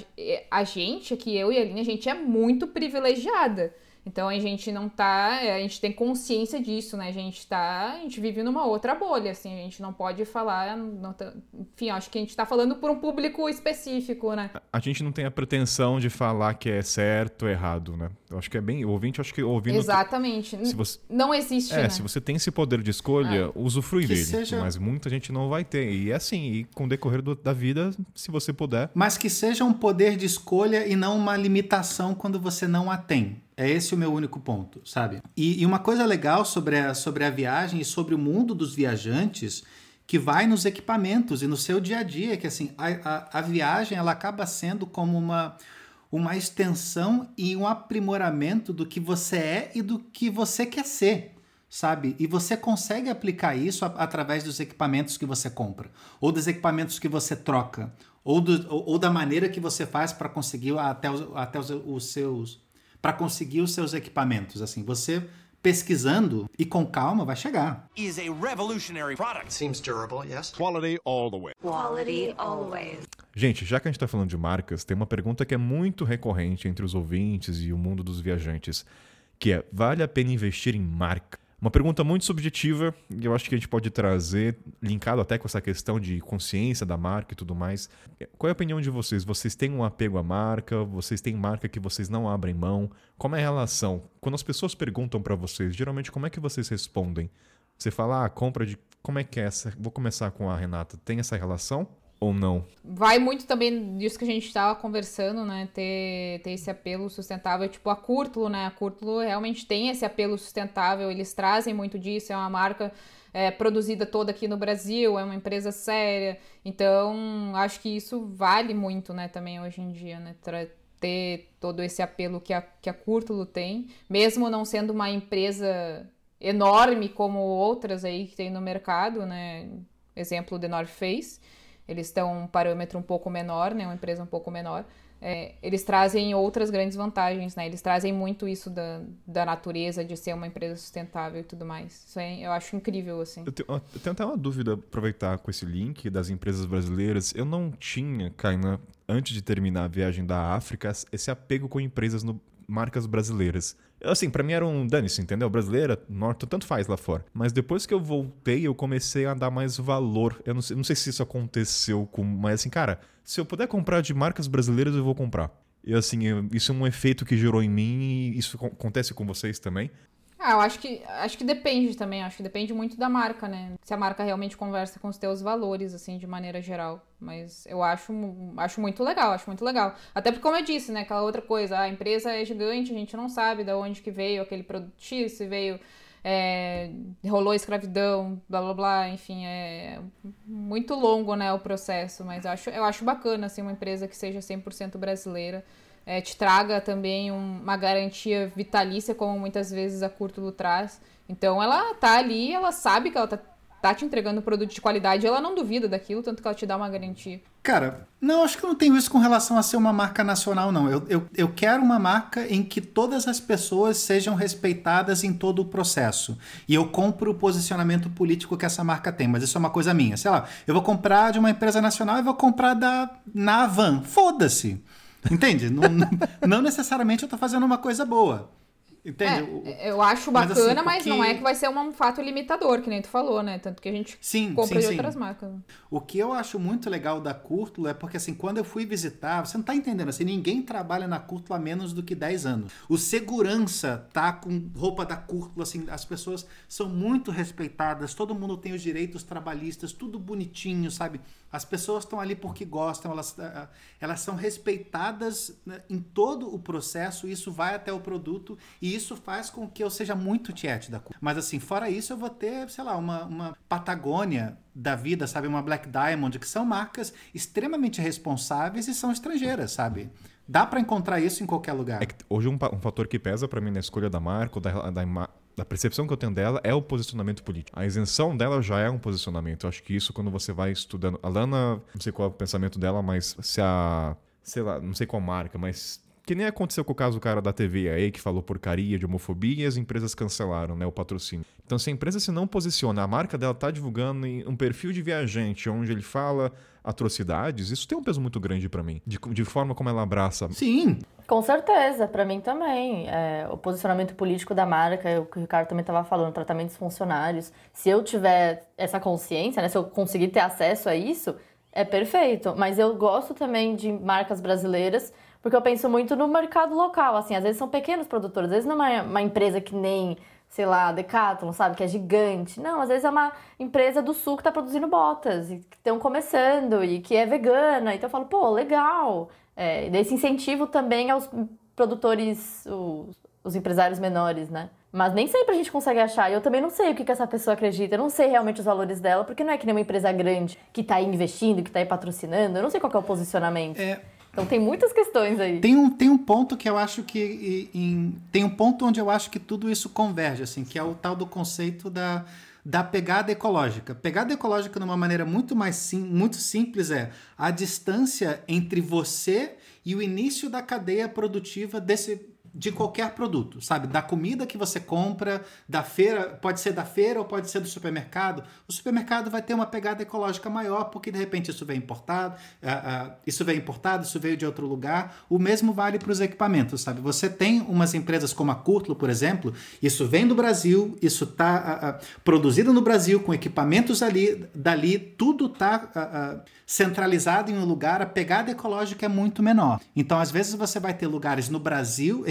a gente aqui, eu e a Aline, a gente é muito privilegiada. Então a gente não tá, é, a gente tem consciência disso, né? A gente tá, a gente vive numa outra bolha, assim, a gente não pode falar, não tá- enfim, acho que a gente tá falando por um público específico, né? A gente não tem a pretensão de falar que é certo ou errado, né? Eu acho que é bem. O ouvinte, eu acho que ouvindo. Exatamente. Se você, Não existe, é, né? se você tem esse poder de escolha, usufrui Que dele. seja- Mas muita gente não vai ter. E é assim, e com o decorrer do- da vida, se você puder. Mas que seja um poder de escolha e não uma limitação quando você não a tem. É esse o meu único ponto, sabe? E, e uma coisa legal sobre a, sobre a viagem e sobre o mundo dos viajantes que vai nos equipamentos e no seu dia a dia, que assim, a, a, a viagem ela acaba sendo como uma, uma extensão e um aprimoramento do que você é e do que você quer ser, sabe? E você consegue aplicar isso a- através dos equipamentos que você compra, ou dos equipamentos que você troca, ou, do, ou, ou da maneira que você faz para conseguir até, os, até os, os seus para conseguir os seus equipamentos. Assim, você pesquisando e com calma vai chegar. Is a revolutionary product. Seems durable, yes. Quality all the way. Quality always. Gente, já que a gente tá falando de marcas, tem uma pergunta que é muito recorrente entre os ouvintes e o mundo dos viajantes, que é: vale a pena investir em marca? Uma pergunta muito subjetiva, e eu acho que a gente pode trazer, linkado até com essa questão de consciência da marca e tudo mais. Qual é a opinião de vocês? Vocês têm um apego à marca? Vocês têm marca que vocês não abrem mão? Como é a relação? Quando as pessoas perguntam pra vocês, geralmente como é que vocês respondem? Você fala, ah, compra de. Como é que é essa? Vou começar com a Renata. Tem essa relação ou não? Vai muito também disso que a gente estava conversando, né? Ter, ter esse apelo sustentável, tipo a Curtulo, né? A Curtulo realmente tem esse apelo sustentável, eles trazem muito disso, é uma marca é, produzida toda aqui no Brasil, é uma empresa séria. Então, acho que isso vale muito, né, também hoje em dia, né? Tra- ter todo esse apelo que a, que a Curtulo tem, mesmo não sendo uma empresa enorme como outras aí que tem no mercado, né? Exemplo, The North Face. Eles estão um parâmetro um pouco menor, né? Uma empresa um pouco menor. é, eles trazem outras grandes vantagens, né? Eles trazem muito isso da, da natureza, de ser uma empresa sustentável e tudo mais. Isso aí eu acho incrível, assim. Eu tenho, eu tenho até uma dúvida, aproveitar com esse link das empresas brasileiras. Eu não tinha, Kainan, antes de terminar a viagem da África, esse apego com empresas no, marcas brasileiras. Assim, para mim era um dane-se, entendeu? Brasileira, norte, tanto faz lá fora. Mas depois que eu voltei, eu comecei a dar mais valor. Eu não sei, não sei se isso aconteceu com. Mas assim, cara, se eu puder comprar de marcas brasileiras, eu vou comprar. E assim, isso é um efeito que gerou em mim e isso co- acontece com vocês também. Ah, eu acho que, acho que depende também. Acho que depende muito da marca, né? Se a marca realmente conversa com os teus valores, assim, de maneira geral. Mas eu acho, acho muito legal, acho muito legal. Até porque, como eu disse, né? Aquela outra coisa, a empresa é gigante, a gente não sabe de onde que veio aquele produto se veio... é, rolou escravidão, blá blá blá, enfim, é muito longo, né, o processo, mas eu acho, eu acho bacana, assim, uma empresa que seja 100% brasileira, é, te traga também um- uma garantia vitalícia, como muitas vezes a Curtulo traz. Então ela tá ali, ela sabe que ela tá, tá te entregando um produto de qualidade, ela não duvida daquilo, tanto que ela te dá uma garantia. Cara, não, acho que eu não tenho isso com relação a ser uma marca nacional, não. Eu, eu, eu quero uma marca em que todas as pessoas sejam respeitadas em todo o processo. E eu compro o posicionamento político que essa marca tem, mas isso é uma coisa minha. Sei lá, eu vou comprar de uma empresa nacional e vou comprar da Navan. Foda-se. Entende? não, não- necessariamente eu tô fazendo uma coisa boa. Entende? É, eu acho mas, assim, bacana, mas que- não é que vai ser um fato limitador, que nem tu falou, né? Tanto que a gente Sim, compra sim, de sim. outras marcas. O que eu acho muito legal da Curtula é porque, assim, quando eu fui visitar, você não tá entendendo, assim, ninguém trabalha na Curtula há menos do que 10 anos. O segurança tá com roupa da Curtula, assim, as pessoas são muito respeitadas, todo mundo tem os direitos trabalhistas, tudo bonitinho, sabe? As pessoas estão ali porque gostam, elas, ah, elas são respeitadas né, em todo o processo, isso vai até o produto e isso faz com que eu seja muito tiete da Curtula. Mas, assim, fora isso, eu vou ter, sei lá, uma, uma Patagônia da vida, sabe? Uma Black Diamond, que são marcas extremamente responsáveis e são estrangeiras, sabe? Dá pra encontrar isso em qualquer lugar. É hoje um, um fator que pesa pra mim na escolha da marca ou da, da, da percepção que eu tenho dela é o posicionamento político. A isenção dela já é um posicionamento. Eu acho que isso quando você vai estudando. A Lana, não sei qual é o pensamento dela, mas se a. Sei lá, não sei qual marca, mas. Que nem aconteceu com o caso do cara da TV aí, que falou porcaria de homofobia e as empresas cancelaram né, o patrocínio. Então, se a empresa se não posiciona, a marca dela tá divulgando em um perfil de viajante onde ele fala atrocidades, isso tem um peso muito grande pra mim. De, de forma como ela abraça Sim, Com certeza, pra mim também. É, o posicionamento político da marca, é o que o Ricardo também estava falando, tratamento dos funcionários. Se eu tiver essa consciência, né, se eu conseguir ter acesso a isso, é perfeito. Mas eu gosto também de marcas brasileiras, porque eu penso muito no mercado local. Assim, às vezes são pequenos produtores, às vezes não é uma empresa que nem, sei lá, Decathlon, sabe, que é gigante. Não, às vezes é uma empresa do sul que está produzindo botas e que estão começando e que é vegana. Então eu falo, pô, legal. É, desse incentivo também aos produtores, os, os empresários menores, né? Mas nem sempre a gente consegue achar. E eu também não sei o que, que essa pessoa acredita. Eu não sei realmente os valores dela, porque não é que nem uma empresa grande que tá aí investindo, que tá aí patrocinando. Eu não sei qual é o posicionamento. é, Então tem muitas questões aí. Tem um, tem um ponto que eu acho que. em- tem um ponto onde eu acho que tudo isso converge, assim, que é o tal do conceito da, da pegada ecológica. Pegada ecológica, de uma maneira muito mais sim, muito simples, é a distância entre você e o início da cadeia produtiva desse. De qualquer produto, sabe? Da comida que você compra, da feira, pode ser da feira ou pode ser do supermercado. O supermercado vai ter uma pegada ecológica maior, porque de repente isso vem importado, ah, ah, isso veio importado, isso veio de outro lugar. O mesmo vale para os equipamentos, sabe? Você tem umas empresas como a Curtlo, por exemplo, isso vem do Brasil, isso está produzido no Brasil, com equipamentos ali, dali, tudo está centralizado em um lugar, a pegada ecológica é muito menor. Então, às vezes, você vai ter lugares no Brasil,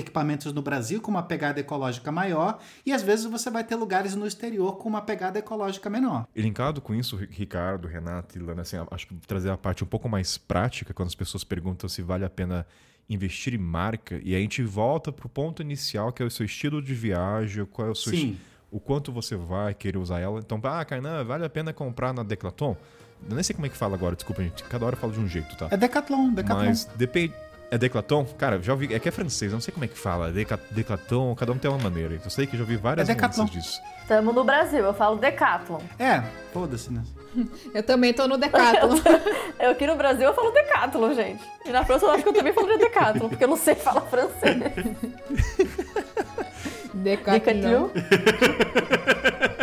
no Brasil com uma pegada ecológica maior, e às vezes você vai ter lugares no exterior com uma pegada ecológica menor. E linkado com isso, Ri- Ricardo, Renato e Lana, assim, acho que trazer a parte um pouco mais prática, quando as pessoas perguntam se vale a pena investir em marca, e a gente volta pro ponto inicial, que é o seu estilo de viagem, qual é o seu Sim. o quanto você vai querer usar ela. Então, ah, Kainan, vale a pena comprar na Declaton? Eu nem sei como é que fala agora, desculpa, gente. Cada hora eu falo de um jeito, tá? É Decathlon, Decathlon. Mas depende. É Declaton? Cara, já ouvi. É que é francês, eu não sei como é que fala. Deca, declaton, cada um tem uma maneira. Eu sei que já ouvi várias É disso. Estamos no Brasil, eu falo Decathlon. É, foda-se, né? Eu também tô no Decathlon. Eu aqui no Brasil eu falo Decathlon, gente. E na França eu acho que eu também falo de Decathlon, porque eu não sei falar francês. Decathlon. Decathlon.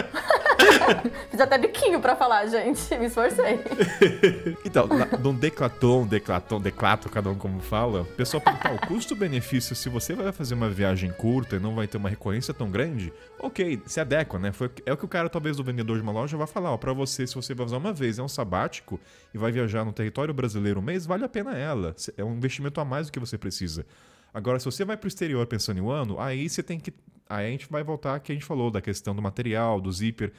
Fiz até biquinho pra falar, gente. Me esforcei. Então, na, no Declaton, Declaton, Declato, cada um como fala, o pessoal pergunta, ah, o custo-benefício, se você vai fazer uma viagem curta e não vai ter uma recorrência tão grande, ok, se adequa, né? Foi, é o que o cara, talvez, o vendedor de uma loja vai falar, ó, pra você, se você vai usar uma vez, é um sabático e vai viajar no território brasileiro um mês, vale a pena ela. É um investimento a mais do que você precisa. Agora, se você vai pro exterior pensando em um ano, aí você tem que. Aí a gente vai voltar que a gente falou da questão do material, do zíper.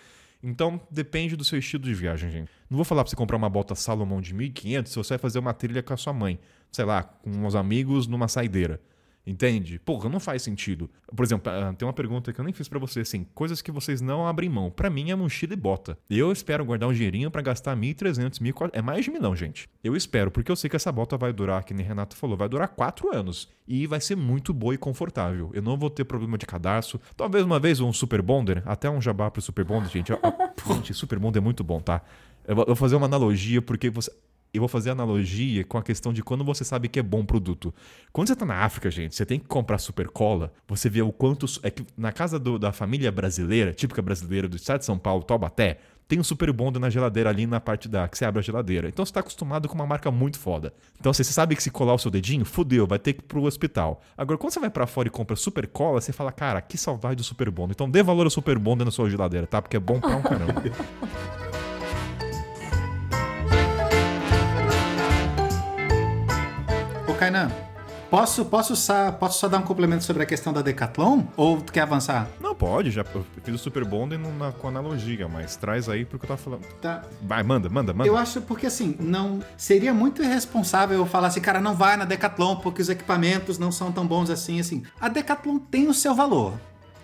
Então, depende do seu estilo de viagem, gente. Não vou falar pra você comprar uma bota Salomon de 1.500 se você vai fazer uma trilha com a sua mãe. Sei lá, com uns amigos numa saideira. Entende? Porra, não faz sentido. Por exemplo, ah, tem uma pergunta que eu nem fiz pra você, assim, coisas que vocês não abrem mão. Pra mim é mochila e bota. Eu espero guardar um dinheirinho pra gastar 1.300, 1.400, é mais de milão, gente. Eu espero, porque eu sei que essa bota vai durar, que nem Renato falou, vai durar 4 anos. E vai ser muito boa e confortável. Eu não vou ter problema de cadastro. Talvez uma vez um Super Bonder, até um jabá pro Super Bonder, gente. Gente, Super Bonder é muito bom, tá? Eu vou fazer uma analogia, porque você eu vou fazer analogia com a questão de quando você sabe que é bom produto. Quando você tá na África, gente, você tem que comprar super cola, você vê o quanto. É que na casa do- da família brasileira, típica brasileira do estado de São Paulo, Taubaté, tem um super bonder na geladeira ali na parte da. que você abre a geladeira. Então você tá acostumado com uma marca muito foda. Então assim, você sabe que se colar o seu dedinho, fudeu, vai ter que ir pro hospital. Agora, quando você vai pra fora e compra super cola, você fala, cara, que saudade do super bonder. Então dê valor ao super bonder na sua geladeira, tá? Porque é bom pra um caramba. Kainan, posso, posso, só, posso só dar um complemento sobre a questão da Decathlon? Ou tu quer avançar? Não pode, já fiz o super bonder na- com analogia, mas traz aí pro que eu tava falando. Tá. Vai, manda, manda, manda. Eu acho porque assim, não seria muito irresponsável eu falar assim, cara, não vai na Decathlon porque os equipamentos não são tão bons assim, assim. A Decathlon tem o seu valor.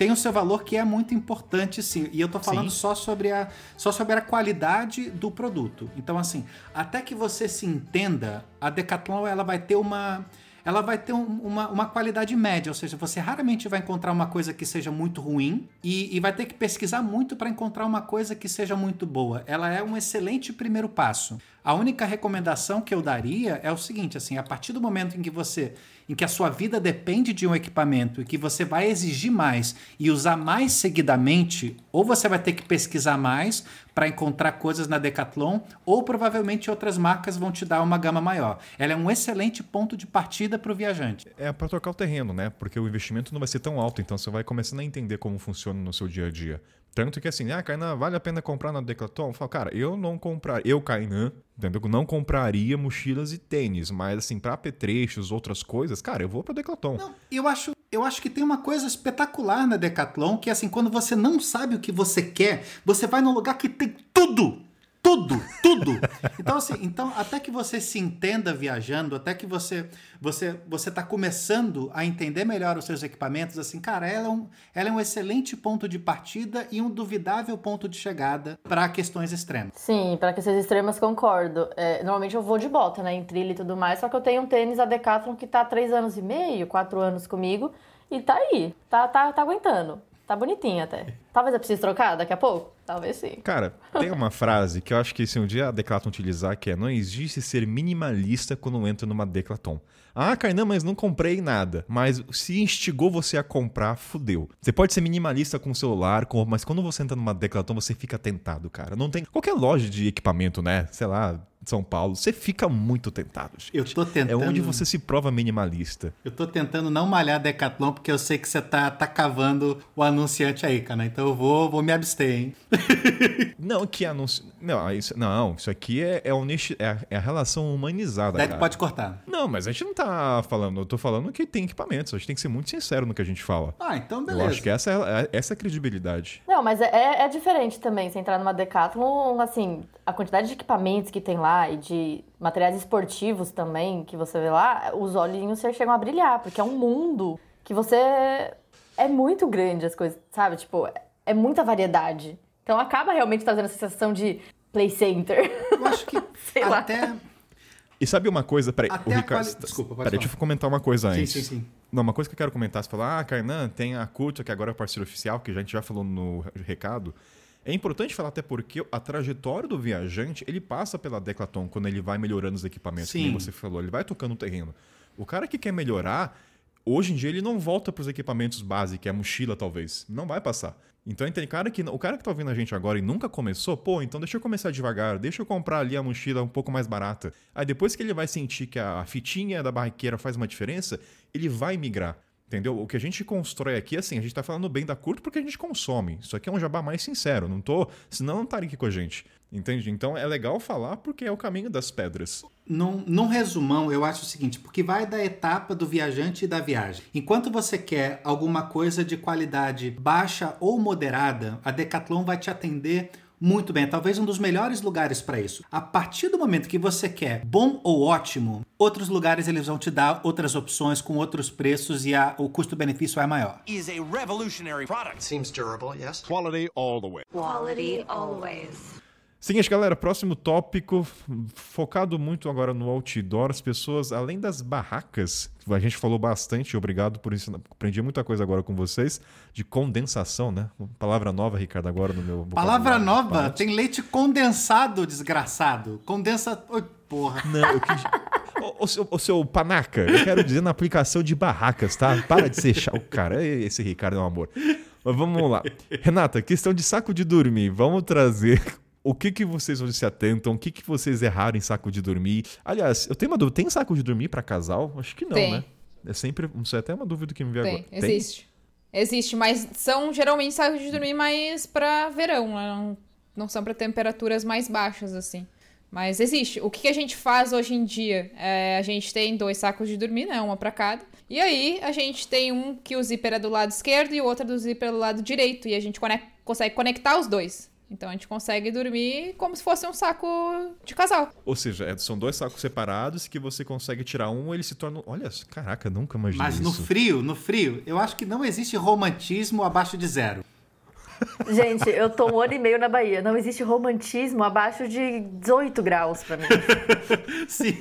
Tem o seu valor que é muito importante, sim. E eu tô falando Sim. só sobre a só sobre a qualidade do produto. Então assim, até que você se entenda, a Decathlon ela vai ter uma ela vai ter um- uma, uma qualidade média, ou seja, você raramente vai encontrar uma coisa que seja muito ruim e, e vai ter que pesquisar muito para encontrar uma coisa que seja muito boa. Ela é um excelente primeiro passo. A única recomendação que eu daria é o seguinte, assim, a partir do momento em que você, em que a sua vida depende de um equipamento e que você vai exigir mais e usar mais seguidamente, ou você vai ter que pesquisar mais para encontrar coisas na Decathlon, ou provavelmente outras marcas vão te dar uma gama maior. Ela é um excelente ponto de partida para o viajante. É pra trocar o terreno, né? Porque o investimento não vai ser tão alto, então você vai começando a entender como funciona no seu dia a dia. Tanto que assim, ah, Kainan, vale a pena comprar na Decathlon? Eu falo, cara, eu não comprar, eu, Kainan, entendeu? Não compraria mochilas e tênis, mas assim, pra apetrechos, outras coisas, cara, eu vou pra Decathlon. Não, eu acho, eu acho que tem uma coisa espetacular na Decathlon, que assim, quando você não sabe o que você quer, você vai num lugar que tem tudo. Tudo, tudo. Então assim, então até que você se entenda viajando, até que você você você tá começando a entender melhor os seus equipamentos, assim, cara, ela é um, ela é um excelente ponto de partida e um duvidável ponto de chegada para questões extremas. Sim, pra questões extremas concordo. É, normalmente eu vou de bota, né, em trilha e tudo mais, só que eu tenho um tênis da Decathlon que tá há três anos e meio, quatro anos comigo, e tá aí, tá, tá, tá aguentando. Tá bonitinho até. Talvez eu precise trocar daqui a pouco? Talvez sim. Cara, tem uma frase que eu acho que se um dia a Decathlon utilizar, que é não existe ser minimalista quando entra numa Decathlon. Ah, Kainan, mas não comprei nada. Mas se instigou você a comprar, fudeu. Você pode ser minimalista com o celular, com- mas quando você entra numa Decathlon, você fica tentado, cara. Não tem qualquer loja de equipamento, né? Sei lá, São Paulo, você fica muito tentado. gente. Eu tô tentando É onde você se prova minimalista. Eu tô tentando não malhar Decathlon porque eu sei que você tá, tá cavando o anunciante aí, cara. Então eu vou, vou me abster, hein? Não, que anúncio. Não, isso, não, isso aqui é, é, honesti- é, a, é a relação humanizada. Cara. pode cortar. Não, mas a gente não tá falando. Eu tô falando que tem equipamentos. A gente tem que ser muito sincero no que a gente fala. Ah, então Eu beleza. acho que essa é, essa é a credibilidade. Não, mas é, é diferente também você entrar numa Decathlon, assim, a quantidade de equipamentos que tem lá e de materiais esportivos também que você vê lá, os olhinhos você chegam a brilhar, porque é um mundo que você é muito grande as coisas, sabe? Tipo, é muita variedade. Então acaba realmente trazendo a sensação de play center. Eu acho que Sei lá. até, E sabe uma coisa? Peraí, Até o Ricardo. quali- Desculpa, pode Peraí, falar. deixa eu comentar uma coisa Sim, antes. sim, sim. Não, uma coisa que eu quero comentar, você falar, ah, Kainan, tem a Culture, que agora é parceiro oficial, que a gente já falou no recado. É importante falar até porque a trajetória do viajante, ele passa pela Decathlon quando ele vai melhorando os equipamentos, Sim. como você falou, ele vai tocando o terreno. O cara que quer melhorar, hoje em dia ele não volta para os equipamentos básicos, que é a mochila talvez. Não vai passar. Então tem cara que o cara que tá ouvindo a gente agora e nunca começou, pô, então deixa eu começar devagar, deixa eu comprar ali a mochila um pouco mais barata. Aí depois que ele vai sentir que a fitinha da barriqueira faz uma diferença, ele vai migrar. Entendeu? O que a gente constrói aqui, assim, a gente tá falando bem da curto porque a gente consome. Isso aqui é um jabá mais sincero, não tô. Senão não estaria aqui com a gente. Entende? Então é legal falar porque é o caminho das pedras. Num, num resumão, eu acho o seguinte, porque vai da etapa do viajante e da viagem. Enquanto você quer alguma coisa de qualidade baixa ou moderada, a Decathlon vai te atender muito bem, talvez um dos melhores lugares para isso. A partir do momento que você quer bom ou ótimo, outros lugares eles vão te dar outras opções com outros preços e a- o custo-benefício é maior. Is a revolutionary product. Seems durable, yes. Quality all the way. Quality always. Seguinte, galera, próximo tópico, focado muito agora no outdoor, as pessoas, além das barracas, a gente falou bastante, obrigado por isso, aprendi muita coisa agora com vocês, de condensação, né? Palavra nova, Ricardo, agora no meu Palavra nova, tem leite condensado, desgraçado. Condensa. Oi, porra. Não, eu quis... Ô, seu, ô, seu panaca, eu quero dizer na aplicação de barracas, tá? Para de ser chato. Cara, esse Ricardo é um amor. Mas vamos lá. Renata, questão de saco de dormir. Vamos trazer o que, que vocês hoje se atentam, o que, que vocês erraram em saco de dormir. Aliás, eu tenho uma dúvida. Tem saco de dormir pra casal? Acho que não, Tem. né? É sempre. Isso é até uma dúvida que me veio Tem, agora. existe. Existe, mas são geralmente sacos de dormir mais pra verão, né? não, não são pra temperaturas mais baixas, assim. Mas existe. O que que a gente faz hoje em dia? É, a gente tem dois sacos de dormir, né? Uma pra cada. E aí a gente tem um que o zíper é do lado esquerdo e o outro é do zíper do lado direito. E a gente conec- consegue conectar os dois. Então a gente consegue dormir como se fosse um saco de casal. Ou seja, são dois sacos separados que você consegue tirar um ele se torna. Olha, caraca, nunca imaginei Mas no isso. frio, no frio, eu acho que não existe romantismo abaixo de zero. Gente, eu tô um ano e meio na Bahia. Não existe romantismo abaixo de 18 graus pra mim. Sim.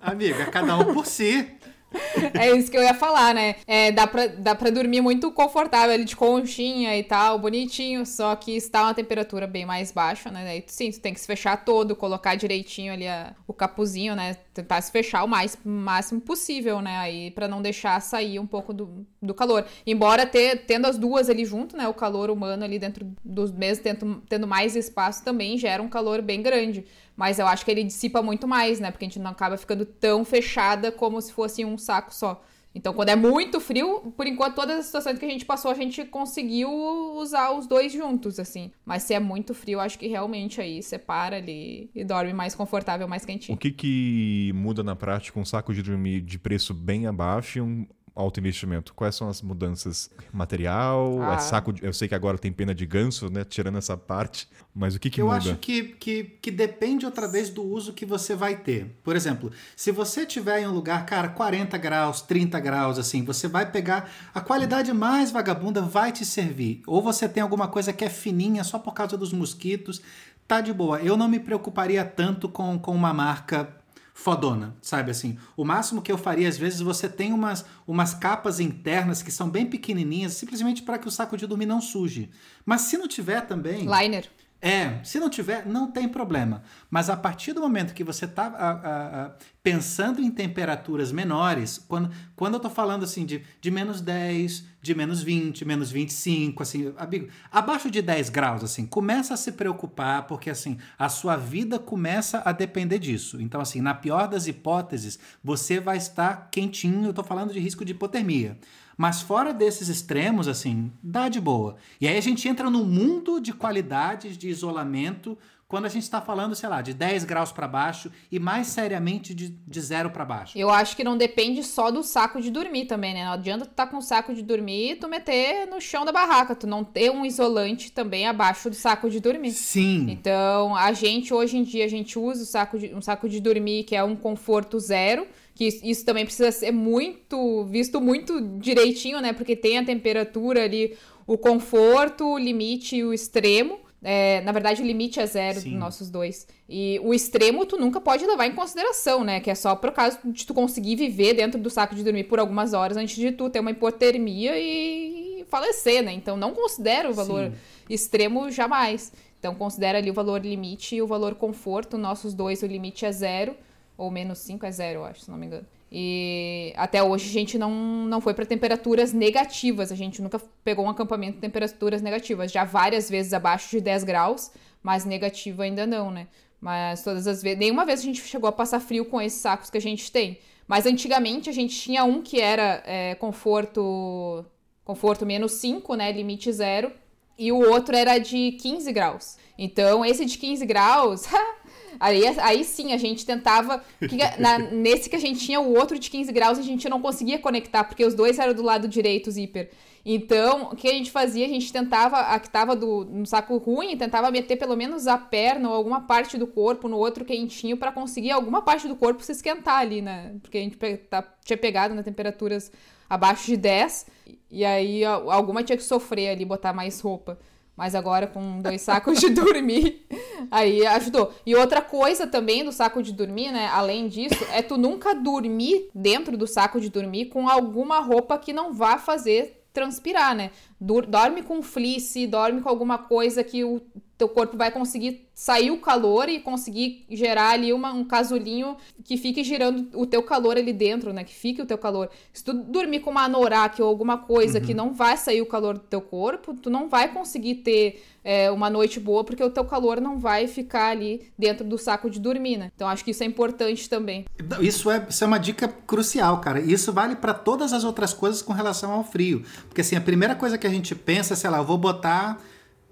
Amiga, cada um por si. É isso que eu ia falar, né? É, dá, pra, dá pra dormir muito confortável ali de conchinha e tal, bonitinho, só que está uma temperatura bem mais baixa, né? Daí, sim, tu tem que se fechar todo, colocar direitinho ali a- o capuzinho, né? Tentar se fechar o mais máximo possível, né? Aí pra não deixar sair um pouco do, do calor. Embora ter, tendo as duas ali junto, né? O calor humano ali dentro dos meses, tendo, tendo mais espaço também gera um calor bem grande. Mas eu acho que ele dissipa muito mais, né? Porque a gente não acaba ficando tão fechada como se fosse um saco só. Então, quando é muito frio, por enquanto, todas as situações que a gente passou, a gente conseguiu usar os dois juntos, assim. Mas se é muito frio, acho que realmente aí separa ali e dorme mais confortável, mais O quentinho. que, que muda na prática um saco de dormir de preço bem abaixo e um alto investimento? Quais são as mudanças? Material? Ah. É saco de- Eu sei que agora tem pena de ganso, né? Tirando essa parte. Mas o que, que Eu muda? acho que, que, que depende outra vez do uso que você vai ter. Por exemplo, se você tiver em um lugar, cara, 40 graus, 30 graus, assim, você vai pegar a qualidade mais vagabunda, vai te servir. Ou você tem alguma coisa que é fininha só por causa dos mosquitos, tá de boa. Eu não me preocuparia tanto com, com uma marca fodona, sabe assim? O máximo que eu faria, às vezes, você tem umas, umas capas internas que são bem pequenininhas, simplesmente para que o saco de dormir não suje. Mas se não tiver também... Liner. É, se não tiver, não tem problema. Mas a partir do momento que você está pensando em temperaturas menores, quando, quando eu tô falando assim de, de menos 10, de menos 20, menos 25, assim, amigo, abaixo de 10 graus, assim, começa a se preocupar, porque assim, a sua vida começa a depender disso. Então, assim, na pior das hipóteses, você vai estar quentinho, eu tô falando de risco de hipotermia. Mas fora desses extremos, assim, dá de boa. E aí a gente entra no mundo de qualidades de isolamento quando a gente está falando, sei lá, de 10 graus para baixo e mais seriamente de, de zero para baixo. Eu acho que não depende só do saco de dormir também, né? Não adianta tu tá com o saco de dormir e tu meter no chão da barraca, tu não ter um isolante também abaixo do saco de dormir. Sim. Então, a gente, hoje em dia, a gente usa o saco de, um saco de dormir que é um conforto zero, que isso, isso também precisa ser muito, visto muito direitinho, né? Porque tem a temperatura ali, o conforto, o limite e o extremo. É, na verdade, o limite é zero Sim. dos nossos dois. E o extremo tu nunca pode levar em consideração, né? Que é só por causa de tu conseguir viver dentro do saco de dormir por algumas horas antes de tu ter uma hipotermia e falecer, né? Então não considera o valor Sim. extremo jamais. Então considera ali o valor limite e o valor conforto. Nossos dois, o limite é zero. Ou menos 5 é zero, eu acho, se não me engano. E até hoje a gente não, não foi para temperaturas negativas. A gente nunca pegou um acampamento em temperaturas negativas. Já várias vezes abaixo de 10 graus, mas negativo ainda não, né? Mas todas as vezes. Nenhuma vez a gente chegou a passar frio com esses sacos que a gente tem. Mas antigamente a gente tinha um que era é, conforto. Conforto menos 5, né? Limite zero. E o outro era de 15 graus. Então, esse de 15 graus. Aí, aí sim, a gente tentava. que na- nesse que a gente tinha o outro de 15 graus, a gente não conseguia conectar, porque os dois eram do lado direito, o zíper. Então, o que a gente fazia? A gente tentava, a que tava do, no saco ruim, tentava meter pelo menos a perna ou alguma parte do corpo no outro quentinho pra conseguir alguma parte do corpo se esquentar ali, né? Porque a gente tá- tinha pegado nas temperaturas abaixo de 10, e aí alguma tinha que sofrer ali, botar mais roupa. Mas agora com dois sacos de dormir, aí ajudou. E outra coisa também do saco de dormir, né? Além disso, é tu nunca dormir dentro do saco de dormir com alguma roupa que não vá fazer transpirar, né? Dorme com fleece, dorme com alguma coisa que o teu corpo vai conseguir sair o calor e conseguir gerar ali uma- um casulinho que fique girando o teu calor ali dentro, né? Que fique o teu calor. Se tu dormir com uma anorak ou alguma coisa que não vai sair o calor do teu corpo, tu não vai conseguir ter é, uma noite boa porque o teu calor não vai ficar ali dentro do saco de dormir, né? Então acho que isso é importante também. Isso é, isso é uma dica crucial, cara. Isso vale para todas as outras coisas com relação ao frio. Porque assim, a primeira coisa que a gente pensa, sei lá, eu vou botar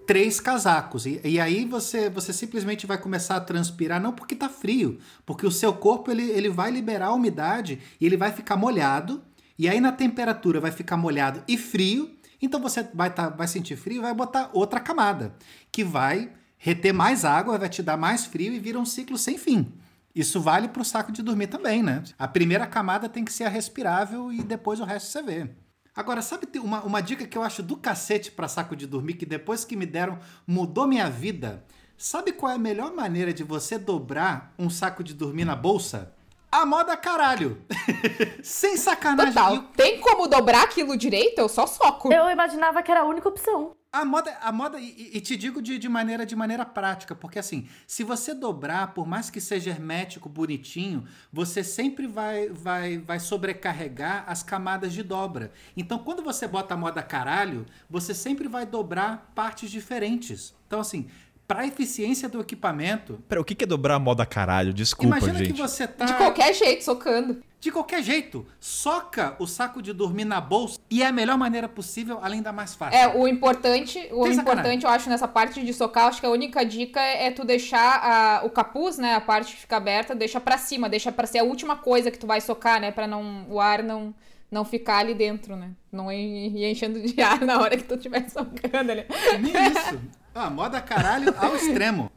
três casacos. E, e aí você, você simplesmente vai começar a transpirar, não porque tá frio, porque o seu corpo ele, ele vai liberar a umidade e ele vai ficar molhado. E aí na temperatura vai ficar molhado e frio. Então você vai, tá, vai sentir frio e vai botar outra camada, que vai reter mais água, vai te dar mais frio e vira um ciclo sem fim. Isso vale para o saco de dormir também, né? A primeira camada tem que ser a respirável e depois o resto você vê. Agora, sabe uma, uma dica que eu acho do cacete para saco de dormir, que depois que me deram mudou minha vida? Sabe qual é a melhor maneira de você dobrar um saco de dormir na bolsa? A moda caralho! Sem sacanagem. Total. Tem como dobrar aquilo direito? Eu só soco. Eu imaginava que era a única opção. A moda, a moda e, e te digo de, de maneira de maneira prática, porque assim, se você dobrar, por mais que seja hermético, bonitinho, você sempre vai vai vai sobrecarregar as camadas de dobra. Então, quando você bota a moda caralho, você sempre vai dobrar partes diferentes. Então, assim, para eficiência do equipamento, Pera, o que é dobrar a moda caralho? Desculpa, imagina gente. que você tá De qualquer jeito, socando. de qualquer jeito, soca o saco de dormir na bolsa e é a melhor maneira possível, além da mais fácil. É, o importante, o Tem sacanagem. importante, eu acho, nessa parte de socar, acho que a única dica é, é tu deixar a- o capuz, né, a parte que fica aberta, deixa pra cima, deixa pra ser a última coisa que tu vai socar, né, pra não, o ar não, não ficar ali dentro, né, não ir, enchendo de ar na hora que tu estiver socando ali. Isso. Ah, moda caralho ao extremo.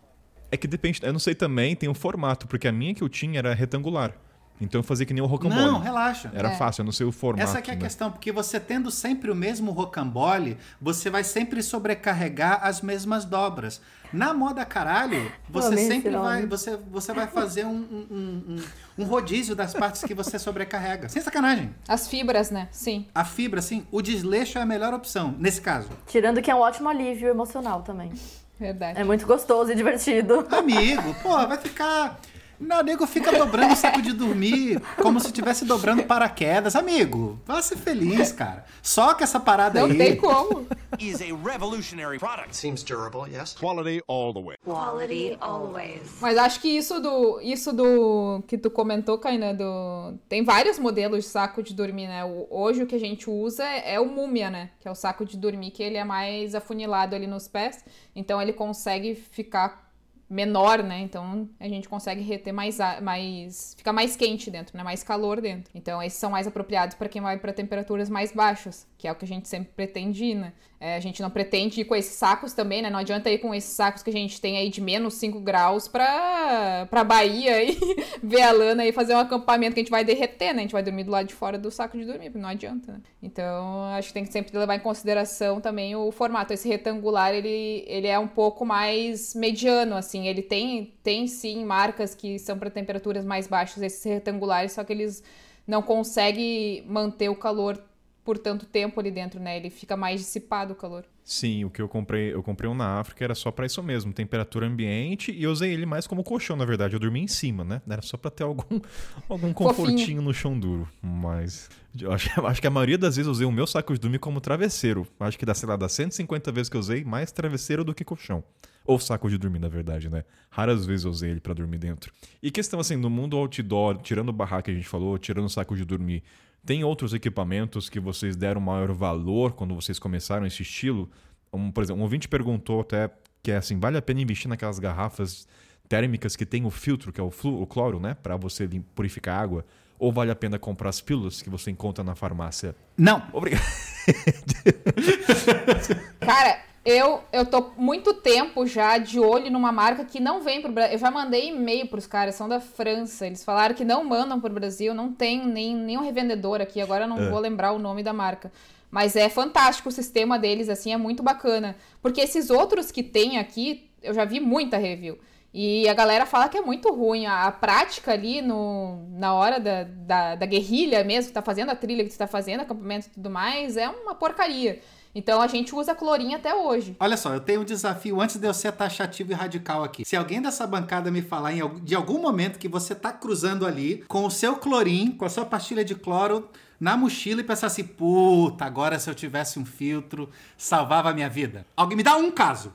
É que depende, eu não sei também, tem um formato, porque a minha que eu tinha era retangular. Então eu fazia que nem o rocambole. Não, relaxa. Era É. fácil, eu não sei o formato. Essa é a né? questão, porque você tendo sempre o mesmo rocambole, você vai sempre sobrecarregar as mesmas dobras. Na moda caralho, você esse sempre vai, você, você vai fazer um, um, um, um- rodízio das partes que você sobrecarrega. Sem sacanagem. As fibras, né, sim. A fibra, assim, o desleixo é a melhor opção, nesse caso. Tirando que é um ótimo alívio emocional também. Verdade. É muito gostoso e divertido. Amigo, pô, vai ficar. Não, nego fica dobrando o saco de dormir como se estivesse dobrando paraquedas. Amigo, vá ser feliz, cara. Soca essa parada Não aí. tem como. Is a revolutionary product. Seems durable, yes? Quality all the way. Quality always. Mas acho que isso do isso do que tu comentou, Kainan, do tem vários modelos de saco de dormir, né? O- hoje o que a gente usa é, é o múmia, né? Que é o saco de dormir que ele é mais afunilado ali nos pés, então ele consegue ficar menor, né? Então a gente consegue reter mais mais fica mais quente dentro, né? Mais calor dentro. Então esses são mais apropriados para quem vai para temperaturas mais baixas, que é o que a gente sempre pretende né? É, a gente não pretende ir com esses sacos também, né? Não adianta ir com esses sacos que a gente tem aí de menos 5 graus pra, pra Bahia e ver a lana e fazer um acampamento que a gente vai derreter, né? A gente vai dormir do lado de fora do saco de dormir, não adianta, né? Então, acho que tem que sempre levar em consideração também o formato. Esse retangular, ele, ele é um pouco mais mediano, assim. Ele tem, tem sim marcas que são para temperaturas mais baixas, esses retangulares, só que eles não conseguem manter o calor por tanto tempo ali dentro, né? Ele fica mais dissipado o calor. Sim, o que eu comprei, eu comprei um na África era só pra isso mesmo, temperatura ambiente, e eu usei ele mais como colchão, na verdade. Eu dormi em cima, né? Era só pra ter algum, algum confortinho Fofinho. no chão duro. Mas eu acho, eu acho que a maioria das vezes eu usei o meu saco de dormir como travesseiro. Acho que dá, sei lá, das 150 vezes que eu usei, mais travesseiro do que colchão. Ou saco de dormir, na verdade, né? Raras vezes eu usei ele pra dormir dentro. E questão assim, no mundo outdoor, tirando o barraco que a gente falou, tirando o saco de dormir, tem outros equipamentos que vocês deram maior valor quando vocês começaram esse estilo? Um, por exemplo, um ouvinte perguntou até que é assim, vale a pena investir naquelas garrafas térmicas que tem o filtro, que é o, flu, o cloro, né? Pra você purificar a água. Ou vale a pena comprar as pílulas que você encontra na farmácia? Não, Obrigado. Cara, eu, eu tô muito tempo já de olho numa marca que não vem pro Brasil. Eu já mandei e-mail pros caras, são da França. Eles falaram que não mandam pro Brasil, não tem nem, nenhum revendedor aqui. Agora eu não É. vou lembrar o nome da marca. Mas é fantástico o sistema deles, assim, é muito bacana. Porque esses outros que tem aqui, eu já vi muita review. E a galera fala que é muito ruim. A, a prática ali no, na hora da, da, da guerrilha mesmo, que tá fazendo a trilha que tu tá fazendo, acampamento e tudo mais, é uma porcaria. Então a gente usa clorinho até hoje. Olha só, eu tenho um desafio antes de eu ser taxativo e radical aqui. Se alguém dessa bancada me falar em, de algum momento que você tá cruzando ali com o seu clorim, com a sua pastilha de cloro na mochila e pensar assim, puta, agora se eu tivesse um filtro, salvava a minha vida. Alguém me dá um caso.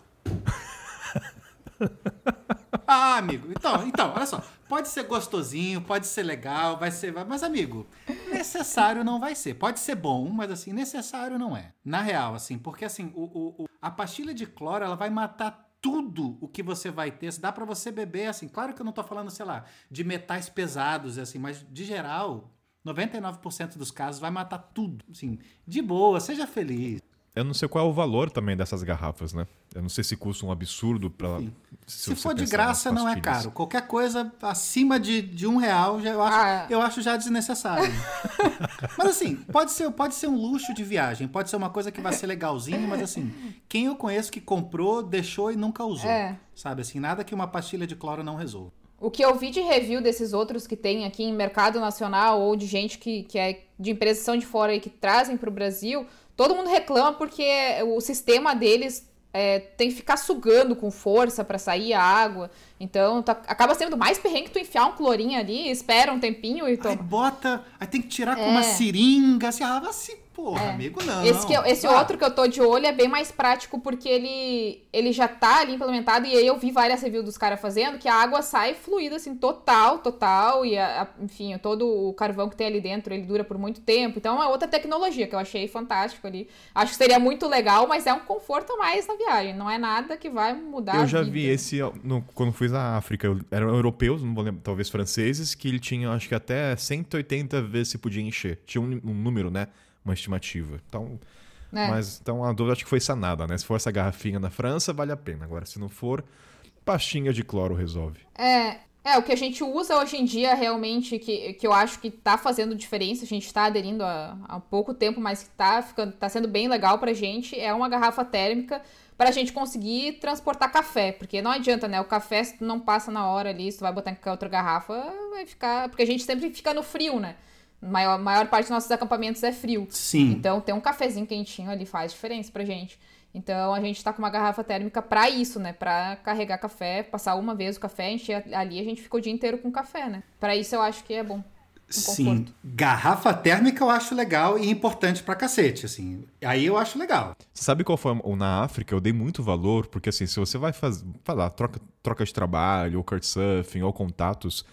Ah, amigo, então, então, olha só. Pode ser gostosinho, pode ser legal, vai ser. Mas, amigo, necessário não vai ser. Pode ser bom, mas assim, necessário não é. Na real, assim, porque assim, o, o- o- a pastilha de cloro, ela vai matar tudo o que você vai ter. Dá pra você beber, assim. Claro que eu não tô falando, sei lá, de metais pesados, assim, mas de geral, 99% dos casos vai matar tudo. Assim, de boa, seja feliz. Eu não sei qual é o valor também dessas garrafas, né? Eu não sei se custa um absurdo pra. Se, você for de graça, não é caro. Qualquer coisa acima de, de um real, já, eu, acho, Ah. eu acho já desnecessário. mas assim, pode ser, pode ser um luxo de viagem, pode ser uma coisa que vai ser legalzinho, mas assim, quem eu conheço que comprou, deixou e nunca usou. É. Sabe assim, nada que uma pastilha de cloro não resolva. O que eu vi de review desses outros que tem aqui em mercado nacional ou de gente que, que é de empresas que são de fora e que trazem para o Brasil, todo mundo reclama porque o sistema deles é, tem que ficar sugando com força para sair a água. Então tá- acaba sendo mais perrengue tu enfiar um clorinho ali, espera um tempinho e Aí toma. bota, aí tem que tirar com É. uma seringa, assim, ah, assim, porra, amigo, não. Esse, que eu- esse Ah, outro que eu tô de olho é bem mais prático porque ele, ele já tá ali implementado e aí eu vi várias reviews dos caras fazendo que a água sai fluida, assim, total, total. E, a- a- enfim, todo o carvão que tem ali dentro, ele dura por muito tempo. Então é uma outra tecnologia que eu achei fantástico ali. Acho que seria muito legal, mas é um conforto a mais na viagem. Não é nada que vai mudar Eu a já vida. vi esse no- quando fui na África. eu- Eram europeus, não vou lembrar, talvez franceses, que ele tinha acho que até 180 vezes se podia encher. Tinha um, um número, né? Uma estimativa. Então, É. mas então a dúvida acho que foi sanada, né? Se for essa garrafinha na França, vale a pena. Agora, se não for, pastinha de cloro resolve. É, é, o que a gente usa hoje em dia realmente, que, que eu acho que tá fazendo diferença, a gente tá aderindo há, há pouco tempo, mas que tá, ficando, tá sendo bem legal pra gente, é uma garrafa térmica pra gente conseguir transportar café, porque não adianta, né, o café se tu não passa na hora ali, se tu vai botar em qualquer outra garrafa, vai ficar, porque a gente sempre fica no frio, né, maior, maior parte dos nossos acampamentos é frio, Sim. então ter um cafezinho quentinho ali faz diferença pra gente. Então a gente tá com uma garrafa térmica pra isso, né? Pra carregar café, passar uma vez o café, encher ali, a gente fica o dia inteiro com café, né? Pra isso eu acho que é bom. Sim. conforto. Garrafa térmica eu acho legal e importante pra cacete, assim. Aí eu acho legal. Você sabe qual foi na África? Eu dei muito valor, porque assim, se você vai fazer, falar, troca, troca de trabalho, ou couchsurfing, ou contatos,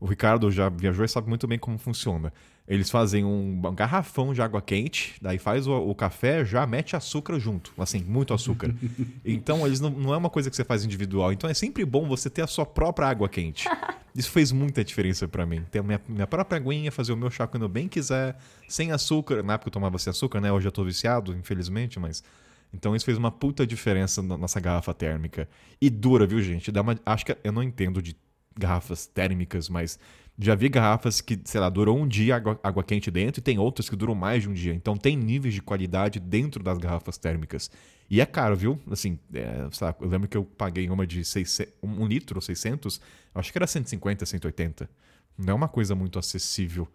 o Ricardo já viajou e sabe muito bem como funciona. Eles fazem um, um garrafão de água quente, daí faz o, o café, já mete açúcar junto, assim, muito açúcar. então, eles não, não é uma coisa que você faz individual. Então, é sempre bom você ter a sua própria água quente. Isso fez muita diferença pra mim. Ter a minha, minha própria aguinha, fazer o meu chá quando eu bem quiser, sem açúcar. Na época eu tomava sem açúcar, né? Hoje eu tô viciado, infelizmente, mas Então isso fez uma puta diferença na nossa garrafa térmica. E dura, viu, gente? Dá uma, acho que eu não entendo de garrafas térmicas, mas já vi garrafas que, sei lá, durou um dia água, água quente dentro e tem outras que duram mais de um dia. Então tem níveis de qualidade dentro das garrafas térmicas. E é caro, viu? Assim, é, lá, eu lembro que eu paguei uma de 600, um litro, 600, acho que era 150, 180. Não é uma coisa muito acessível.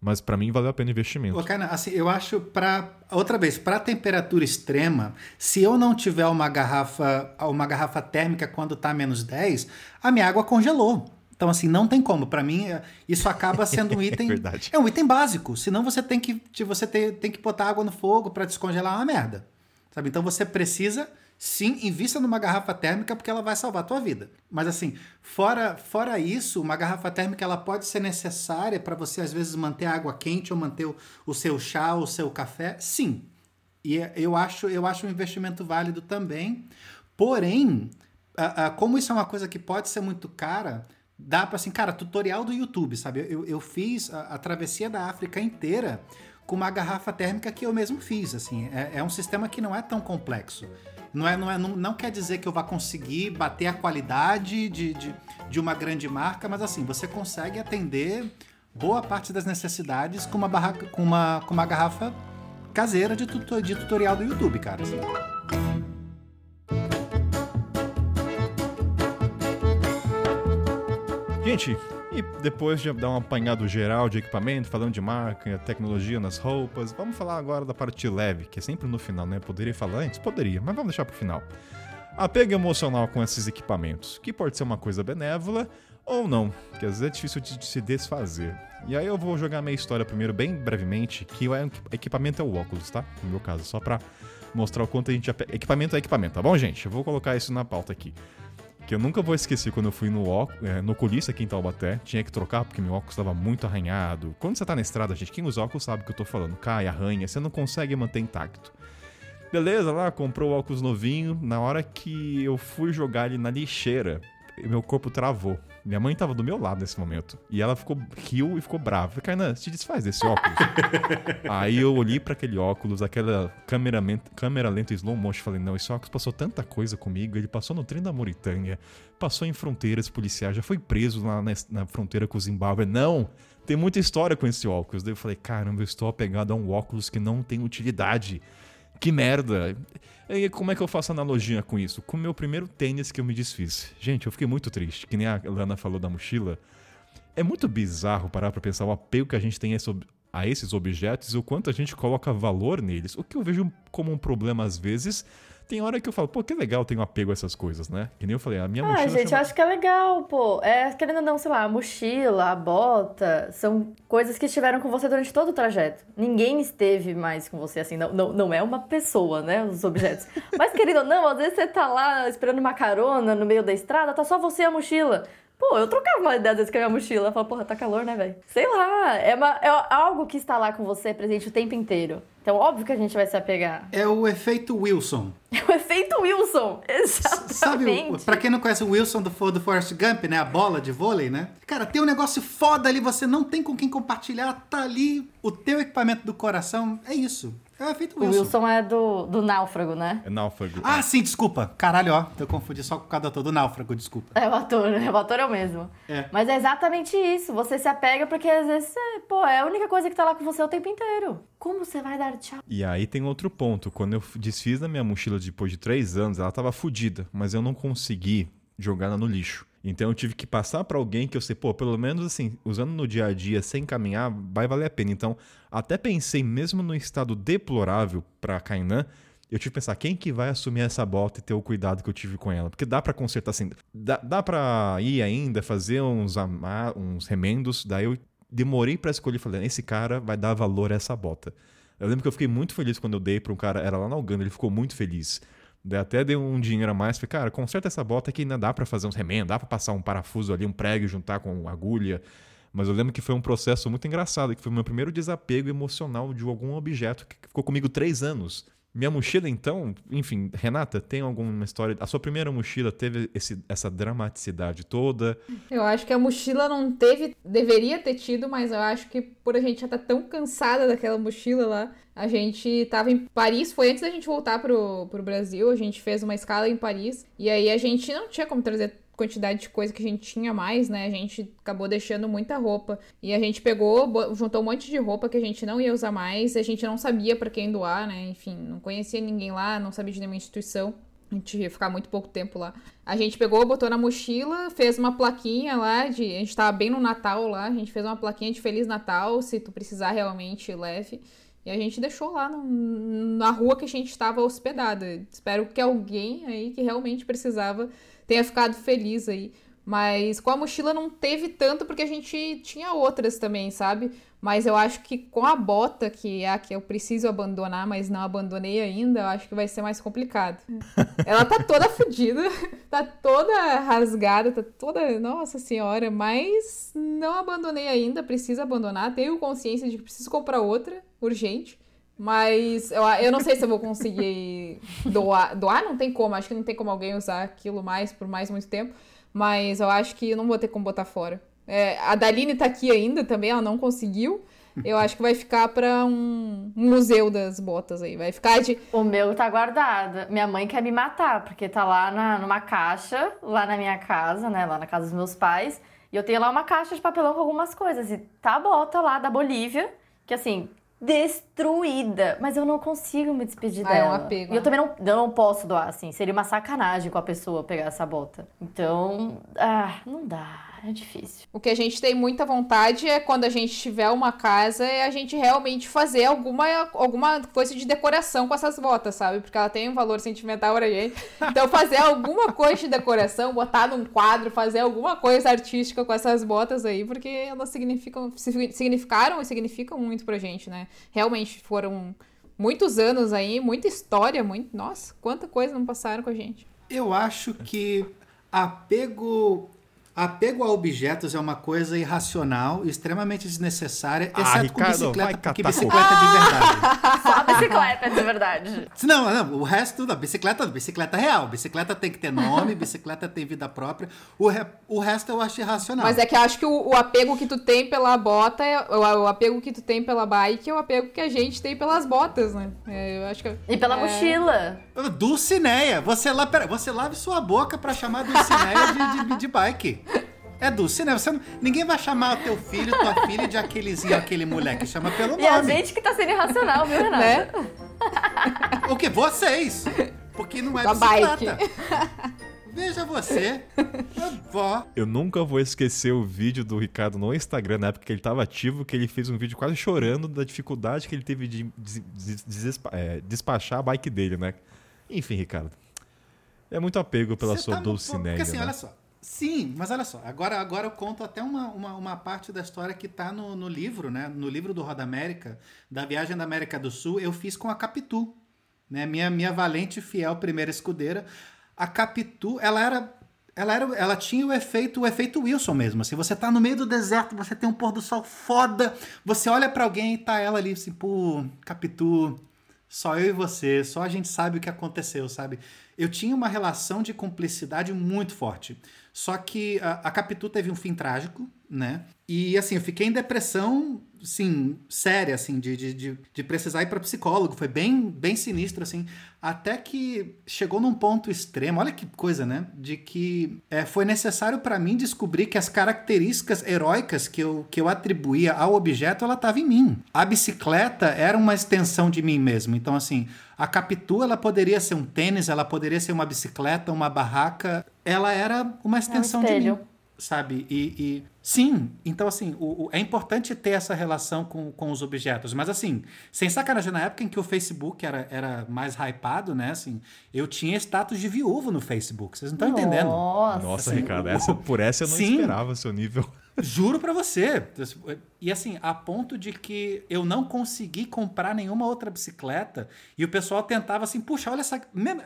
Mas para mim valeu a pena o investimento. Ô, Kainan, assim, eu acho para outra vez, para temperatura extrema, se eu não tiver uma garrafa, uma garrafa térmica quando tá menos 10, a minha água congelou. Então, assim, não tem como. Para mim, é, isso acaba sendo um item. verdade. é um item básico. Senão você tem que, você tem, tem que botar água no fogo para descongelar é uma merda. Sabe? Então você precisa, sim, invista numa garrafa térmica porque ela vai salvar a tua vida. Mas assim, fora, fora isso, uma garrafa térmica ela pode ser necessária para você às vezes manter a água quente ou manter o, o seu chá, o seu café, sim. E é, eu acho, eu acho um investimento válido também. Porém, como isso é uma coisa que pode ser muito cara, dá para assim, cara, tutorial do YouTube, sabe? Eu, eu fiz a, a travessia da África inteira com uma garrafa térmica que eu mesmo fiz, assim. É, é um sistema que não é tão complexo. Não, é, não, é, não, não quer dizer que eu vá conseguir bater a qualidade de, de, de uma grande marca, mas assim, você consegue atender boa parte das necessidades com uma, barraca, com uma, com uma garrafa caseira de, tuto, de tutorial do YouTube, cara. Assim. Gente, e depois de dar um apanhado geral de equipamento, falando de marca, tecnologia nas roupas, vamos falar agora da parte leve, que é sempre no final, né? Poderia falar antes? Poderia, mas vamos deixar pro final. Apego emocional com esses equipamentos, que pode ser uma coisa benévola ou não, que às vezes é difícil de se desfazer. E aí eu vou jogar minha história primeiro bem brevemente, que o equipamento é o óculos, tá? No meu caso, só pra mostrar o quanto a gente... Equipamento é equipamento, tá bom, gente? Eu vou colocar isso na pauta aqui que eu nunca vou esquecer quando eu fui no, é, no oculista aqui em Taubaté. Tinha que trocar porque meu óculos estava muito arranhado. Quando você tá na estrada, gente, quem usa óculos sabe o que eu tô falando. Cai, arranha, você não consegue manter intacto. Beleza, lá, comprou o óculos novinho. Na hora que eu fui jogar ele na lixeira, meu corpo travou. Minha mãe tava do meu lado nesse momento. E ela ficou riu e ficou brava. Falei, Kainan, te desfaz desse óculos. Aí eu olhei para aquele óculos, aquela câmera, câmera lenta slow motion. Falei, não, esse óculos passou tanta coisa comigo. Ele passou no trem da Mauritânia, passou em fronteiras policiais, já foi preso lá na, na fronteira com o Zimbábue. Não! Tem muita história com esse óculos. Daí eu falei, caramba, eu estou apegado a um óculos que não tem utilidade. Que merda! E como é que eu faço analogia com isso? Com o meu primeiro tênis que eu me desfiz. Gente, eu fiquei muito triste, que nem a Lana falou da mochila. É muito bizarro parar pra pensar o apego que a gente tem a esses objetos e o quanto a gente coloca valor neles. O que eu vejo como um problema às vezes tem hora que eu falo, pô, que legal, tenho apego a essas coisas, né? Que nem eu falei, a minha ah, mochila. Ah, gente, chama... eu acho que é legal, pô. É, querendo ou não, sei lá, a mochila, a bota, são coisas que estiveram com você durante todo o trajeto. Ninguém esteve mais com você assim, não, não, não é uma pessoa, né? Os objetos. Mas, querido ou não, às vezes você tá lá esperando uma carona no meio da estrada, tá só você e a mochila. Pô, eu trocava uma ideia às vezes com a minha mochila. Eu falava, porra, tá calor, né, velho? Sei lá, é, uma, é algo que está lá com você presente o tempo inteiro. Então, óbvio que a gente vai se apegar. É o efeito Wilson. É o efeito Wilson, exatamente. Sabe, pra quem não conhece o Wilson do, do Forrest Gump, né? A bola de vôlei, né? Cara, tem um negócio foda ali, você não tem com quem compartilhar, tá ali. O teu equipamento do coração, é isso. É o efeito Wilson. O Wilson é do, do náufrago, né? É náufrago. Ah, sim, desculpa. Caralho, ó. Eu confundi só com o cada ator do náufrago, desculpa. É o ator, né? O ator é o mesmo. É. Mas é exatamente isso. Você se apega porque às vezes, pô, é a única coisa que tá lá com você o tempo inteiro. Como você vai dar tchau? E aí tem outro ponto. Quando eu desfiz da minha mochila depois de três anos, ela tava fodida, mas eu não consegui jogar ela no lixo. Então eu tive que passar para alguém que eu sei, pô, pelo menos assim, usando no dia a dia sem caminhar, vai valer a pena. Então, até pensei, mesmo no estado deplorável para Kainan, eu tive que pensar quem que vai assumir essa bota e ter o cuidado que eu tive com ela. Porque dá para consertar assim, dá, dá para ir ainda, fazer uns, uns remendos. Daí eu demorei para escolher, falei, esse cara vai dar valor a essa bota. Eu lembro que eu fiquei muito feliz quando eu dei para um cara, era lá na Uganda, ele ficou muito feliz. Daí até dei um dinheiro a mais, falei, cara, conserta essa bota que ainda dá para fazer uns remendos, dá para passar um parafuso ali, um prego, juntar com agulha. Mas eu lembro que foi um processo muito engraçado, que foi o meu primeiro desapego emocional de algum objeto que ficou comigo três anos. Minha mochila, então, enfim, Renata, tem alguma história? A sua primeira mochila teve esse- essa dramaticidade toda? Eu acho que a mochila não teve. Deveria ter tido, mas eu acho que por a gente já tá tão cansada daquela mochila lá. A gente tava em Paris, foi antes da gente voltar pro, pro Brasil. A gente fez uma escala em Paris. E aí a gente não tinha como trazer quantidade de coisa que a gente tinha mais, né? A gente acabou deixando muita roupa. E a gente pegou, juntou um monte de roupa que a gente não ia usar mais. A gente não sabia pra quem doar, né? Enfim, não conhecia ninguém lá, não sabia de nenhuma instituição. A gente ia ficar muito pouco tempo lá. A gente pegou, botou na mochila, fez uma plaquinha lá de. A gente tava bem no Natal lá, a gente fez uma plaquinha de Feliz Natal, se tu precisar realmente, leve. E a gente deixou lá no- na rua que a gente estava hospedada. Espero que alguém aí que realmente precisava tenha ficado feliz aí. Mas com a mochila não teve tanto porque a gente tinha outras também, sabe? Mas eu acho que com a bota, que é a que eu preciso abandonar, mas não abandonei ainda, eu acho que vai ser mais complicado. Ela tá toda fodida, tá toda rasgada, tá toda. Nossa senhora, mas não abandonei ainda, preciso abandonar. Tenho consciência de que preciso comprar outra, urgente. Mas eu, eu não sei se eu vou conseguir doar. Doar não tem como, acho que não tem como alguém usar aquilo mais por mais muito tempo. Mas eu acho que não vou ter como botar fora. É, a Daline tá aqui ainda também, ela não conseguiu. Eu acho que vai ficar pra um, um museu das botas aí. Vai ficar de. O meu tá guardado. Minha mãe quer me matar, porque tá lá na, numa caixa, lá na minha casa, né? Lá na casa dos meus pais. E eu tenho lá uma caixa de papelão com algumas coisas. E tá a bota lá da Bolívia, que assim, destruída. Mas eu não consigo me despedir Ah, é um dela. apego, E eu né? também não, eu não posso doar, assim. Seria uma sacanagem com a pessoa pegar essa bota. Então, ah, não dá. É difícil. O que a gente tem muita vontade é quando a gente tiver uma casa, é a gente realmente fazer alguma, alguma coisa de decoração com essas botas, sabe? Porque ela tem um valor sentimental pra gente. Então, fazer alguma coisa de decoração, botar num quadro, fazer alguma coisa artística com essas botas aí, porque elas significam, significaram e significam muito pra gente, né? Realmente foram muitos anos aí, muita história, muito. Nossa, quanta coisa não passaram com a gente. Eu acho que apego. Apego a objetos é uma coisa irracional e extremamente desnecessária, Ah, exceto com Ricardo, vai bicicleta, porque bicicleta é de verdade. Só a bicicleta, de verdade. Não, não, o resto da bicicleta, bicicleta é real. Bicicleta tem que ter nome, bicicleta tem vida própria. O, re- o resto eu acho irracional. Mas é que eu acho que o, o apego que tu tem pela bota, é, o, o apego que tu tem pela bike é o apego que a gente tem pelas botas, né? É, eu acho que E pela é, mochila. Dulcineia. Você, lá, pera, você lave sua boca pra chamar Dulcineia de, de, de bike. É Dulcineia. Você não- ninguém vai chamar o teu filho, tua filha de aquelezinho, aquele moleque. Chama pelo E a nome. gente que tá sendo irracional, viu, Renata? Né? O que? Vocês. Porque não é Da bicicleta. Veja você. Vó. Eu nunca vou esquecer o vídeo do Ricardo no Instagram, na época que ele tava ativo, que ele fez um vídeo quase chorando da dificuldade que ele teve de des- des- desespa- é, despachar a bike dele, né? Enfim, Ricardo. É muito apego pela Você sua tá Dulcinéia. Porque assim, né? olha só. Sim, mas olha só. Agora, agora eu conto até uma, uma, uma parte da história que tá no, no livro, né? No livro do Roda América, da viagem da América do Sul, eu fiz com a Capitu. Né? Minha, minha valente e fiel primeira escudeira. A Capitu, ela era. Ela, era, ela tinha o efeito, o efeito Wilson mesmo. Assim, você tá no meio do deserto, você tem um pôr do sol foda, você olha pra alguém e tá ela ali assim, pô, Capitu, só eu e você, só a gente sabe o que aconteceu, sabe? Eu tinha uma relação de cumplicidade muito forte. Só que a, a Capitu teve um fim trágico, né? E assim, eu fiquei em depressão, assim, séria, assim, de, de, de, de precisar ir para psicólogo. Foi bem, bem sinistro, assim. Até que chegou num ponto extremo, olha que coisa, né? De que é, foi necessário para mim descobrir que as características heróicas que eu, que eu atribuía ao objeto, ela estava em mim. A bicicleta era uma extensão de mim mesmo. Então, assim, a Capitu, ela poderia ser um tênis, ela poderia ser uma bicicleta, uma barraca. Ela era uma extensão de espelho. mim sabe? E, e- sim, então assim, o, o- é importante ter essa relação com, com os objetos, mas assim, sem sacanagem, na época em que o Facebook era, era mais hypado, né, assim, eu tinha status de viúvo no Facebook, vocês não estão entendendo. Nossa. Nossa, assim, Ricardo, essa, por essa eu não Sim. esperava seu nível. Juro pra você. E assim, a ponto de que eu não consegui comprar nenhuma outra bicicleta e o pessoal tentava assim, puxa, olha essa.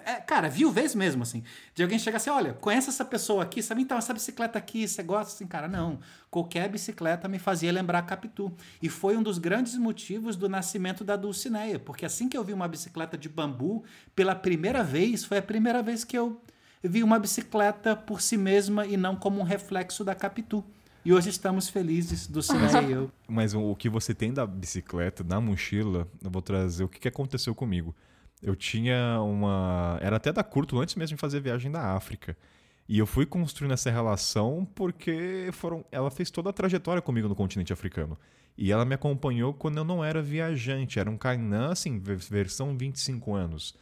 é, cara, viu vez mesmo, assim. De alguém chegar assim, olha, conhece essa pessoa aqui, sabe? Então, essa bicicleta aqui, você gosta assim, cara? Não. qualquer bicicleta me fazia lembrar Capitu. E foi um dos grandes motivos do nascimento da Dulcineia, porque assim que eu vi uma bicicleta de bambu, pela primeira vez, foi a primeira vez que eu vi uma bicicleta por si mesma e não como um reflexo da Capitu. E hoje estamos felizes, Dulcineia e eu. Mas o, que você tem da bicicleta, da mochila, eu vou trazer o que, aconteceu comigo. Eu tinha uma. Era até da curto antes mesmo de fazer viagem da África. E eu fui construindo essa relação porque foram, ela fez toda a trajetória comigo no continente africano. E ela me acompanhou quando eu não era viajante, era um Kainan, assim, ver- versão 25 anos.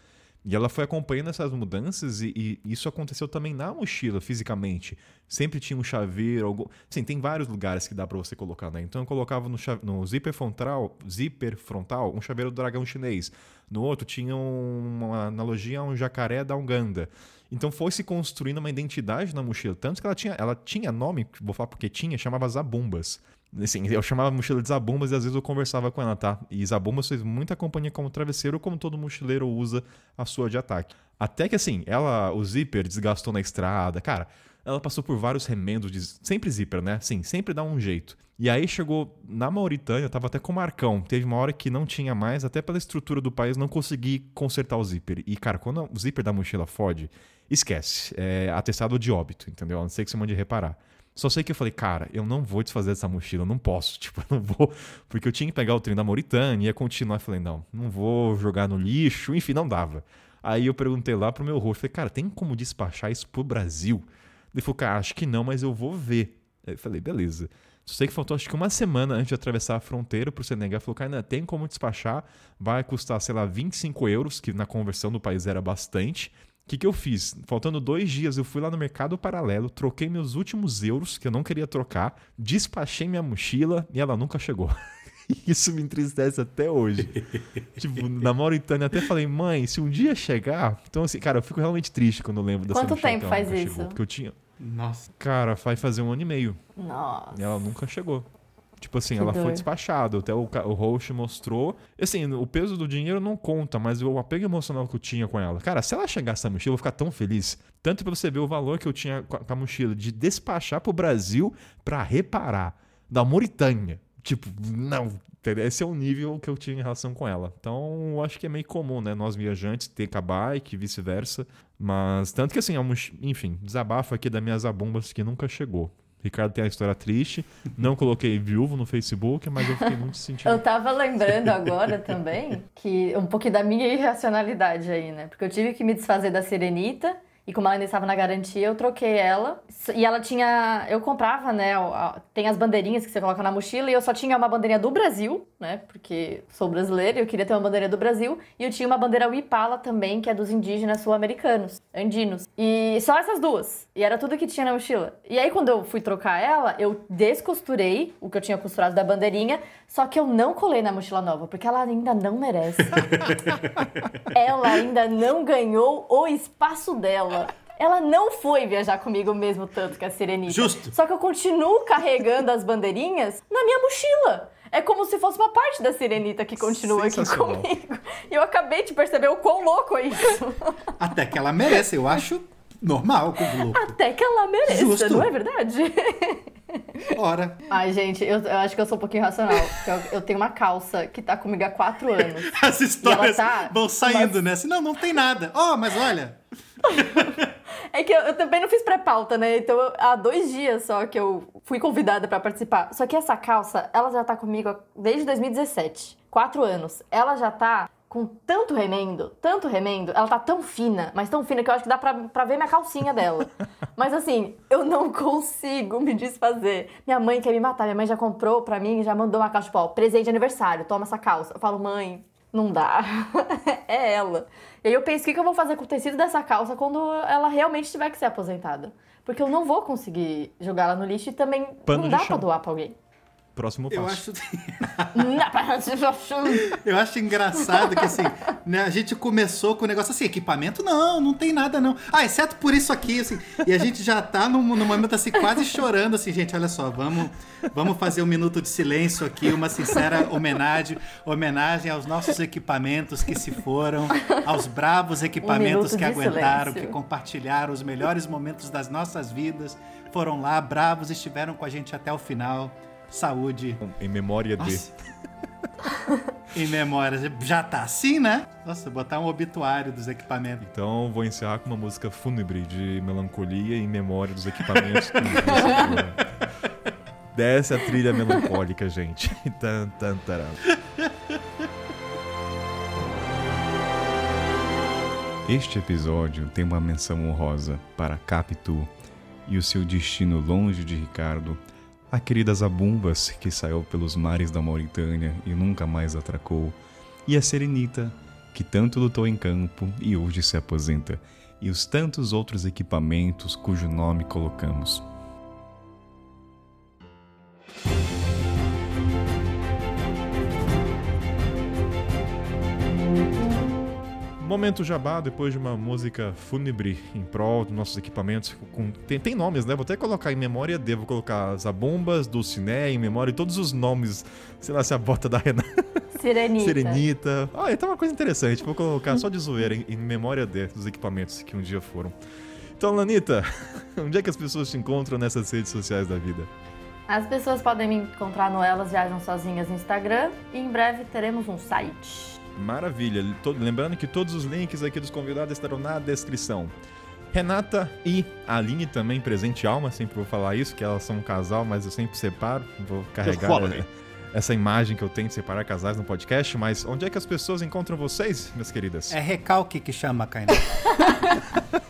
E ela foi acompanhando essas mudanças e, e isso aconteceu também na mochila, fisicamente. Sempre tinha um chaveiro, algum... Sim, tem vários lugares que dá pra você colocar, né? Então eu colocava no, cha- no zíper frontal, zíper frontal, um chaveiro do dragão chinês. No outro tinha um- uma analogia a um jacaré da Uganda. Então foi se construindo uma identidade na mochila. Tanto que ela tinha, ela tinha nome, vou falar porque tinha, chamava Zabumbas. Assim, eu chamava mochila de Zabumbas e às vezes eu conversava com ela, tá? E Zabumbas fez muita companhia como travesseiro, como todo mochileiro usa a sua de ataque. Até que assim, ela, o zíper desgastou na estrada, cara. Ela passou por vários remendos, de, sempre zíper, né? Sim, sempre dá um jeito. E aí chegou na Mauritânia, tava até com o Marcão. Teve uma hora que não tinha mais, até pela estrutura do país, não consegui consertar o zíper. E, cara, quando o zíper da mochila fode, esquece. É atestado de óbito, entendeu? A não ser que você mande reparar. Só sei que eu falei, cara, eu não vou desfazer dessa mochila, eu não posso, tipo, eu não vou, porque eu tinha que pegar o trem da Mauritânia, ia continuar, eu falei, não, não vou jogar no lixo, enfim, não dava. Aí eu perguntei lá pro meu rosto, falei, cara, tem como despachar isso pro Brasil? Ele falou, cara, acho que não, mas eu vou ver. Eu falei, beleza. Só sei que faltou acho que uma semana antes de atravessar a fronteira pro Senegal. Falou, cara, tem como despachar, vai custar, sei lá, 25 euros, que na conversão do país era bastante. O que, que eu fiz? Faltando dois dias, eu fui lá no mercado paralelo, troquei meus últimos euros, que eu não queria trocar, despachei minha mochila e ela nunca chegou. Isso me entristece até hoje. tipo, na Mauritânia até falei, mãe, se um dia chegar. Então, assim, cara, eu fico realmente triste quando eu lembro dessa Quanto tempo faz isso? Chegou, porque eu tinha. Nossa. Cara, vai fazer um ano e meio. Nossa. E ela nunca chegou. Tipo assim, Que ela foi despachada. Até o, o host mostrou. E, Assim, o peso do dinheiro não conta, mas o apego emocional que eu tinha com ela. Cara, se ela chegasse essa mochila, eu ia ficar tão feliz. Tanto pra você ver o valor que eu tinha com a, mochila de despachar pro Brasil pra reparar. Da Mauritânia. Tipo, não. Esse é o nível que eu tinha em relação com ela. Então, eu acho que é meio comum, né? Nós viajantes ter com a bike e vice-versa. Mas, tanto que assim, a moch- enfim, desabafo aqui das minhas abumbas que nunca chegou. Ricardo tem a história triste. Não coloquei viúvo no Facebook, mas eu fiquei muito sentindo. Eu tava lembrando agora também que um pouquinho da minha irracionalidade aí, né? Porque eu tive que me desfazer da Serenita e como ela ainda estava na garantia, eu troquei ela. E ela tinha. Eu comprava, né? Tem as bandeirinhas que você coloca na mochila e eu só tinha uma bandeirinha do Brasil, né? Porque sou brasileira e eu queria ter uma bandeira do Brasil. E eu tinha uma bandeira Wipala também, que é dos indígenas sul-americanos, andinos. E só essas duas. E era tudo que tinha na mochila. E aí, quando eu fui trocar ela, eu descosturei o que eu tinha costurado da bandeirinha, só que eu não colei na mochila nova, porque ela ainda não merece. ela ainda não ganhou o espaço dela. Ela não foi viajar comigo mesmo tanto que a Serenita. Justo. Só que eu continuo carregando as bandeirinhas na minha mochila. É como se fosse uma parte da Serenita que continua aqui comigo. E eu acabei de perceber o quão louco é isso. Até que ela merece, eu acho normal como louco. Até que ela mereça, Justo. não é verdade? Ora, Ai, gente, eu, eu acho que eu sou um pouquinho irracional. porque Eu, eu tenho uma calça que tá comigo há quatro anos. as histórias tá- vão saindo, mas- né? Assim, não, não tem nada. Ó, mas olha. É que eu, eu também não fiz pré-pauta, né? Então, eu- há dois dias só que eu fui convidada pra participar. Só que essa calça, ela já tá comigo desde 2017. Quatro anos. Ela já tá com tanto remendo, tanto remendo. Ela tá tão fina, mas tão fina que eu acho que dá pra, pra ver minha calcinha dela. mas assim, eu não consigo me desfazer. Minha mãe quer me matar. Minha mãe já comprou pra mim, já mandou uma calça, tipo, ó, presente de aniversário, toma essa calça. Eu falo, mãe, não dá. é ela. E aí eu penso, o que eu vou fazer com o tecido dessa calça quando ela realmente tiver que ser aposentada? Porque eu não vou conseguir jogar ela no lixo e também Pano não dá pra doar pra alguém. Próximo Eu passo. acho, eu acho engraçado que assim, né, a gente começou com o negócio assim, equipamento não, não tem nada não. Ah, exceto por isso aqui, assim. E a gente já tá num, num momento assim, quase chorando, assim, gente, olha só, vamos, vamos fazer um minuto de silêncio aqui, uma sincera homenagem, homenagem aos nossos equipamentos que se foram, aos bravos equipamentos minuto que aguentaram, silêncio. que compartilharam os melhores momentos das nossas vidas, foram lá, bravos, estiveram com a gente até o final. Saúde. Em memória de. Em memória. Já tá assim, né? Nossa, botar um obituário dos equipamentos. Então vou encerrar com uma música fúnebre de melancolia em memória dos equipamentos. Desce a trilha melancólica, gente. Tan, tan, taram. Este episódio tem uma menção honrosa para Capitu e o seu destino longe de Ricardo, a querida Zabumbas, que saiu pelos mares da Mauritânia e nunca mais atracou, e a Serenita, que tanto lutou em campo e hoje se aposenta, e os tantos outros equipamentos cujo nome colocamos. Momento jabá, depois de uma música fúnebre em prol dos nossos equipamentos. Com, tem, tem nomes, né? Vou até colocar em memória D, vou colocar Zabumbas, Dulciné em memória, e todos os nomes, sei lá se a bota da Renata. Sirenita. Serenita. Ah, então uma coisa interessante. Vou colocar só de zoeira em, em memória de, dos equipamentos que um dia foram. Então, Lanita, onde é que as pessoas te encontram nessas redes sociais da vida? As pessoas podem me encontrar no Elas Viajam Sozinhas no Instagram e em breve teremos um site. Maravilha. Todo- lembrando que todos os links aqui dos convidados estarão na descrição. Renata e Aline também, presente alma, sempre vou falar isso, que elas são um casal, mas eu sempre separo, vou carregar quality. essa imagem que eu tenho de separar casais no podcast, mas onde é que as pessoas encontram vocês, minhas queridas? É recalque que chama, Kainá.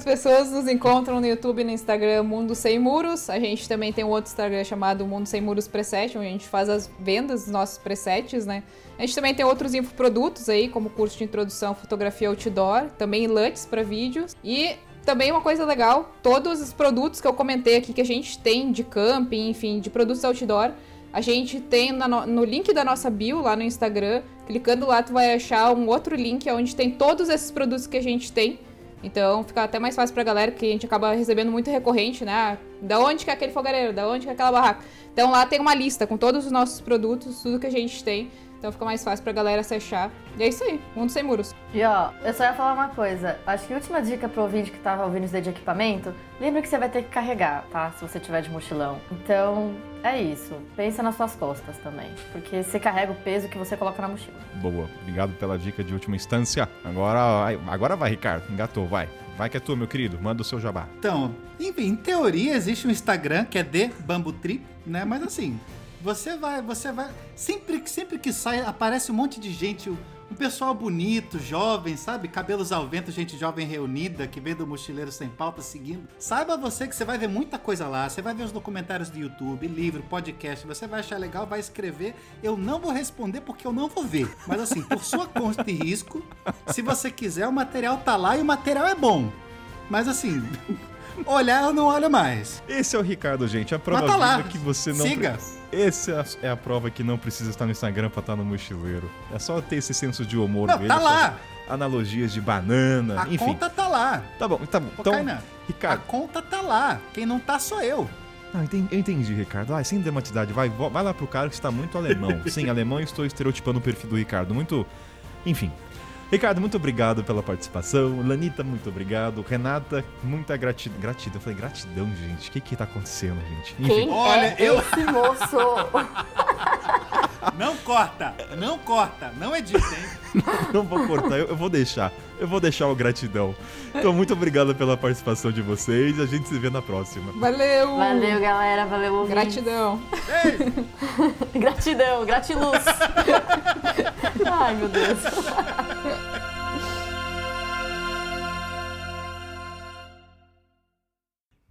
As pessoas nos encontram no YouTube e no Instagram Mundo Sem Muros. A gente também tem um outro Instagram chamado Mundo Sem Muros Preset, onde a gente faz as vendas dos nossos presets, né? A gente também tem outros infoprodutos aí, como curso de introdução fotografia outdoor, também LUTs para vídeos. E também uma coisa legal, todos os produtos que eu comentei aqui que a gente tem de camping, enfim, de produtos outdoor, a gente tem no, no link da nossa bio lá no Instagram. Clicando lá, tu vai achar um outro link onde tem todos esses produtos que a gente tem. Então fica até mais fácil pra galera, porque a gente acaba recebendo muito recorrente, né? Ah, Da onde que é aquele fogareiro? Da onde que é aquela barraca? Então lá tem uma lista com todos os nossos produtos, tudo que a gente tem. Então fica mais fácil pra galera se achar. E é isso aí, mundo sem muros. E ó, eu só ia falar uma coisa. Acho que a última dica pro ouvinte que tava ouvindo isso daí de equipamento, lembra que você vai ter que carregar, tá? Se você tiver de mochilão. Então, é isso. Pensa nas suas costas também. Porque você carrega o peso que você coloca na mochila. Boa, obrigado pela dica de última instância. Agora, vai- agora vai, Ricardo, engatou, vai. Vai que é tua, meu querido, manda o seu jabá. Então, enfim, em teoria existe um Instagram que é de Bambu Trip, né? Mas assim, você vai, você vai. Sempre, que- sempre que sai, aparece um monte de gente, um pessoal bonito, jovem, sabe? Cabelos ao vento, gente jovem reunida, que vem do Mochileiro Sem Pauta seguindo. Saiba você que você vai ver muita coisa lá. Você vai ver os documentários do YouTube, livro, podcast. Você vai achar legal, vai escrever. Eu não vou responder porque eu não vou ver. Mas assim, por sua conta e risco, se você quiser, o material tá lá e o material é bom. Mas assim, olhar eu não olho mais. Esse é o Ricardo, gente. A prova tá lá. que você não. Siga. pre- Essa é a- é a prova que não precisa estar no Instagram pra estar no mochileiro. É só ter esse senso de humor Não, dele. tá lá. Analogias de banana, A enfim. conta tá lá. Tá bom, tá bom. Ô, Então, Kainan, a Ricardo. conta tá lá. Quem não tá sou eu. Não, entendi, eu entendi, Ricardo. Ah, sem dramatidade, vai, vai lá pro cara que está muito alemão. Sim, alemão, eu estou estereotipando o perfil do Ricardo. Muito. Enfim. Ricardo, muito obrigado pela participação. Lanita, muito obrigado. Renata, muita gratidão. Gratidão, eu falei gratidão, gente. O que que tá acontecendo, gente? Enfim, Quem Olha, é eu- esse moço? Não corta, não corta, não edita, hein? não vou cortar, eu, eu vou deixar. Eu vou deixar o gratidão. Então, muito obrigado pela participação de vocês. A gente se vê na próxima. Valeu! Valeu, galera. Valeu, ouvinte. Gratidão! Gratidão, gratiluz. Ai, meu Deus.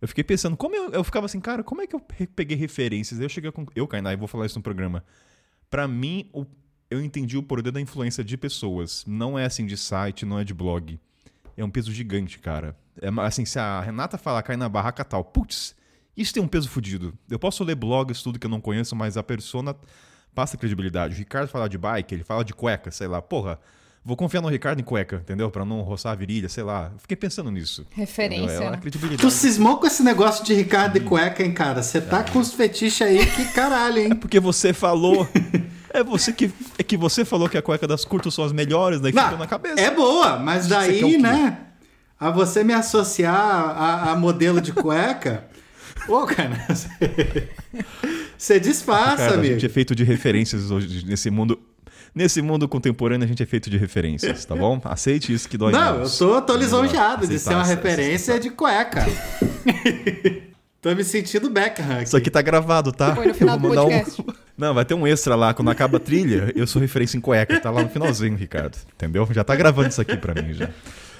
Eu fiquei pensando, como eu, eu ficava assim, cara, como é que eu pe- peguei referências? Eu cheguei com. Eu, Kainá, e vou falar isso no programa. Pra mim, o- eu entendi o poder da influência de pessoas. Não é assim de site, não é de blog. É um peso gigante, cara. É assim, se a Renata falar cair na barraca tal, putz, Isso tem um peso fudido. Eu posso ler blogs, tudo que eu não conheço, mas a persona passa credibilidade. O Ricardo fala de bike, ele fala de cueca, sei lá. Porra, vou confiar no Ricardo em cueca, entendeu? Pra não roçar a virilha, sei lá. Fiquei pensando nisso. Referência? É uma né? credibilidade. Tu cismou com esse negócio de Ricardo e cueca, hein, cara? Você tá com os fetiches aí que caralho, hein? Porque você falou. É você que, é que você falou que a cueca das curtas são as melhores, daí ficou na cabeça. é boa, mas daí, né? A você me associar a, a modelo de cueca. Pô, cara, você- disfarça, Cara, a amigo. gente é feito de referências hoje nesse mundo. Nesse mundo contemporâneo, a gente é feito de referências, tá bom? Aceite isso que dói Não, eu menos. tô, tô melhor lisonjeado de ser uma essa- referência de cueca. tô me sentindo Beckham aqui. Isso aqui tá gravado, tá? Põe no final Eu do vou mandar um- podcast. Não, vai ter um extra lá. Quando acaba a trilha, eu sou referência em cueca. Tá lá no finalzinho, Ricardo. Entendeu? Já tá gravando isso aqui pra mim já.